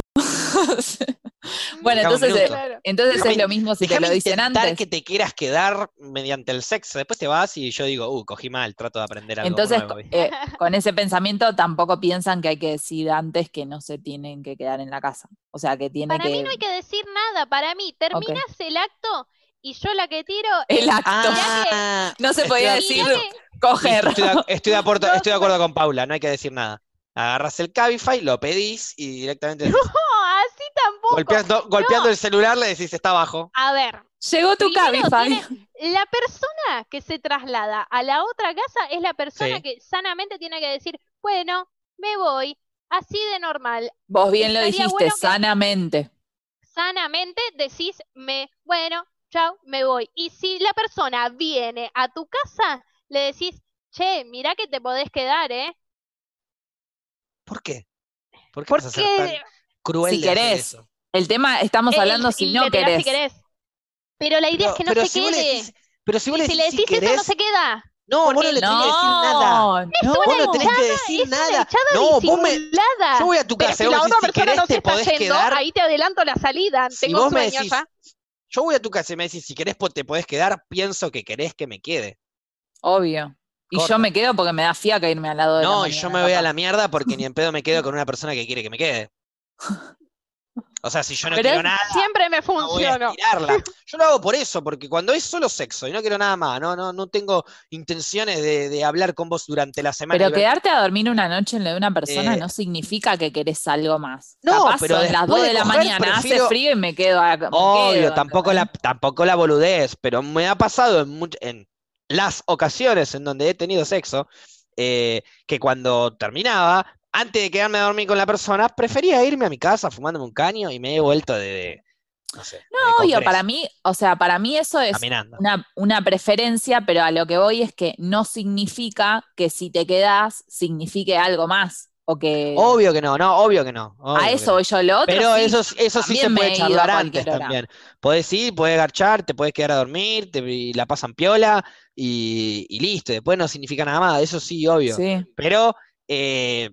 B: Bueno,
A: Dejame un
B: entonces, eh, es lo mismo si te lo dicen antes.
A: que te quieras quedar mediante el sexo. Después te vas y yo digo, uh, cogí mal, trato de aprender algo
B: Entonces,
A: nuevo.
B: eh, con ese pensamiento tampoco piensan que hay que decir antes que no se tienen que quedar en la casa. O sea, que tiene
C: Para
B: que...
C: mí no hay que decir nada. Para mí, terminas el acto y yo la que tiro
B: El acto.
A: Ah,
B: no se podía
A: de-
B: decir
C: que-
B: coger.
A: Estoy de, estoy de estoy de [LAUGHS] acuerdo con Paula, no hay que decir nada. Agarras el Cabify, lo pedís y directamente [LAUGHS]
C: así tampoco.
A: golpeando, golpeando el celular le decís está abajo.
C: A ver,
B: Llegó tu Cabify.
C: la persona que se traslada a la otra casa es la persona
A: Sí.
C: que sanamente tiene que decir, bueno, me voy, así de normal.
B: Vos bien lo dijiste,
C: bueno
B: sanamente.
C: Sanamente decís, me, bueno, chao, me voy. Y si la persona viene a tu casa, le decís, che, mirá que te podés quedar, ¿eh?
A: ¿Por qué? ¿Por qué vas a ser tan
C: Porque
A: cruel
B: Si
A: de hacer
B: querés.
A: eso?
B: El tema, estamos
C: el-
B: hablando
C: y
B: si
C: le
B: no querés.
C: si querés. Pero la idea es que no se
A: si vos le
C: quede.
A: decís- pero si vos
C: Y
A: le
C: si
A: decís
C: le
A: si
C: decís eso,
A: querés,
C: no se queda.
A: no, vos
C: porque-
A: no le tenés que decir nada.
B: No, no.
A: Vos no tenés que decir nada. No, vos me, yo voy a tu
C: Pero
A: casa
C: si
A: y vos
C: la
A: me
C: otra
A: decís, si
C: persona
A: querés
C: no se
A: te
C: está
A: podés
C: yendo,
A: quedar.
C: ahí te adelanto la salida.
A: Si
C: Tengo
A: vos me
C: sueño
A: decís,
C: ya.
A: yo voy a tu casa y me decís, si querés te podés quedar, pienso que querés que me quede.
B: Obvio. Y
A: Corta.
B: yo me quedo porque me da fiaca irme al lado de la
A: No, y
B: mañana,
A: yo me voy a la mierda porque ni en pedo me quedo [LAUGHS] con una persona que quiere que me quede. O sea, si yo no
B: Pero
A: quiero nada,
C: Siempre me
A: no voy a
C: funcionó.
A: estirarla. Yo lo hago por eso, porque cuando es solo sexo y no quiero nada más, no, no, no tengo intenciones de, de hablar con vos durante la semana.
B: Pero quedarte a dormir una noche en la de una persona
A: Eh,
B: no significa que querés algo más.
A: No,
B: Capaz
A: pero
B: son las
A: después
B: 2
A: de
B: de la
A: coger,
B: mañana,
A: prefiero-
B: hace frío y me quedo a, me
A: Obvio,
B: quedo,
A: tampoco la, tampoco la boludez, pero me ha pasado en, much- en las ocasiones en donde he tenido sexo, eh, que cuando terminaba, antes de quedarme a dormir con la persona, prefería irme a mi casa fumándome un caño y me he vuelto de, de- no sé,
B: No, obvio, para mí, o sea, para mí eso es una, una preferencia, pero a lo que voy es que no significa que si te quedás signifique algo más. O que
A: Obvio que no, no, obvio que no. obvio
B: a eso
A: no.
B: voy yo. Lo otro
A: Pero
B: sí,
A: eso, eso sí se puede charlar antes
B: hora.
A: también. Podés ir, podés garchar, te podés quedar a dormir, te, y la pasan piola y, y listo. Después no significa nada más, eso sí, obvio.
B: sí.
A: Pero eh,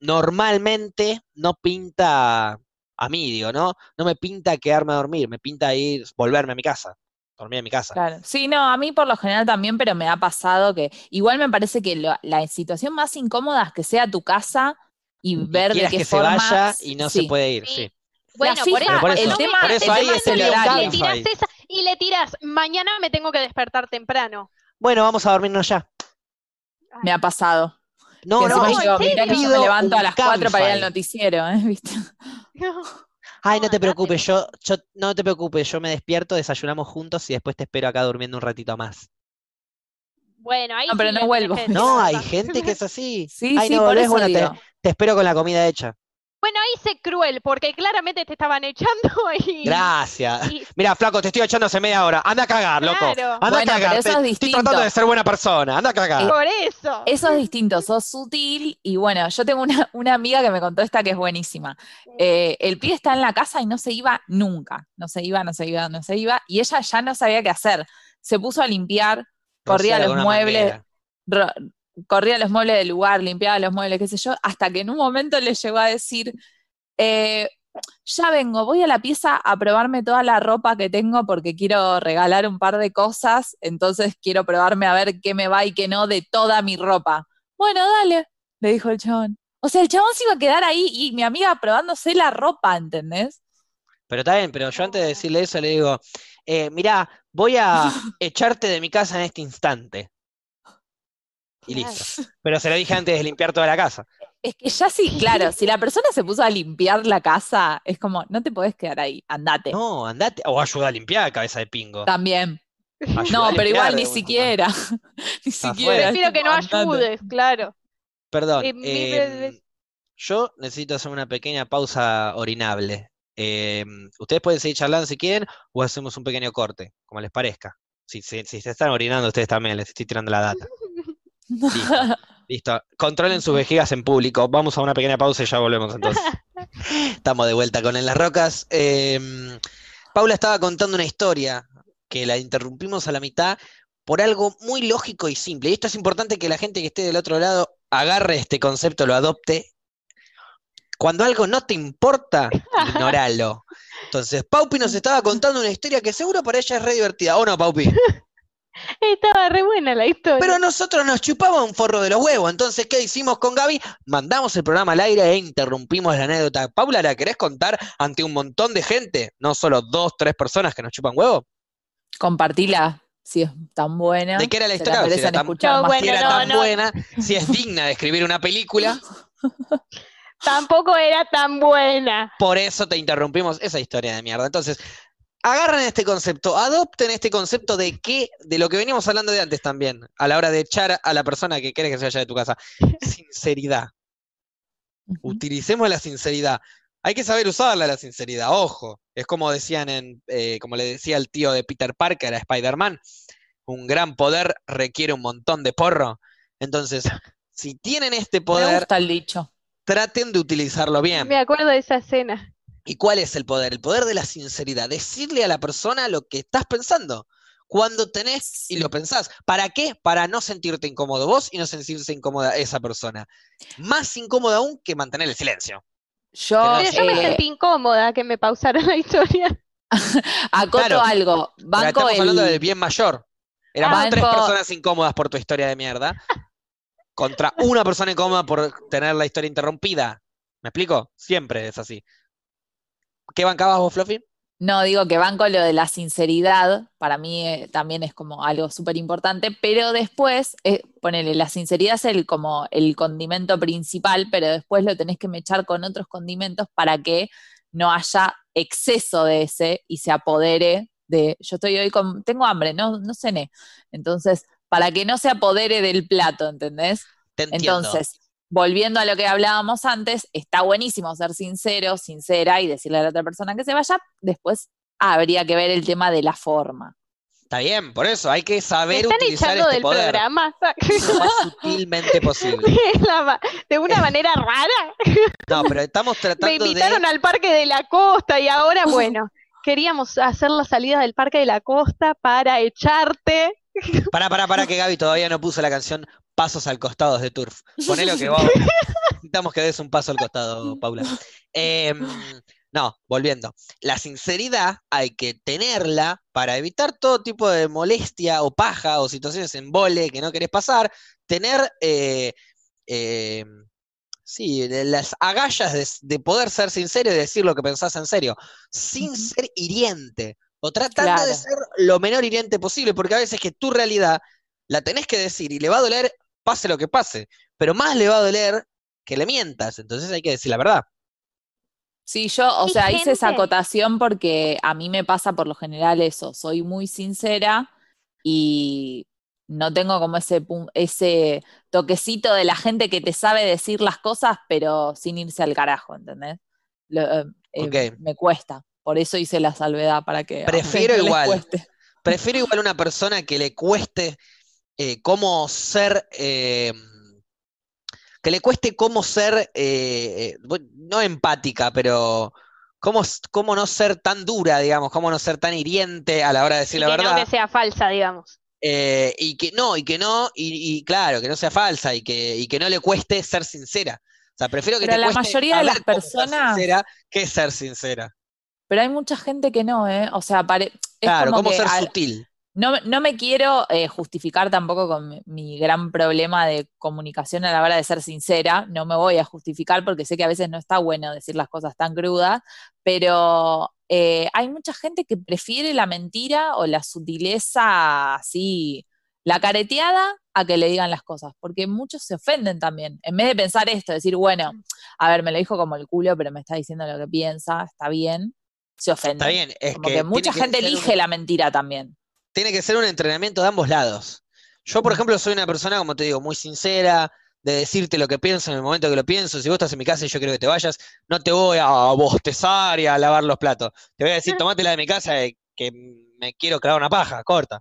A: normalmente no pinta a mí, digo, ¿no? No me pinta quedarme a dormir, me pinta ir, volverme a mi casa, dormir en mi casa.
B: Claro. Sí, no, a mí por lo general también, pero me ha pasado que igual me parece que lo- la situación más incómoda es que sea tu casa y
A: Y
B: ver de qué
A: que
B: forma.
A: se vaya y no se puede ir,
C: Sí.
A: sí.
C: Bueno, por eso,
A: por eso-
B: el tema,
A: por eso ahí es
B: el horario.
C: y le tirás, mañana me tengo que despertar temprano.
A: Bueno, vamos a dormirnos ya.
B: Me ha pasado.
A: No, no,
C: ¿en
B: yo, mirá que yo me levanto a las 4 para ir al noticiero, ¿eh? [LAUGHS] ¿Viste? [LAUGHS]
A: Ay, no
C: No,
A: te preocupes, yo, yo, no te preocupes, yo me despierto, desayunamos juntos y después te espero acá durmiendo un ratito más.
C: Bueno, ahí
B: No, pero
C: sí
B: no vuelvo.
A: No, hay gente que es así.
B: Sí,
A: Ay,
B: sí,
A: no
B: por
A: volvés,
B: eso
A: bueno, te espero con la comida hecha.
C: Bueno, ahí sé cruel, porque claramente te estaban echando [LAUGHS] y...
A: Gracias.
C: y-
A: Mira, flaco, te estoy echando hace media hora. Anda a cagar, loco.
C: Claro.
A: Anda
B: Bueno,
A: a cagar.
B: pero eso
A: te-
B: es
A: estoy tratando de ser buena persona. Anda a cagar.
C: por eso.
B: Eso es distinto, sos sutil y bueno, yo tengo una, una amiga que me contó esta que es buenísima. Eh, el pibe está en la casa y no se iba nunca, no se iba, no se iba, no se iba, y ella ya no sabía qué hacer. Se puso a limpiar, corría los muebles. Corría los muebles del lugar, limpiaba los muebles, qué sé yo, hasta que en un momento le llegó a decir, eh, ya vengo, voy a la pieza a probarme toda la ropa que tengo porque quiero regalar un par de cosas, entonces quiero probarme a ver qué me va y qué no de toda mi ropa. Bueno, dale, le dijo el chabón. O sea, el chabón se iba a quedar ahí y mi amiga probándose la ropa, ¿entendés?
A: Pero está bien, pero yo antes de decirle eso le digo, eh, mirá, voy a [LAUGHS] echarte de mi casa en este instante. Y
C: Claro.
A: listo. Pero se lo dije antes de limpiar toda la casa.
B: Es que ya sí, claro, si la persona se puso a limpiar la casa, es como, no te podés quedar ahí, andate.
A: No, andate. O ayuda a limpiar, cabeza de pingo.
B: También.
A: Ayuda
B: No, pero igual ni siquiera. [LAUGHS] ni siquiera.
C: Prefiero que no
B: andate.
C: ayudes, claro.
A: Perdón.
C: Eh, veces.
A: yo necesito hacer una pequeña pausa orinable. Em, ustedes pueden seguir charlando si quieren o hacemos un pequeño corte, como les parezca. Si, si, si se están orinando ustedes también, les estoy tirando la data. [LAUGHS] Listo, [LAUGHS] listo. Controlen sus vejigas en público. Vamos a una pequeña pausa y ya volvemos entonces. [LAUGHS] Estamos de vuelta con En las Rocas. Em, Paula estaba contando una historia que la interrumpimos a la mitad por algo muy lógico y simple. Y esto es importante que la gente que esté del otro lado agarre este concepto, lo adopte. Cuando algo no te importa, [LAUGHS] ignoralo. Entonces, Paupi nos estaba contando una historia que seguro para ella es re divertida. ¿O no, Paupi?
C: Estaba re buena la historia.
A: Pero a nosotros nos chupaba un forro de los huevos. Entonces, ¿qué hicimos con Gaby? Mandamos el programa al aire e interrumpimos la anécdota. Paula, ¿la querés contar ante un montón de gente? No solo dos, tres personas que nos chupan huevo.
B: Compartila si es tan buena.
A: ¿De qué era la historia? Si era tan-
C: No,
B: más.
C: bueno,
A: si era
C: no,
A: tan
C: no.
A: buena, si es digna de escribir una película, [LAUGHS]
C: Tampoco era tan buena.
A: por eso te interrumpimos esa historia de mierda. Entonces, agarren este concepto, adopten este concepto de qué, de lo que veníamos hablando de antes también, a la hora de echar a la persona que quieres que se vaya de tu casa. [LAUGHS] Sinceridad. Utilicemos la sinceridad. Hay que saber usarla la sinceridad, ojo. Es como decían en, eh, como le decía el tío de Peter Parker a Spider-Man, un gran poder requiere un montón de porro. Entonces, si tienen este
B: Me
A: poder,
B: gusta el dicho.
A: traten de utilizarlo bien.
C: Me acuerdo de esa escena.
A: ¿Y cuál es el poder? El poder de la sinceridad. Decirle a la persona lo que estás pensando. Cuando tenés y lo pensás. ¿Para qué? Para no sentirte incómodo vos y no sentirse incómoda esa persona. Más incómoda aún que mantener el silencio.
B: Yo,
C: Pero yo me sentí incómoda que me pausaron [LAUGHS] la historia. [LAUGHS]
B: acoto
A: Claro.
B: algo. Banco
A: estamos hablando
B: el-
A: del bien mayor. Éramos
B: Banco-
A: tres personas incómodas por tu historia de mierda. Contra una persona incómoda por tener la historia interrumpida. ¿Me explico? Siempre es así. ¿Qué bancabas vos, Fluffy?
B: No, digo que banco lo de la sinceridad, para mí eh, también es como algo súper importante, pero después, eh, ponele, la sinceridad es el, como el condimento principal, pero después lo tenés que mechar con otros condimentos para que no haya exceso de ese y se apodere de, yo estoy hoy con, tengo hambre, no, no cené, entonces, para que no se apodere del plato, ¿entendés?
A: Te entiendo.
B: Entonces, volviendo a lo que hablábamos antes, está buenísimo ser sincero, sincera y decirle a la otra persona que se vaya. Después habría que ver el tema de la forma.
A: Está bien, por eso hay que
C: Me
A: saber
C: están
A: utilizar
C: echando
A: este
C: del
A: poder
C: programa
A: lo [LAUGHS] más sutilmente posible.
C: de, una manera rara.
A: No, pero estamos [LAUGHS]
C: Me
A: tratando
C: invitaron
A: de.
C: al Parque de la Costa y ahora, [LAUGHS] bueno, queríamos hacer la salida del Parque de la Costa para echarte. [LAUGHS]
A: Para, para, para, que Gaby todavía no puso la canción Pasos al costado de Turf. Ponelo que vos. [LAUGHS] Necesitamos que des un paso al costado, Paula. Em, no, volviendo. La sinceridad hay que tenerla para evitar todo tipo de molestia o paja o situaciones en vole que no querés pasar. Tener, eh, eh, sí, las agallas de, de poder ser sincero y decir lo que pensás en serio, sin ser hiriente. O tratando de
B: Claro.
A: ser lo menor hiriente posible, porque a veces que tu realidad la tenés que decir y le va a doler, pase lo que pase, pero más le va a doler que le mientas, entonces hay que decir la verdad.
B: Sí, yo, o sea, hice esa acotación porque a mí me pasa por lo general eso. Soy muy sincera y no tengo como ese, toquecito de la gente que te sabe decir las cosas, pero sin irse al carajo, ¿entendés? Lo- eh, eh,
A: Ok.
B: me cuesta. Por eso hice la salvedad para que
A: Prefiero
B: no
A: igual.
B: cueste.
A: Prefiero igual una persona que le cueste eh, cómo ser, eh, que le cueste cómo ser, eh, no empática, pero cómo, cómo no ser tan dura, digamos, cómo no ser tan hiriente a la hora de decir
C: Y
A: la
C: que
A: verdad.
C: no que sea falsa, digamos.
A: Eh, y que no, y que no, y, y claro, que no sea falsa y que, y que no le cueste ser sincera. O sea, prefiero que
B: Pero
A: te
B: la
A: cueste
B: mayoría de las personas-
A: sincera que ser sincera.
B: Pero hay mucha gente que no, ¿eh? O sea, pare- es
A: Claro,
B: como
A: cómo
B: que
A: ser
B: al-
A: sutil.
B: No, me- no me quiero eh, justificar tampoco con mi, mi gran problema de comunicación a la hora de ser sincera. No me voy a justificar porque sé que a veces no está bueno decir las cosas tan crudas, pero eh, hay mucha gente que prefiere la mentira o la sutileza así, la careteada, a que le digan las cosas, porque muchos se ofenden también. En vez de pensar esto, decir, bueno, a ver, me lo dijo como el culo, pero me está diciendo lo que piensa, está bien, se ofenden.
A: Está bien, es
B: Como
A: que,
B: mucha
A: que
B: gente
A: un-
B: elige la mentira también.
A: tiene que ser un entrenamiento de ambos lados. Yo, por
B: Mm.
A: ejemplo, soy una persona, como te digo, muy sincera, de decirte lo que pienso en el momento que lo pienso. Si vos estás en mi casa y yo quiero que te vayas, no te voy a bostezar y a lavar los platos. Te voy a decir, tomate la de mi casa eh, que me quiero clavar una paja, corta.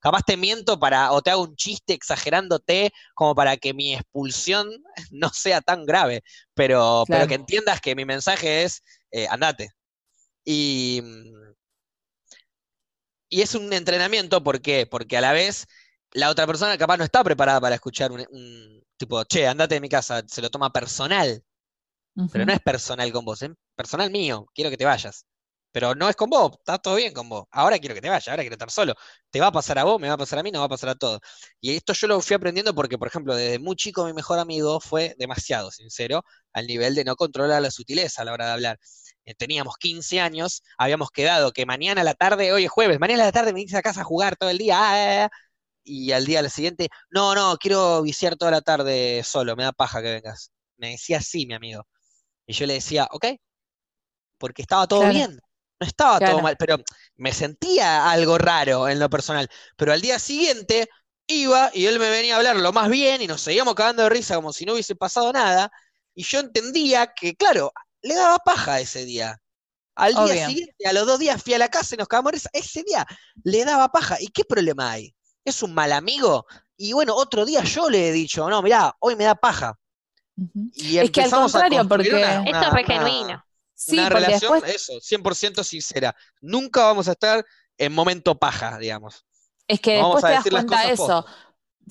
A: Capaz te miento para, o te hago un chiste exagerándote como para que mi expulsión [LAUGHS] no sea tan grave, pero, pero
B: Claro.
A: que entiendas que mi mensaje es, eh, andate. Y, mm, y es un entrenamiento, ¿por qué? Porque a la vez la otra persona capaz no está preparada para escuchar un, un tipo, che, andate de mi casa, se lo toma personal, pero no es personal con vos, es personal mío, quiero que te vayas. Pero no es con vos, está todo bien con vos. Ahora quiero que te vayas, ahora quiero estar solo. Te va a pasar a vos, me va a pasar a mí, no va a pasar a todos. Y esto yo lo fui aprendiendo porque, por ejemplo, desde muy chico mi mejor amigo fue demasiado sincero al nivel de no controlar la sutileza a la hora de hablar. Eh, teníamos 15 años, habíamos quedado que mañana a la tarde, hoy es jueves, mañana a la tarde venís a casa a jugar todo el día, ah, ah, ah, y al día siguiente, no, no, quiero viciar toda la tarde solo, me da paja que vengas. Me decía así, mi amigo. Y yo le decía, ok, porque estaba todo
B: Claro.
A: bien, no estaba todo mal, pero me sentía algo raro en lo personal. Pero al día siguiente iba y él me venía a hablar lo más bien y nos seguíamos cagando de risa como si no hubiese pasado nada. Y yo entendía que, claro, le daba paja ese día. Al día
B: Obvio.
A: siguiente, a los dos días fui a la casa y nos cagamos. Ese día le daba paja. ¿Y qué problema hay? ¿Es un mal amigo? Y bueno, otro día yo le he dicho, no, mirá, hoy me da paja. Y
B: Es que al contrario, porque-
A: una-
C: Esto
A: una-
C: es re
A: una-
C: genuino.
B: Sí,
A: una relación,
B: después
A: eso, 100% sincera. Nunca vamos a estar en momento paja, digamos.
B: Es que
A: Vamos
B: después
A: a
B: te das
A: decir las
B: cuenta de
A: cosas
B: eso.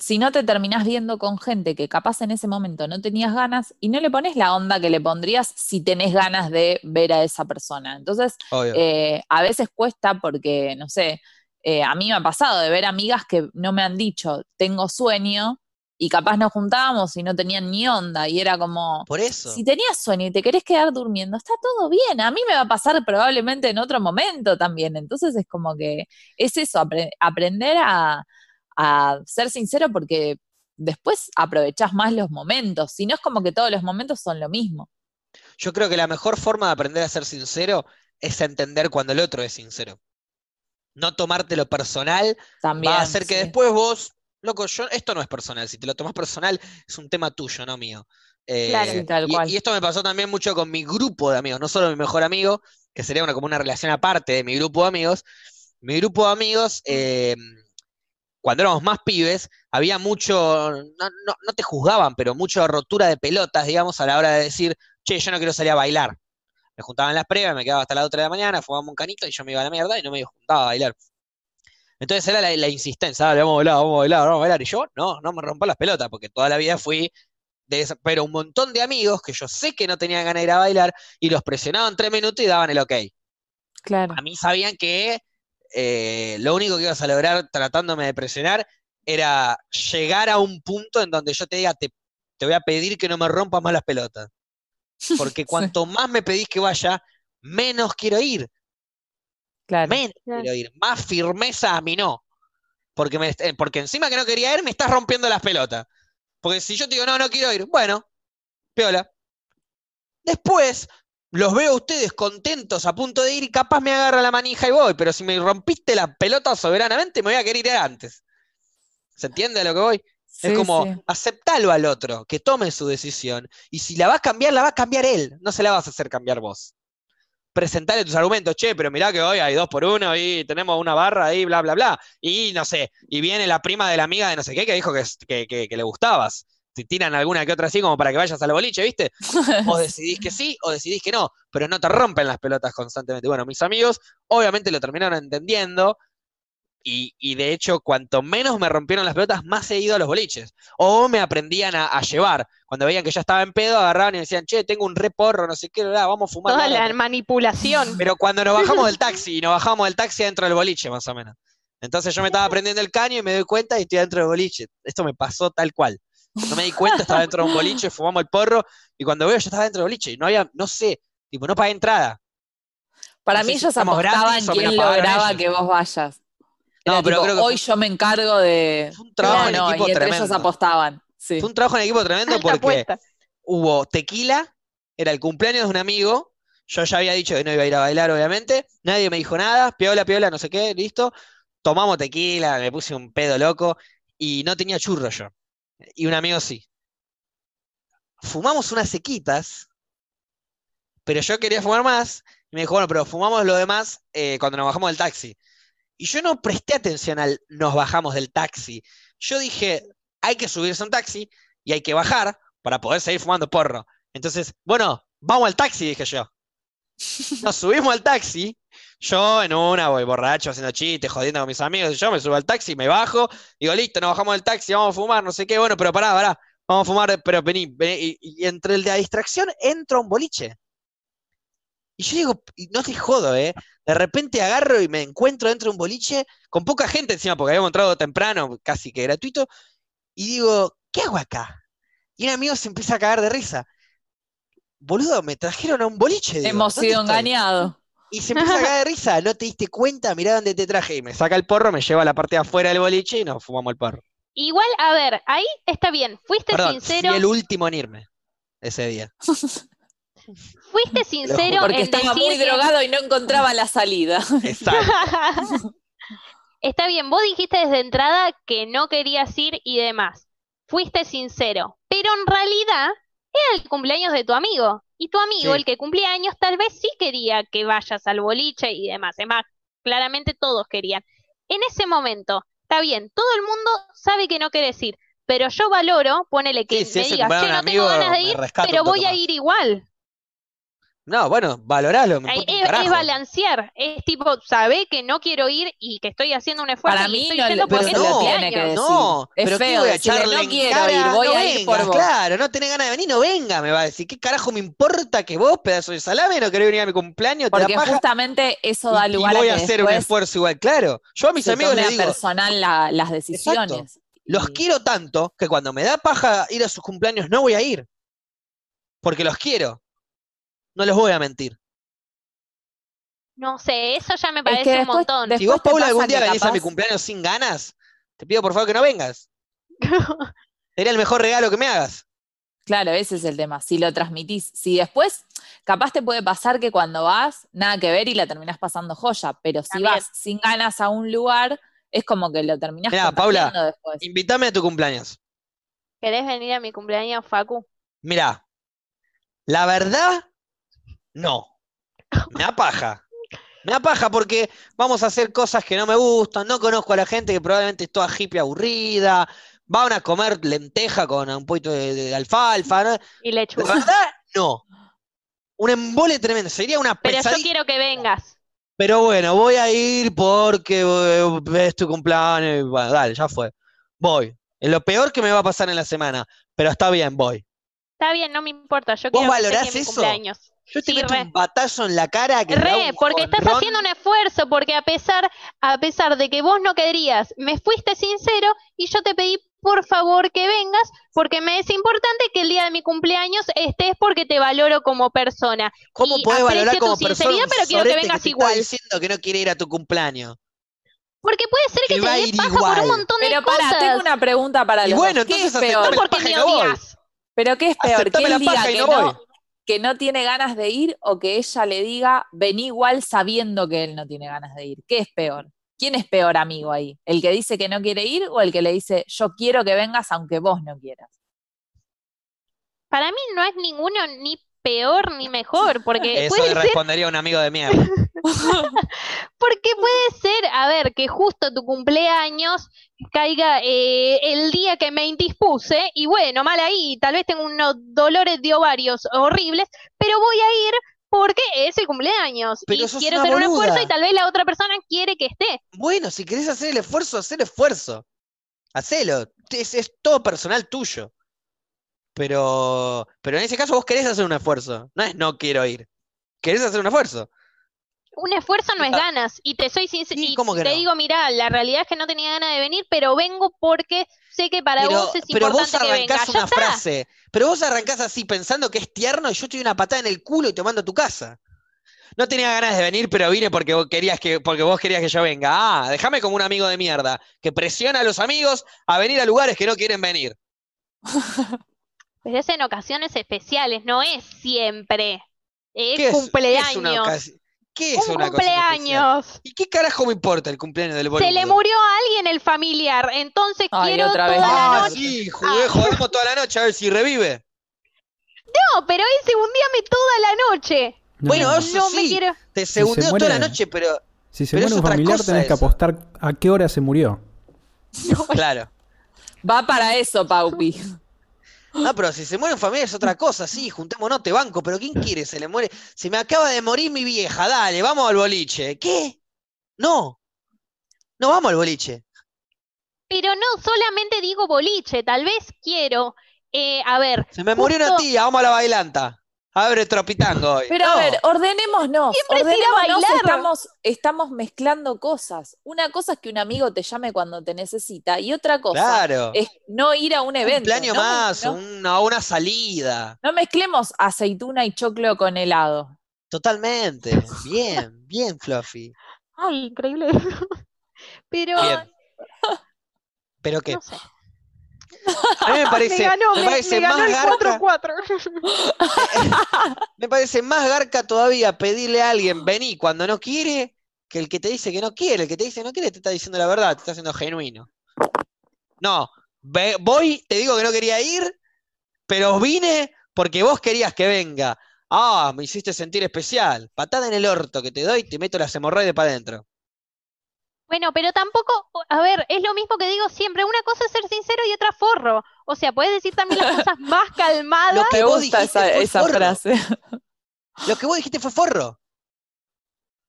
B: Si no te terminás viendo con gente que capaz en ese momento no tenías ganas y no le pones la onda que le pondrías si tenés ganas de ver a esa persona. Entonces, eh, a veces cuesta porque, no sé, eh, a mí me ha pasado de ver amigas que no me han dicho, tengo sueño, y capaz nos juntábamos y no tenían ni onda, y era como,
A: Por eso.
B: si tenías sueño y te querés quedar durmiendo, está todo bien. A mí me va a pasar probablemente en otro momento también. Entonces es como que es eso, apre- aprender a, a ser sincero porque después aprovechás más los momentos. Si no es como que todos los momentos son lo mismo.
A: Yo creo que la mejor forma de aprender a ser sincero es entender cuando el otro es sincero. No tomártelo personal
B: También.
A: va a hacer que
B: sí.
A: después vos, loco, yo, esto no es personal. Si te lo tomas personal, es un tema tuyo, no mío. Eh,
C: Claro.
B: Tal
A: y,
B: cual.
A: y esto me pasó también mucho con mi grupo de amigos, no solo mi mejor amigo, que sería una, como una relación aparte de mi grupo de amigos. Mi grupo de amigos, eh, cuando éramos más pibes, había mucho, no, no, no te juzgaban, pero mucha rotura de pelotas, digamos, a la hora de decir, che, yo no quiero salir a bailar. Me juntaba en las previas, me quedaba hasta las 3 de la mañana, fumábamos un canito y yo me iba a la mierda y no me juntaba a bailar. Entonces era la, la insistencia, dale, vamos a bailar, vamos a bailar, vamos a bailar. Y yo, no, no me rompa las pelotas, porque toda la vida fui de esa- pero un montón de amigos que yo sé que no tenían ganas de ir a bailar y los presionaban tres minutos y daban el ok.
B: Claro.
A: A mí sabían que eh, lo único que ibas a lograr tratándome de presionar era llegar a un punto en donde yo te diga, te, te voy a pedir que no me rompas más las pelotas. [LAUGHS] Porque cuanto más me pedís que vaya, menos quiero ir.
B: Claro.
A: Menos
C: Claro.
A: quiero ir. Más firmeza a mí no. Porque, me, eh, porque encima que no quería ir, me estás rompiendo las pelotas. Porque si yo te digo, no, no quiero ir, bueno, piola. Después los veo a ustedes contentos a punto de ir y capaz me agarra la manija y voy. Pero si me rompiste la pelota soberanamente, me voy a querer ir antes. ¿Se entiende a lo que voy?
B: Sí,
A: es como,
B: sí.
A: aceptalo al otro, que tome su decisión. Y si la vas a cambiar, la va a cambiar él. No se la vas a hacer cambiar vos. Presentale tus argumentos, che, pero mirá que hoy hay dos por uno y tenemos una barra ahí, bla, bla, bla. Y no sé, y viene la prima de la amiga de no sé qué que dijo que, que, que- que le gustabas. Te tiran alguna que otra así como para que vayas al boliche, ¿viste? O [LAUGHS] decidís que sí o decidís que no, pero no te rompen las pelotas constantemente. Bueno, mis amigos obviamente lo terminaron entendiendo y, y de hecho cuanto menos me rompieron las pelotas, más he ido a los boliches. O me aprendían a, a llevar. Cuando veían que ya estaba en pedo, agarraban y decían, che, tengo un reporro, no sé qué, bla, vamos a fumar.
C: Toda
A: bla,
C: la
A: bla".
C: manipulación.
A: Pero cuando nos bajamos del taxi, y nos bajamos del taxi dentro del boliche, más o menos. Entonces yo me estaba prendiendo el caño y me doy cuenta y estoy dentro del boliche. Esto me pasó tal cual. No me di cuenta, estaba dentro de un boliche, fumamos el porro, y cuando veo, yo estaba dentro del boliche, y no había, no sé, tipo, no pagué entrada.
B: Para
A: no
B: mí
A: si
B: ellos
A: estamos
B: apostaban quién lograba
A: ellos.
B: que vos vayas.
A: No, pero
B: tipo,
A: creo que
B: hoy yo me encargo de...
A: Fue un trabajo en
B: No,
A: equipo
B: y entre
A: tremendo.
B: ellos apostaban. Sí.
A: Fue un trabajo en equipo tremendo porque
C: apuesta.
A: hubo tequila, era el cumpleaños de un amigo, yo ya había dicho que no iba a ir a bailar, obviamente, nadie me dijo nada, piola, piola, no sé qué, listo, tomamos tequila, me puse un pedo loco y no tenía churro yo, y un amigo sí. Fumamos unas sequitas, pero yo quería fumar más, y me dijo, bueno, pero fumamos lo demás eh, cuando nos bajamos del taxi. Y yo no presté atención al nos bajamos del taxi. Yo dije, hay que subirse a un taxi y hay que bajar para poder seguir fumando porro. Entonces, bueno, vamos al taxi, dije yo. Nos subimos al taxi, yo en una voy borracho haciendo chistes, jodiendo con mis amigos, yo me subo al taxi, me bajo, digo, listo, nos bajamos del taxi, vamos a fumar, no sé qué, bueno, pero pará, pará, vamos a fumar, pero vení, vení, y, y entre el de la distracción entro a un boliche. Y yo digo, y no te jodo, ¿eh? De repente agarro y me encuentro dentro de un boliche con poca gente encima, porque habíamos entrado temprano, casi que gratuito, y digo, ¿qué hago acá? Y un amigo se empieza a cagar de risa. Boludo, me trajeron a un boliche. digo,
B: Hemos
A: ¿dónde
B: sido engañados.
A: Y se empieza a cagar de [LAUGHS] risa, no te diste cuenta, mirá dónde te traje. Y me saca el porro, me lleva a la parte de afuera del boliche y nos fumamos el porro.
C: Igual, a ver, ahí está bien. Fuiste
A: Perdón,
C: sincero,
A: fui el último en irme ese día. [LAUGHS]
C: fuiste sincero
B: Porque
C: en
B: estaba
C: decir
B: muy
C: que-
B: drogado y no encontraba la salida.
A: Exacto. [LAUGHS]
C: Está bien, vos dijiste desde entrada que no querías ir y demás. Fuiste sincero, pero en realidad era el cumpleaños de tu amigo. Y tu amigo,
A: Sí.
C: el que cumplía años, tal vez sí quería que vayas al boliche y demás. Es más, claramente todos querían. En ese momento, está bien, todo el mundo sabe que no querés ir, pero yo valoro, ponele que
A: Sí,
C: me digas, che, no tengo ganas de ir, pero voy a ir igual.
A: No, bueno, valoralo, me
C: Es, es balancear, es tipo, sabe que no quiero ir y que estoy haciendo un esfuerzo
B: Para
C: y
B: mí
C: estoy
B: no,
C: yendo porque
A: pero no,
B: tiene que decir.
A: No,
B: es
A: pero ¿qué
B: feo
A: voy a
B: decirle,
A: echarle
B: no quiero
A: cara?
B: ir, voy
A: no
B: a ir
A: venga,
B: por vos.
A: Claro, no tenés ganas de venir, no venga, me va a decir. ¿Qué carajo me importa que vos, pedazo de salame, no querés venir a mi cumpleaños? Te
B: Porque
A: paja
B: justamente eso
A: y,
B: da
A: y
B: lugar
A: voy
B: a
A: a
B: que
A: hacer un esfuerzo igual. Claro, yo a mis amigos les digo,
B: personal la- las decisiones.
A: los
B: Y-
A: quiero tanto que cuando me da paja ir a sus cumpleaños no voy a ir. Porque los quiero. No les voy a mentir.
C: No sé, eso ya me
B: Es que
C: parece un montón.
A: Si vos, Paula, algún día venís a mi cumpleaños sin ganas, te pido por favor que no vengas. [LAUGHS] Sería el mejor regalo que me hagas.
B: Claro, ese es el tema. Si lo transmitís, si después, capaz te puede pasar que cuando vas, nada que ver y la terminás pasando joya, pero si
C: También.
B: vas sin ganas a un lugar, es como que lo terminás
A: Mirá, Paula,
B: después.
A: Invítame a tu cumpleaños.
C: ¿Querés venir a mi cumpleaños, Facu?
A: Mirá, la verdad, no. Me da paja. Me da paja porque vamos a hacer cosas que no me gustan, no conozco a la gente que probablemente es toda hippie aburrida, van a comer lenteja con un poquito de, de alfalfa, ¿no?
C: Y lechuga.
A: verdad, no. Un embole tremendo, sería una
C: Pero yo
A: pesadilla.
C: quiero que vengas.
A: Pero bueno, voy a ir porque eh, es tu cumpleaños. Bueno, dale, ya fue. Voy. Es lo peor que me va a pasar en la semana, pero está bien, voy.
C: Está bien, no me importa. Yo
A: ¿Vos
C: quiero que
A: valorás
C: estés en mi
A: eso?
C: cumpleaños.
A: Yo te
C: Sí,
A: meto
C: re.
A: un batazo en la cara que da
C: Re,
A: un
C: porque estás haciendo un esfuerzo, porque a pesar, a pesar de que vos no querías, me fuiste sincero y yo te pedí por favor que vengas, porque me es importante que el día de mi cumpleaños estés porque te valoro como persona.
A: ¿Cómo
C: y
A: podés valorar como persona
C: sinceridad,
A: un
C: pero quiero que vengas
A: te
C: igual.
A: está diciendo que no quiere ir a tu cumpleaños?
C: Porque puede ser que,
A: Que
C: te dé paja por un montón de
B: Pero para,
C: cosas.
B: tengo una pregunta para
A: Y
B: los
A: bueno,
B: dos. ¿Qué
A: entonces
B: es peor?
C: porque me odias.
B: ¿Pero qué es peor? ¿Que él
A: la
B: diga
A: paja y
B: que
A: no.
B: Que no tiene ganas de ir o que ella le diga vení igual sabiendo que él no tiene ganas de ir? ¿Qué es peor? ¿Quién es peor amigo ahí? ¿El que dice que no quiere ir o el que le dice yo quiero que vengas aunque vos no quieras?
C: Para mí no es ninguno ni peor ni mejor, porque
A: Eso
C: puede
A: le
C: ser
A: respondería a un amigo de mierda. [LAUGHS] [LAUGHS]
C: Porque puede ser, a ver, que justo tu cumpleaños caiga eh, el día que me indispuse y bueno, mal ahí, tal vez tengo unos dolores de ovarios horribles, pero voy a ir porque es el cumpleaños
A: Pero
C: y quiero
A: una
C: hacer un esfuerzo y tal vez la otra persona quiere que esté.
A: Bueno, si querés hacer el esfuerzo, hacer esfuerzo. Hacelo. Es, es todo personal tuyo. Pero, pero en ese caso vos querés hacer un esfuerzo. No es no quiero ir. Querés hacer un esfuerzo.
C: Un esfuerzo no es
A: Ah.
C: ganas y te soy sincera
A: Sí,
C: y
A: ¿cómo que
C: te
A: no?
C: digo, mira, la realidad es que no tenía ganas de venir, pero vengo porque sé que para
A: Pero,
C: vos es
A: pero vos
C: importante que
A: arrancás
C: Ya
A: una frase. Pero vos arrancás así pensando que es tierno y yo te doy una patada en el culo y te mando a tu casa. No tenía ganas de venir, pero vine porque vos querías que, porque vos querías que yo venga. Ah, déjame como un amigo de mierda que presiona a los amigos a venir a lugares que no quieren venir. [LAUGHS]
C: Pero es en ocasiones especiales, no es siempre. Es
A: ¿Qué es-
C: cumpleaños.
A: ¿Qué es una ¿Qué es
C: un
A: una cosa
C: cumpleaños.
A: ¿Y qué carajo me importa el cumpleaños del boludo?
C: Se le murió a alguien el familiar, entonces
B: Ay,
C: quiero
B: otra
C: toda
B: vez
C: la
B: la
A: Ah,
C: noche.
A: sí, jugué, jodemos toda la noche a ver si revive.
C: No, pero ese hundiame toda la noche.
D: No,
A: Bueno,
D: no.
A: eso
C: no me
A: sí.
C: quiero.
A: Te
D: se
A: toda la noche, pero
D: si se
A: pero
D: muere un familiar, tenés que apostar a qué hora se murió.
A: claro.
B: Va para eso, Paupi. [LAUGHS]
A: Ah, pero si se muere en familia es otra cosa, sí, juntémonos, te banco, pero ¿quién quiere? Se le muere. Se me acaba de morir mi vieja, dale, vamos al boliche. ¿Qué? No. No vamos al boliche.
C: Pero no solamente digo boliche, tal vez quiero. eh, a ver,
A: Se me murió una tía, vamos a la bailanta. Abre tropitango hoy.
B: Pero
A: No.
B: a ver, ordenémonos.
C: Siempre es ir a
B: ordenémonos,
C: bailar.
B: Estamos, estamos mezclando cosas. Una cosa es que un amigo te llame cuando te necesita y otra cosa
A: Claro.
B: es no ir a un
A: Un
B: evento. No me-
A: más,
B: no-
A: una, una salida.
B: no mezclemos aceituna y choclo con helado.
A: Totalmente. Bien, [LAUGHS] bien, Fluffy.
C: ay, increíble. [LAUGHS] Pero
A: Bien. [LAUGHS] ¿Pero qué?
C: no sé.
A: A mí me [LAUGHS] parece,
C: me ganó,
A: me
C: me,
A: parece
C: me ganó
A: más garca.
C: 4-4. [LAUGHS]
A: Me parece más garca todavía pedirle a alguien vení cuando no quiere que el que te dice que no quiere. El que te dice que no quiere te está diciendo la verdad, te está haciendo genuino. No, ve- voy, te digo que no quería ir, pero vine porque vos querías que venga. Ah, me hiciste sentir especial. Patada en el orto que te doy, te meto las hemorroides para adentro.
C: Bueno, pero tampoco, a ver, es lo mismo que digo siempre, una cosa es ser sincero y otra forro. O sea, puedes decir también las cosas más [LAUGHS] calmadas.
A: Lo que vos
B: gusta
A: dijiste
B: esa,
A: fue
B: esa
A: forro.
B: frase.
A: Lo que vos dijiste fue forro.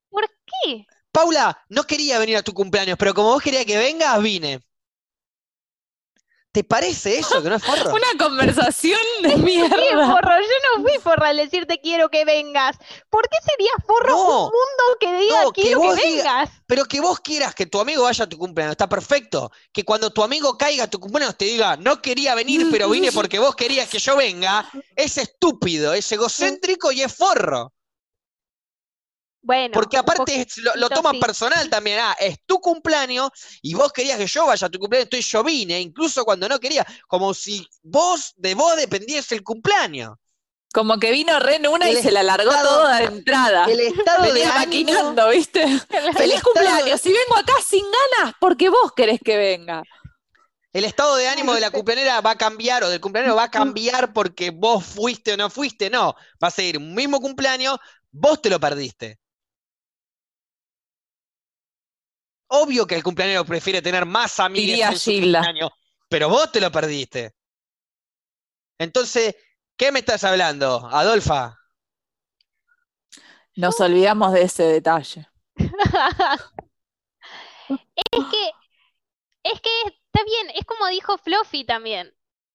C: ¿Por qué?
A: Paula, no quería venir a tu cumpleaños, pero como vos querías que vengas, vine. ¿Te parece eso que no es forro?
B: Una conversación de
C: Sí,
B: mierda.
C: forro, yo no fui forra al decirte quiero que vengas. ¿Por qué sería forro
A: No,
C: un mundo que diga
A: no, que
C: quiero que
A: vos diga-
C: vengas?
A: Pero que vos quieras que tu amigo vaya a tu cumpleaños, está perfecto. Que cuando tu amigo caiga a tu cumpleaños te diga, no quería venir, pero vine porque vos querías que yo venga, es estúpido, es egocéntrico y es forro.
C: Bueno,
A: Porque aparte es- lo, lo
C: poquito
A: toman
C: sí.
A: personal también. Ah, es tu cumpleaños y vos querías que yo vaya a tu cumpleaños, entonces yo vine, incluso cuando no quería, como si vos, de vos dependiese el cumpleaños.
B: Como que vino re en una y se la largó
A: estado-
B: toda de entrada.
A: El estado de
B: Venía
A: ánimo,
B: maquinando, ¿viste?
A: el [LAUGHS]
B: Feliz cumpleaños. Si vengo acá sin ganas, porque vos querés que venga.
A: el estado de ánimo de la cumpleañera va a cambiar o del cumpleaños va a cambiar porque vos fuiste o no fuiste, no. Va a seguir un mismo cumpleaños, vos te lo perdiste. Obvio que el cumpleañero prefiere tener más amigos
B: Diría
A: en su pero vos te lo perdiste. Entonces, ¿qué me estás hablando, Adolfa?
B: Nos olvidamos de ese detalle. [LAUGHS]
C: Es que, es que está bien, es como dijo Fluffy también.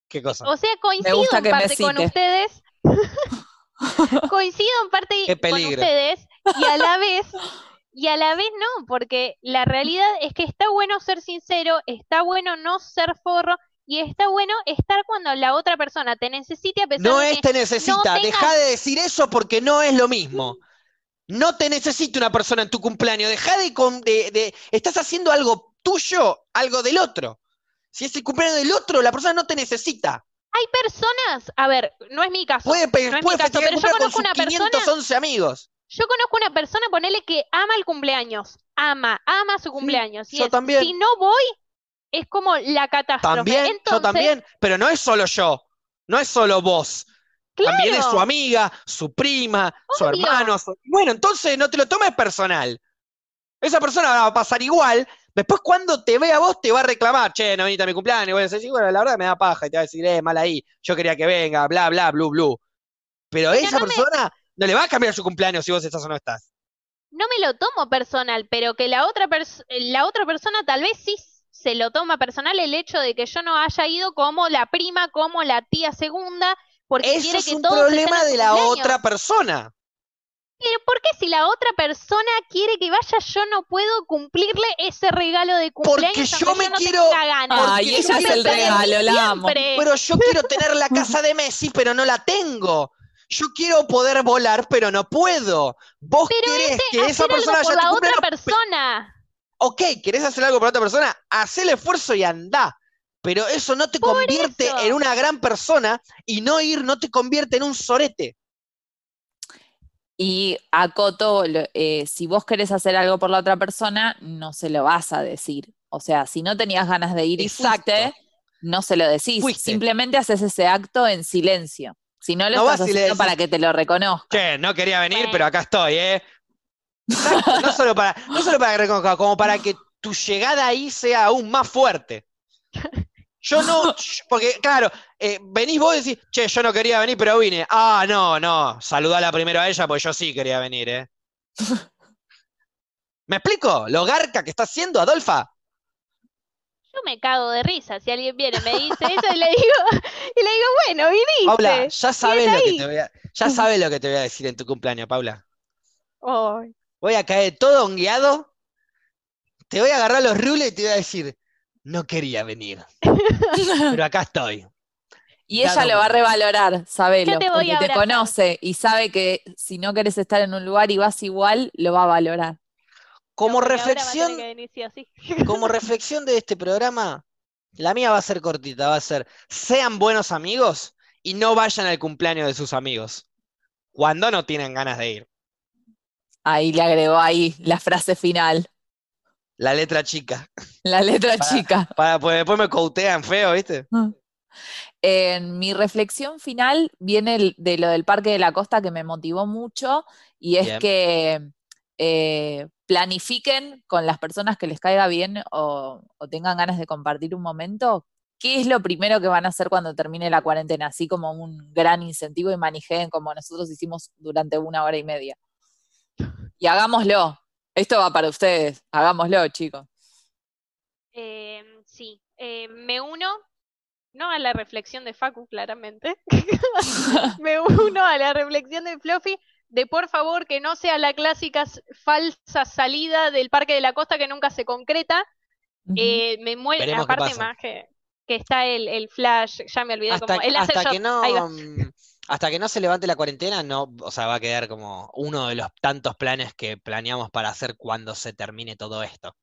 A: ¿Qué cosa?
C: O sea, coincido
B: gusta
C: en
B: que me
C: parte con ustedes. [LAUGHS] Coincido en parte con ustedes y a la vez, [LAUGHS] y a la vez no, porque la realidad es que está bueno ser sincero, está bueno no ser forro y está bueno estar cuando la otra persona te necesite a pesar
A: No
C: de
A: es
C: que
A: te necesita,
C: tengas-
A: deja de decir eso porque no es lo mismo. No te necesita una persona en tu cumpleaños, deja de, de- de- Estás haciendo algo tuyo, algo del otro. Si es el cumpleaños del otro, la persona no te necesita.
C: hay personas, a ver, no es mi caso,
A: Puede,
C: no es mi
A: puede
C: caso, pero yo
A: cumpleaños con
C: conozco
A: sus
C: una persona
A: 511 amigos.
C: Yo conozco una persona, ponele que ama el cumpleaños, ama, ama su cumpleaños. Y
A: yo
C: es,
A: también.
C: si no voy, es como la catástrofe.
A: También, yo también, pero no es solo yo, no es solo vos. También es su amiga, su prima, su hermano. su- Bueno, entonces no te lo tomes personal. Esa persona va a pasar igual. Después, cuando te vea a vos, te va a reclamar, che, no viniste a mi cumpleaños. Y voy a decir, bueno, la verdad me da paja. Y te va a decir, eh, mal ahí. Yo quería que venga, bla, bla, blu, blu. Pero
C: Pero
A: esa
C: no me-
A: persona no le va a cambiar su cumpleaños si vos estás o no estás.
C: no me lo tomo personal, pero que la otra, pers- la otra persona tal vez sí se lo toma personal el hecho de que yo no haya ido como la prima, como la tía segunda, porque
A: Eso
C: quiere
A: es
C: que
A: un
C: todos estén
A: problema de la
C: cumpleaños.
A: otra persona.
C: Pero ¿por qué si la otra persona quiere que vaya, yo no puedo cumplirle ese regalo de cumpleaños
A: yo
C: aunque
A: me
C: no
A: quiero-? Porque
B: Ay,
A: yo
B: ella es el regalo, la amo.
A: Pero yo quiero tener la casa de Messi, pero no la tengo. Yo quiero poder volar, pero no puedo. Vos
C: Pero
A: querés que
C: hacer
A: esa
C: algo
A: persona
C: por
A: vaya a
C: la otra persona.
A: Ok, querés hacer algo por otra persona, haz el esfuerzo y anda. Pero eso no te
C: Por
A: convierte
C: eso.
A: en una gran persona y no ir no te convierte en un sorete.
B: Y acoto, eh, si vos querés hacer algo por la otra persona, no se lo vas a decir. O sea, si no tenías ganas de ir y
A: Exacto.
B: fuiste, no se lo decís.
A: Fuiste.
B: Simplemente haces ese acto en silencio. Si no lo
A: No
B: estás haciendo
A: decís-
B: para que te lo reconozca.
A: Che, no quería venir, pero acá estoy, ¿eh? No, no solo para, no solo para que reconozca, como para que tu llegada ahí sea aún más fuerte. Yo no, [LAUGHS] porque claro, eh, venís vos y decís, che, yo no quería venir, pero vine. Ah, no, no, saludala primero a ella, porque yo sí quería venir, ¿eh? [LAUGHS] ¿Me explico? Lo garca que está haciendo Adolfa.
C: Yo me cago de risa si alguien viene y me dice eso y le digo, y le digo, bueno, viniste.
A: Paula, ya sabes lo que te voy a, ya [LAUGHS] sabes lo que te voy a decir en tu cumpleaños, Paula.
C: Ay,
A: Voy a caer todo hongueado, te voy a agarrar los rules y te voy a decir, no quería venir, [LAUGHS] pero acá estoy.
B: Y ella
A: Dado
B: lo va a revalorar, sabelo,
C: te
B: porque te conoce y sabe que si no querés estar en un lugar y vas igual, lo va a valorar.
A: Como
C: no,
A: reflexión,
C: que venir sí o sí. [LAUGHS]
A: como reflexión de este programa, la mía va a ser cortita, va a ser, sean buenos amigos y no vayan al cumpleaños de sus amigos, cuando no tienen ganas de ir.
B: Ahí le agregó ahí la frase final,
A: La letra chica,
B: la letra
A: Para-
B: chica.
A: para, pues después me coutean feo, ¿viste?
B: En mi reflexión final viene de lo del Parque de la Costa que me motivó mucho y es que eh, planifiquen con las personas que les caiga bien o, tengan ganas de compartir un momento, ¿qué es lo primero que van a hacer cuando termine la cuarentena? Así como un gran incentivo y manijeen como nosotros hicimos durante una hora y media. Y hagámoslo. Esto va para ustedes. Hagámoslo, chicos.
C: Em, sí, em, me uno, no a la reflexión de Facu, claramente. [LAUGHS] [LAUGHS] me uno a la reflexión de Fluffy de por favor que no sea la clásica falsa salida del Parque de la Costa que nunca se concreta. Eh, me muere, aparte más que, que está el, flash, ya me olvidé
A: hasta, hasta que no mm, hasta que no se levante la cuarentena, no, o sea, va a quedar como uno de los tantos planes que planeamos para hacer cuando se termine todo esto.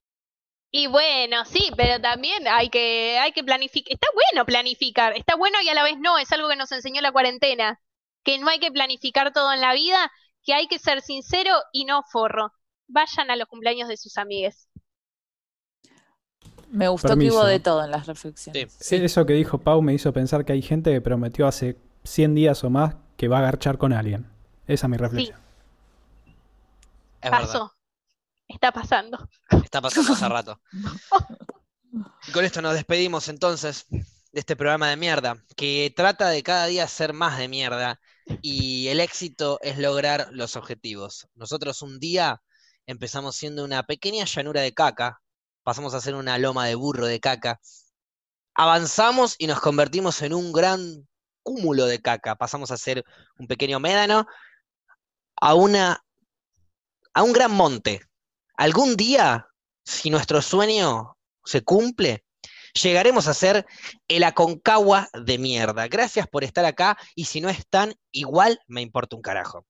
C: Y bueno, sí, pero también hay que, hay que planificar. Está bueno planificar, está bueno y a la vez no, es algo que nos enseñó la cuarentena que no hay que planificar todo en la vida, que hay que ser sincero y no forro. Vayan a los cumpleaños de sus amigues.
B: Me gustó que hubo de todo en las reflexiones.
D: Eso que dijo Pau me hizo pensar que hay gente que prometió hace 100 días o más que va a garchar con alguien. Esa es mi reflexión.
C: Pasó. Está pasando.
A: Está pasando hace rato. [LAUGHS] Y con esto nos despedimos entonces de este programa de mierda, que trata de cada día ser más de mierda y el éxito es lograr los objetivos. Nosotros un día empezamos siendo una pequeña llanura de caca, pasamos a ser una loma de burro de caca, avanzamos y nos convertimos en un gran cúmulo de caca, pasamos a ser un pequeño médano a una a un gran monte. Algún día, si nuestro sueño se cumple, llegaremos a ser el Aconcagua de mierda. Gracias por estar acá y si no están, igual me importa un carajo.